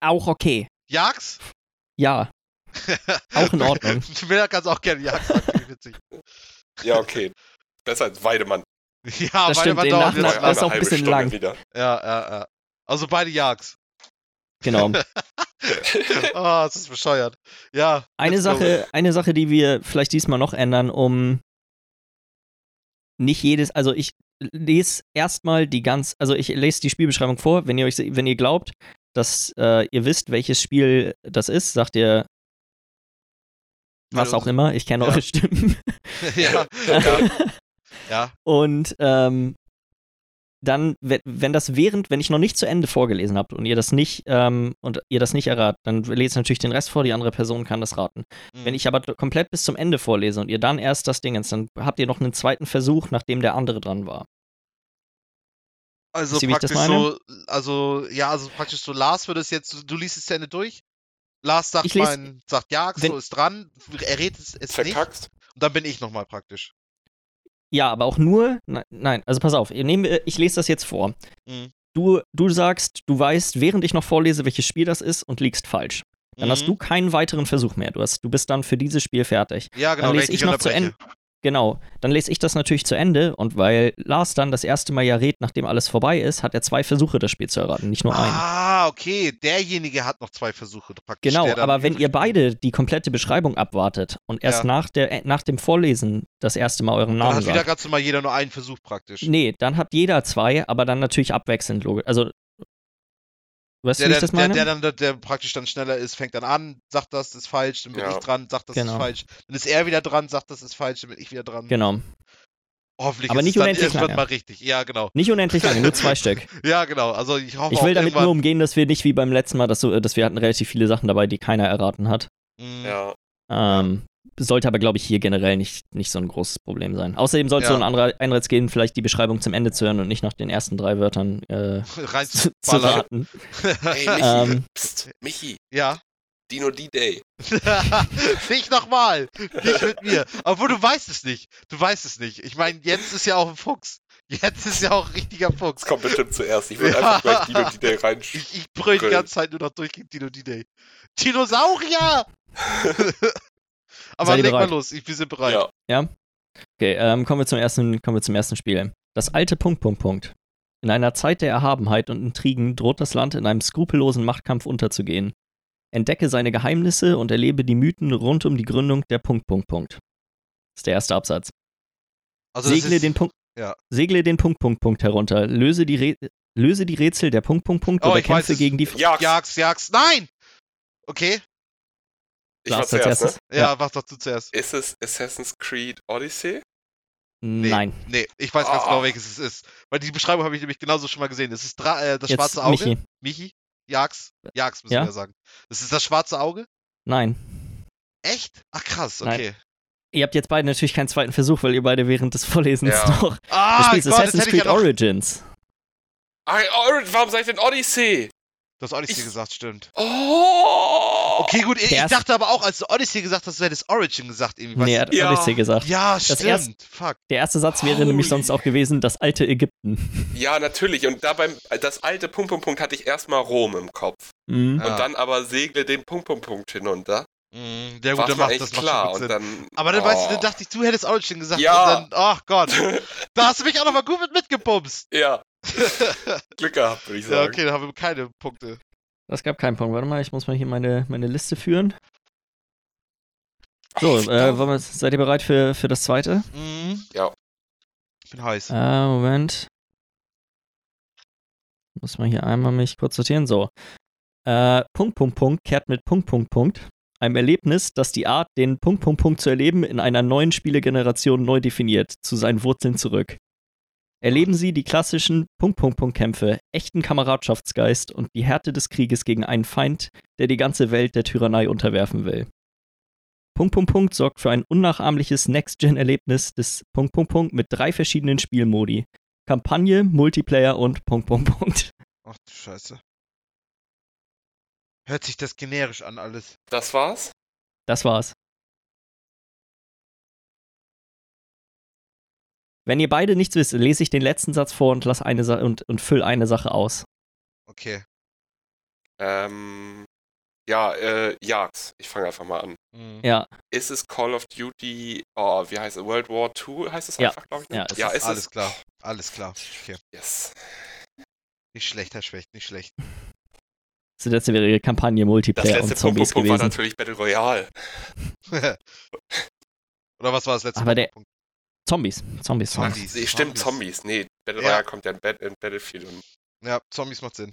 Auch okay. Jax? Ja. Auch in Ordnung. Miller kann es auch gerne Jax sagen, witzig. Ja, okay. Besser als Weidemann. Ja, Das beide stimmt, Nachnamen- jetzt das ist auch ein bisschen lang. Wieder. Ja, ja, ja. Also beide Jags. Genau. Oh, das ist bescheuert. Ja. Eine. Sache, eine Sache, die wir vielleicht diesmal noch ändern, um nicht jedes, also ich lese erstmal die ganz, also ich lese die Spielbeschreibung vor, wenn ihr euch, wenn ihr glaubt, dass äh, ihr wisst, welches Spiel das ist, sagt ihr was auch immer. Ich kenne Ja. eure Stimmen. ja, ja, ja. Und ähm, dann, wenn, das während, wenn ich noch nicht zu Ende vorgelesen habe und ihr das nicht ähm, und ihr das nicht erratet, dann lese ich natürlich den Rest vor, die andere Person kann das raten. Mhm. Wenn ich aber komplett bis zum Ende vorlese und ihr dann erst das Ding dann habt ihr noch einen zweiten Versuch, nachdem der andere dran war. Also Wisst praktisch so, also ja, also praktisch so, Lars würde es jetzt, du liest es zu Ende durch. Lars sagt Ich lese- mein, sagt ja, wenn- so ist dran, er redet es, es nicht. Verkackst. Und dann bin ich nochmal praktisch. Ja, aber auch nur, nein, nein also pass auf, ihr nehmt, ich lese das jetzt vor. Mhm. Du, du sagst, du weißt, während ich noch vorlese, welches Spiel das ist und liegst falsch. Dann hast Mhm. du keinen weiteren Versuch mehr. Du, hast, du bist dann für dieses Spiel fertig. Ja, genau, dann lese ich dich noch zu unterbreche. Genau, dann lese ich das natürlich zu Ende und weil Lars dann das erste Mal ja redet, nachdem alles vorbei ist, hat er zwei Versuche, das Spiel zu erraten, nicht nur einen. Ah, okay, derjenige hat noch zwei Versuche praktisch. Genau, dann aber wenn ihr beide die komplette Beschreibung abwartet und erst Ja. nach, der, äh, nach dem Vorlesen das erste Mal euren Dann Namen hat wieder sagt. ganz normal jeder nur einen Versuch praktisch. Nee, dann hat jeder zwei, aber dann natürlich abwechselnd logisch. Also, weißt du, Der, wie der, ich das der, meine? der dann der, der praktisch dann schneller ist, fängt dann an, sagt das ist falsch, dann bin Ja. ich dran, sagt das Genau. ist falsch. Dann ist er wieder dran, sagt das ist falsch, dann bin ich wieder dran. genau. Hoffentlich Aber ist nicht es dann unendlich irgendwann lange. mal richtig. Ja, genau. nicht unendlich lange, nur zwei Stück. Ja, genau. Also ich hoffe Ich will damit irgendwann, nur umgehen, dass wir nicht wie beim letzten Mal, dass, so, dass wir hatten relativ viele Sachen dabei, die keiner erraten hat. Mm, Ja. Ähm, sollte aber, glaube ich, hier generell nicht, nicht so ein großes Problem sein. Außerdem sollte Ja. so ein anderer Einreiz gehen, vielleicht die Beschreibung zum Ende zu hören und nicht nach den ersten drei Wörtern äh, zu, zu raten. Hey, Michi. Ähm. Psst, Michi. Ja. Dino D-Day. nicht nochmal. Nicht mit mir. Obwohl du weißt es nicht. Du weißt es nicht. Ich meine, Jens ist ja auch ein Fuchs. Jens ist ja auch ein richtiger Fuchs. Das kommt bestimmt zuerst. Ich würde Ja. einfach gleich Dino D-Day reinsch... Ich, ich brüll die ganze Zeit nur noch durch gegen Dino D-Day. Dinosaurier! Aber leg mal bereit? los. Ich, wir sind bereit. Ja. Okay, ähm, kommen, wir zum ersten, kommen wir zum ersten Spiel. Das alte Punkt, Punkt, Punkt. In einer Zeit der Erhabenheit und Intrigen droht das Land in einem skrupellosen Machtkampf unterzugehen. Entdecke seine Geheimnisse und erlebe die Mythen rund um die Gründung der Punkt, Punkt, Punkt. Das ist der erste Absatz. Also Segle ist, den Punkt, ja. segle den Punkt, Punkt, Punkt herunter. Löse die, Re löse die Rätsel der Punkt, Punkt, Punkt Oh, oder kämpfe gegen die. Ja, Jags, Jags. Nein! Okay. Ich war als zuerst, ne? Ja, mach doch du zuerst. Ist es Assassin's Creed Odyssey? Nee. Nein. Nee, ich weiß ganz Ah. genau, welches es ist. Weil die Beschreibung habe ich nämlich genauso schon mal gesehen. Es ist Dra äh, das Jetzt schwarze Auge. Michi. Michi? Jags? Jags müssen Ja? wir ja sagen. Das ist das schwarze Auge? Nein. Echt? Ach krass, Nein. okay. Ihr habt jetzt beide natürlich keinen zweiten Versuch, weil ihr beide während des Vorlesens Ja. noch. Ah, Das Spiel ist Gott, Assassin's hätte ich ja Creed noch. Origins. Ah, Or- warum sag ich denn Odyssey? Du hast Odyssey Ich- gesagt, stimmt. Oh! Okay, gut, ich, ich dachte aber auch, als du Odyssey gesagt hast, du hättest Origin gesagt irgendwie. Nee, er hat Ja. Odyssey gesagt. ja, Das stimmt. erste- Fuck. Der erste Satz wäre nämlich Holy. sonst auch gewesen, das alte Ägypten. Ja, natürlich. Und da beim, das alte Punkt, Punkt, Punkt hatte ich erstmal Rom im Kopf. Mhm. Ja. Und dann aber segle den Punkt, Punkt, Punkt hinunter. Mm, der War gute macht das macht klar. Sinn. dann, Aber dann weißt du, dann oh. dachte ich, du hättest Origin gesagt. Ja. Und dann, ach Gott. da hast du mich auch nochmal gut mit mitgebumst. Ja, Glück gehabt, würde ich ja, sagen. okay, dann haben wir keine Punkte. Das gab keinen Punkt. Warte mal, ich muss mal hier meine, meine Liste führen. So, äh, wir, seid ihr bereit für, für das zweite? Mhm. Ja. Ich bin heiß. Äh, Moment. Muss mal hier einmal mich kurz sortieren. So. Äh, Punkt, Punkt, Punkt kehrt mit Punkt, Punkt, Punkt. Einem Erlebnis, das die Art, den Punkt, Punkt, Punkt zu erleben, in einer neuen Spielegeneration neu definiert, zu seinen Wurzeln zurück. Erleben Sie die klassischen Punkt, Punkt, Punkt Kämpfe, echten Kameradschaftsgeist und die Härte des Krieges gegen einen Feind, der die ganze Welt der Tyrannei unterwerfen will. Punkt, Punkt, Punkt sorgt für ein unnachahmliches Next-Gen-Erlebnis des Punkt, Punkt, Punkt mit drei verschiedenen Spielmodi. Kampagne, Multiplayer und Punkt, Punkt, Punkt. Ach du Scheiße. Hört sich das generisch an alles. Das war's? Das war's. Wenn ihr beide nichts wisst, lese ich den letzten Satz vor und, lass eine Sa und, und füll eine Sache aus. Okay. Ähm, ja, äh, Jags. Ich fange einfach mal an. Mhm. Ja, Ist es Call of Duty, oh, wie heißt es? World War II heißt es Ja. einfach, glaube ich. ne? Ja, Das ja ist ist alles es. klar. Alles klar. Okay. Yes. Nicht schlecht, Herr Schwächt, nicht schlecht. das letzte wäre Kampagne, Das Multiplayer letzte und Zombies Punkt, Punkt, Punkt war natürlich Battle Royale. Oder was war das letzte Aber der- Punkt? Zombies. Zombies. Zombies. Zombies. Nee, stimmt, Zombies. Zombies. Nee, Battle Ja. Royale kommt ja in, Bat in Battlefield. Und, Ja, Zombies macht Sinn.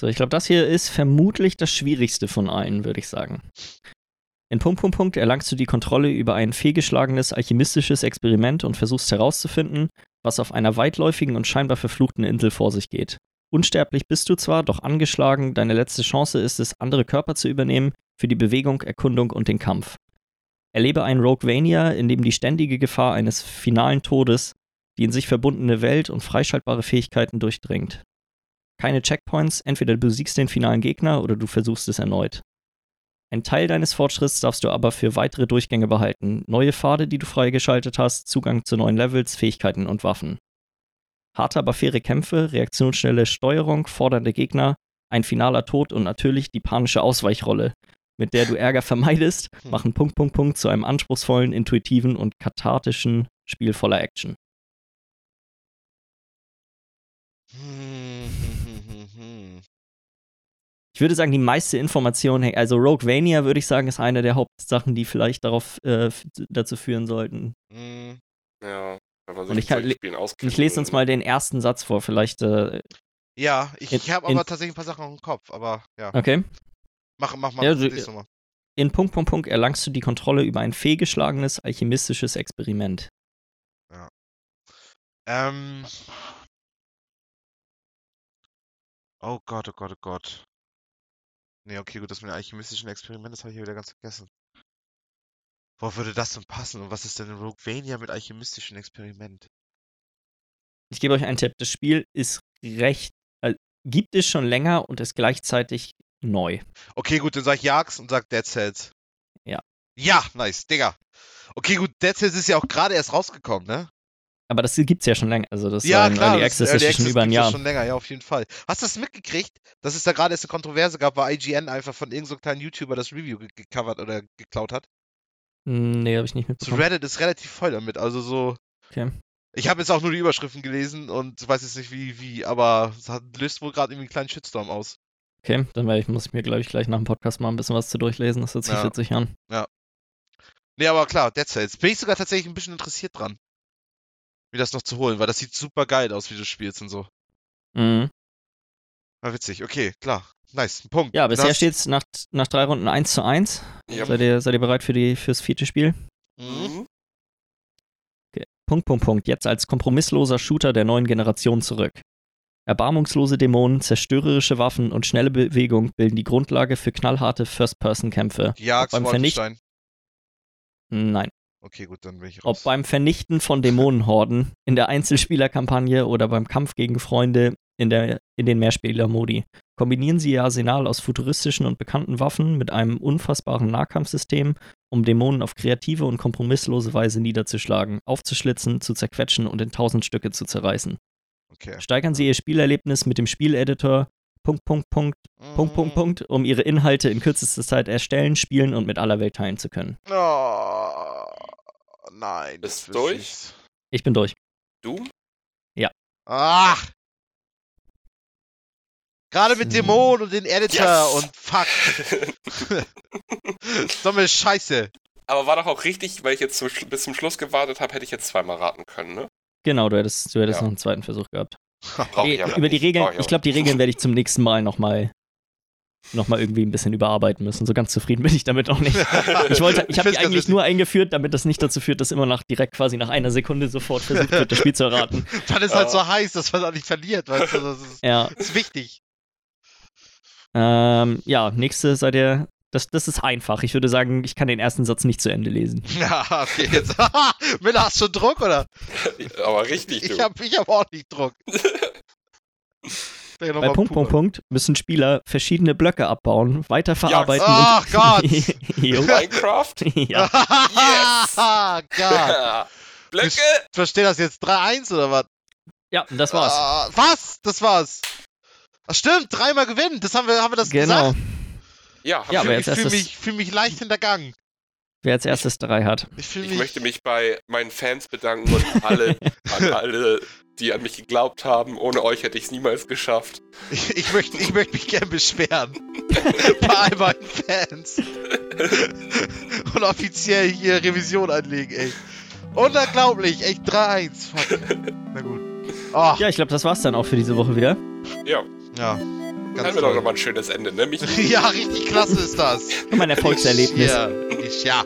So, ich glaube, das hier ist vermutlich das schwierigste von allen, würde ich sagen. In Punkt, Punkt, Punkt erlangst du die Kontrolle über ein fehlgeschlagenes alchemistisches Experiment und versuchst herauszufinden, was auf einer weitläufigen und scheinbar verfluchten Insel vor sich geht. Unsterblich bist du zwar, doch angeschlagen, deine letzte Chance ist es, andere Körper zu übernehmen für die Bewegung, Erkundung und den Kampf. Erlebe ein Roguevania, in dem die ständige Gefahr eines finalen Todes die in sich verbundene Welt und freischaltbare Fähigkeiten durchdringt. Keine Checkpoints, entweder du besiegst den finalen Gegner oder du versuchst es erneut. Ein Teil deines Fortschritts darfst du aber für weitere Durchgänge behalten, neue Pfade, die du freigeschaltet hast, Zugang zu neuen Levels, Fähigkeiten und Waffen. Harte, aber faire Kämpfe, reaktionsschnelle Steuerung, fordernde Gegner, ein finaler Tod und natürlich die panische Ausweichrolle, mit der du Ärger vermeidest, Hm. machen Punkt, Punkt, Punkt zu einem anspruchsvollen, intuitiven und kathartischen Spiel voller Action. Hm, hm, hm, hm, hm. Ich würde sagen, die meiste Information, hängt- also Roguevania würde ich sagen, ist eine der Hauptsachen, die vielleicht darauf äh, dazu führen sollten. Hm. Ja, sich Und ich mit kann-. Ich lese uns mal den ersten Satz vor, vielleicht. Äh, Ja, ich, ich habe aber tatsächlich ein paar Sachen im Kopf, aber ja. okay. Mach, mach mal, Ja, ja, mal. In Punkt, Punkt, Punkt erlangst du die Kontrolle über ein fehlgeschlagenes alchemistisches Experiment. Ähm. Oh Gott, oh Gott, oh Gott. Nee, okay, gut, das mit dem alchemistischen Experiment, das habe ich ja wieder ganz vergessen. Wo würde das denn passen? Und was ist denn in Roguevania mit alchemistischen Experiment? Ich gebe euch einen Tipp. Das Spiel ist recht. Äh, gibt es schon länger und ist gleichzeitig neu. Okay, gut, dann sag ich Jags und sag Dead Cells. Ja. Ja, nice, Digga. Okay, gut, Dead Cells ist ja auch gerade erst rausgekommen, ne? Aber das gibt's ja schon länger. Also das Ja, klar, Early Access Early ist schon über ein gibt's ja Jahr. schon länger, ja, auf jeden Fall. Hast du das mitgekriegt, dass es da gerade erst eine Kontroverse gab, weil IGN einfach von irgendeinem so kleinen YouTuber das Review ge gecovert oder geklaut hat? Hm, Nee, habe ich nicht So mitbekommen. Reddit ist relativ voll damit, also so. Okay. Ich habe jetzt auch nur die Überschriften gelesen und weiß jetzt nicht wie, wie, aber es hat, löst wohl gerade irgendwie einen kleinen Shitstorm aus. Okay, dann werde ich, muss ich mir, glaube ich, gleich nach dem Podcast mal ein bisschen was zu durchlesen. Das hört sich Ja. witzig an. Nee, aber klar, Dead Cells. Bin ich sogar tatsächlich ein bisschen interessiert dran. Mir das noch zu holen, weil das sieht super geil aus, wie du spielst und so. Mhm. War witzig, okay, klar. Nice, Punkt. Ja, bisher Das- steht es nach, nach drei Runden 1 zu 1. Ja. Seid, ihr, seid ihr bereit für die, fürs vierte Spiel? Mhm. Mhm. Punkt, Punkt, Punkt. Jetzt als kompromissloser Shooter der neuen Generation zurück. Erbarmungslose Dämonen, zerstörerische Waffen und schnelle Bewegung bilden die Grundlage für knallharte First-Person-Kämpfe. Jags, beim Vernicht- Wolfenstein. Nein. Okay, gut, dann bin ich raus. Ob beim Vernichten von Dämonenhorden, in der Einzelspielerkampagne oder beim Kampf gegen Freunde in, der, in den Mehrspieler-Modi. Kombinieren Sie Ihr Arsenal aus futuristischen und bekannten Waffen mit einem unfassbaren Nahkampfsystem, um Dämonen auf kreative und kompromisslose Weise niederzuschlagen, aufzuschlitzen, zu zerquetschen und in tausend Stücke zu zerreißen. Okay. Steigern Sie Ihr Spielerlebnis mit dem Spieleditor Punkt, Punkt, Punkt, Punkt, Mhm. Punkt, Punkt, um Ihre Inhalte in kürzester Zeit erstellen, spielen und mit aller Welt teilen zu können. Oh, nein. Bist das durch? ich. Ich bin durch. Du? Ach! Gerade mit So. Dämonen und den Editor Yes! und fuck. Dumme Scheiße. Aber war doch auch richtig, weil ich jetzt zum, bis zum Schluss gewartet habe, hätte ich jetzt zweimal raten können, ne? Genau, du hättest, du hättest Ja. noch einen zweiten Versuch gehabt. Eh, aber über die nicht. Regeln, Brauch ich ich glaube, die. Regeln werde ich zum nächsten Mal nochmal noch mal irgendwie ein bisschen überarbeiten müssen. So ganz zufrieden bin ich damit auch nicht. Ich wollte, ich habe die eigentlich nur eingeführt, damit das nicht dazu führt, dass immer nach direkt quasi nach einer Sekunde sofort versucht wird, das Spiel zu erraten. Dann ist halt so heiß, dass man auch nicht verliert, weißt du, das ist, Ja, das ist wichtig. ähm, ja, nächste seid ihr. Das, das ist einfach. Ich würde sagen, ich kann den ersten Satz nicht zu Ende lesen. Ja, okay, jetzt. Miller, hast du Druck, oder? aber richtig, du. Ich hab, ich hab ordentlich Druck. Bei Punkt, Punkt, Punkt müssen Spieler verschiedene Blöcke abbauen, weiterverarbeiten Ach und. Gott! Minecraft? ja. Yes! Gott. Blöcke! Versteh das jetzt 3-1 oder was? ja, das war's. Ah, was? Das war's. Ach, stimmt, dreimal gewinnen. Das haben wir, haben wir das genau. gesagt? Ja, hab Ja, ich, aber ich jetzt fühle mich, fühl mich leicht hintergangen. Wer als erstes drei hat. Ich ich mich. möchte mich bei meinen Fans bedanken und alle, an alle, die an mich geglaubt haben. Ohne euch hätte ich es niemals geschafft. Ich, ich, möchte, ich möchte mich gern beschweren. bei all meinen Fans. Und offiziell hier Revision anlegen, ey. Unglaublich, echt 3-1. Fuck. Na gut. Oh, Ja, ich glaube, das war's dann auch für diese Woche wieder. Ja, ja. Ganz haben wir doch nochmal ein schönes Ende, ne, Michi? ja, richtig klasse ist das. Mein Erfolgserlebnis. Ja, ich, ja.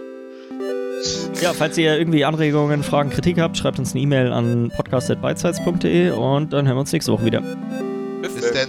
Ja, falls ihr irgendwie Anregungen, Fragen, Kritik habt, schreibt uns eine E-Mail an podcast.beizeit.de und dann hören wir uns nächste Woche wieder. Bis, Bis dann.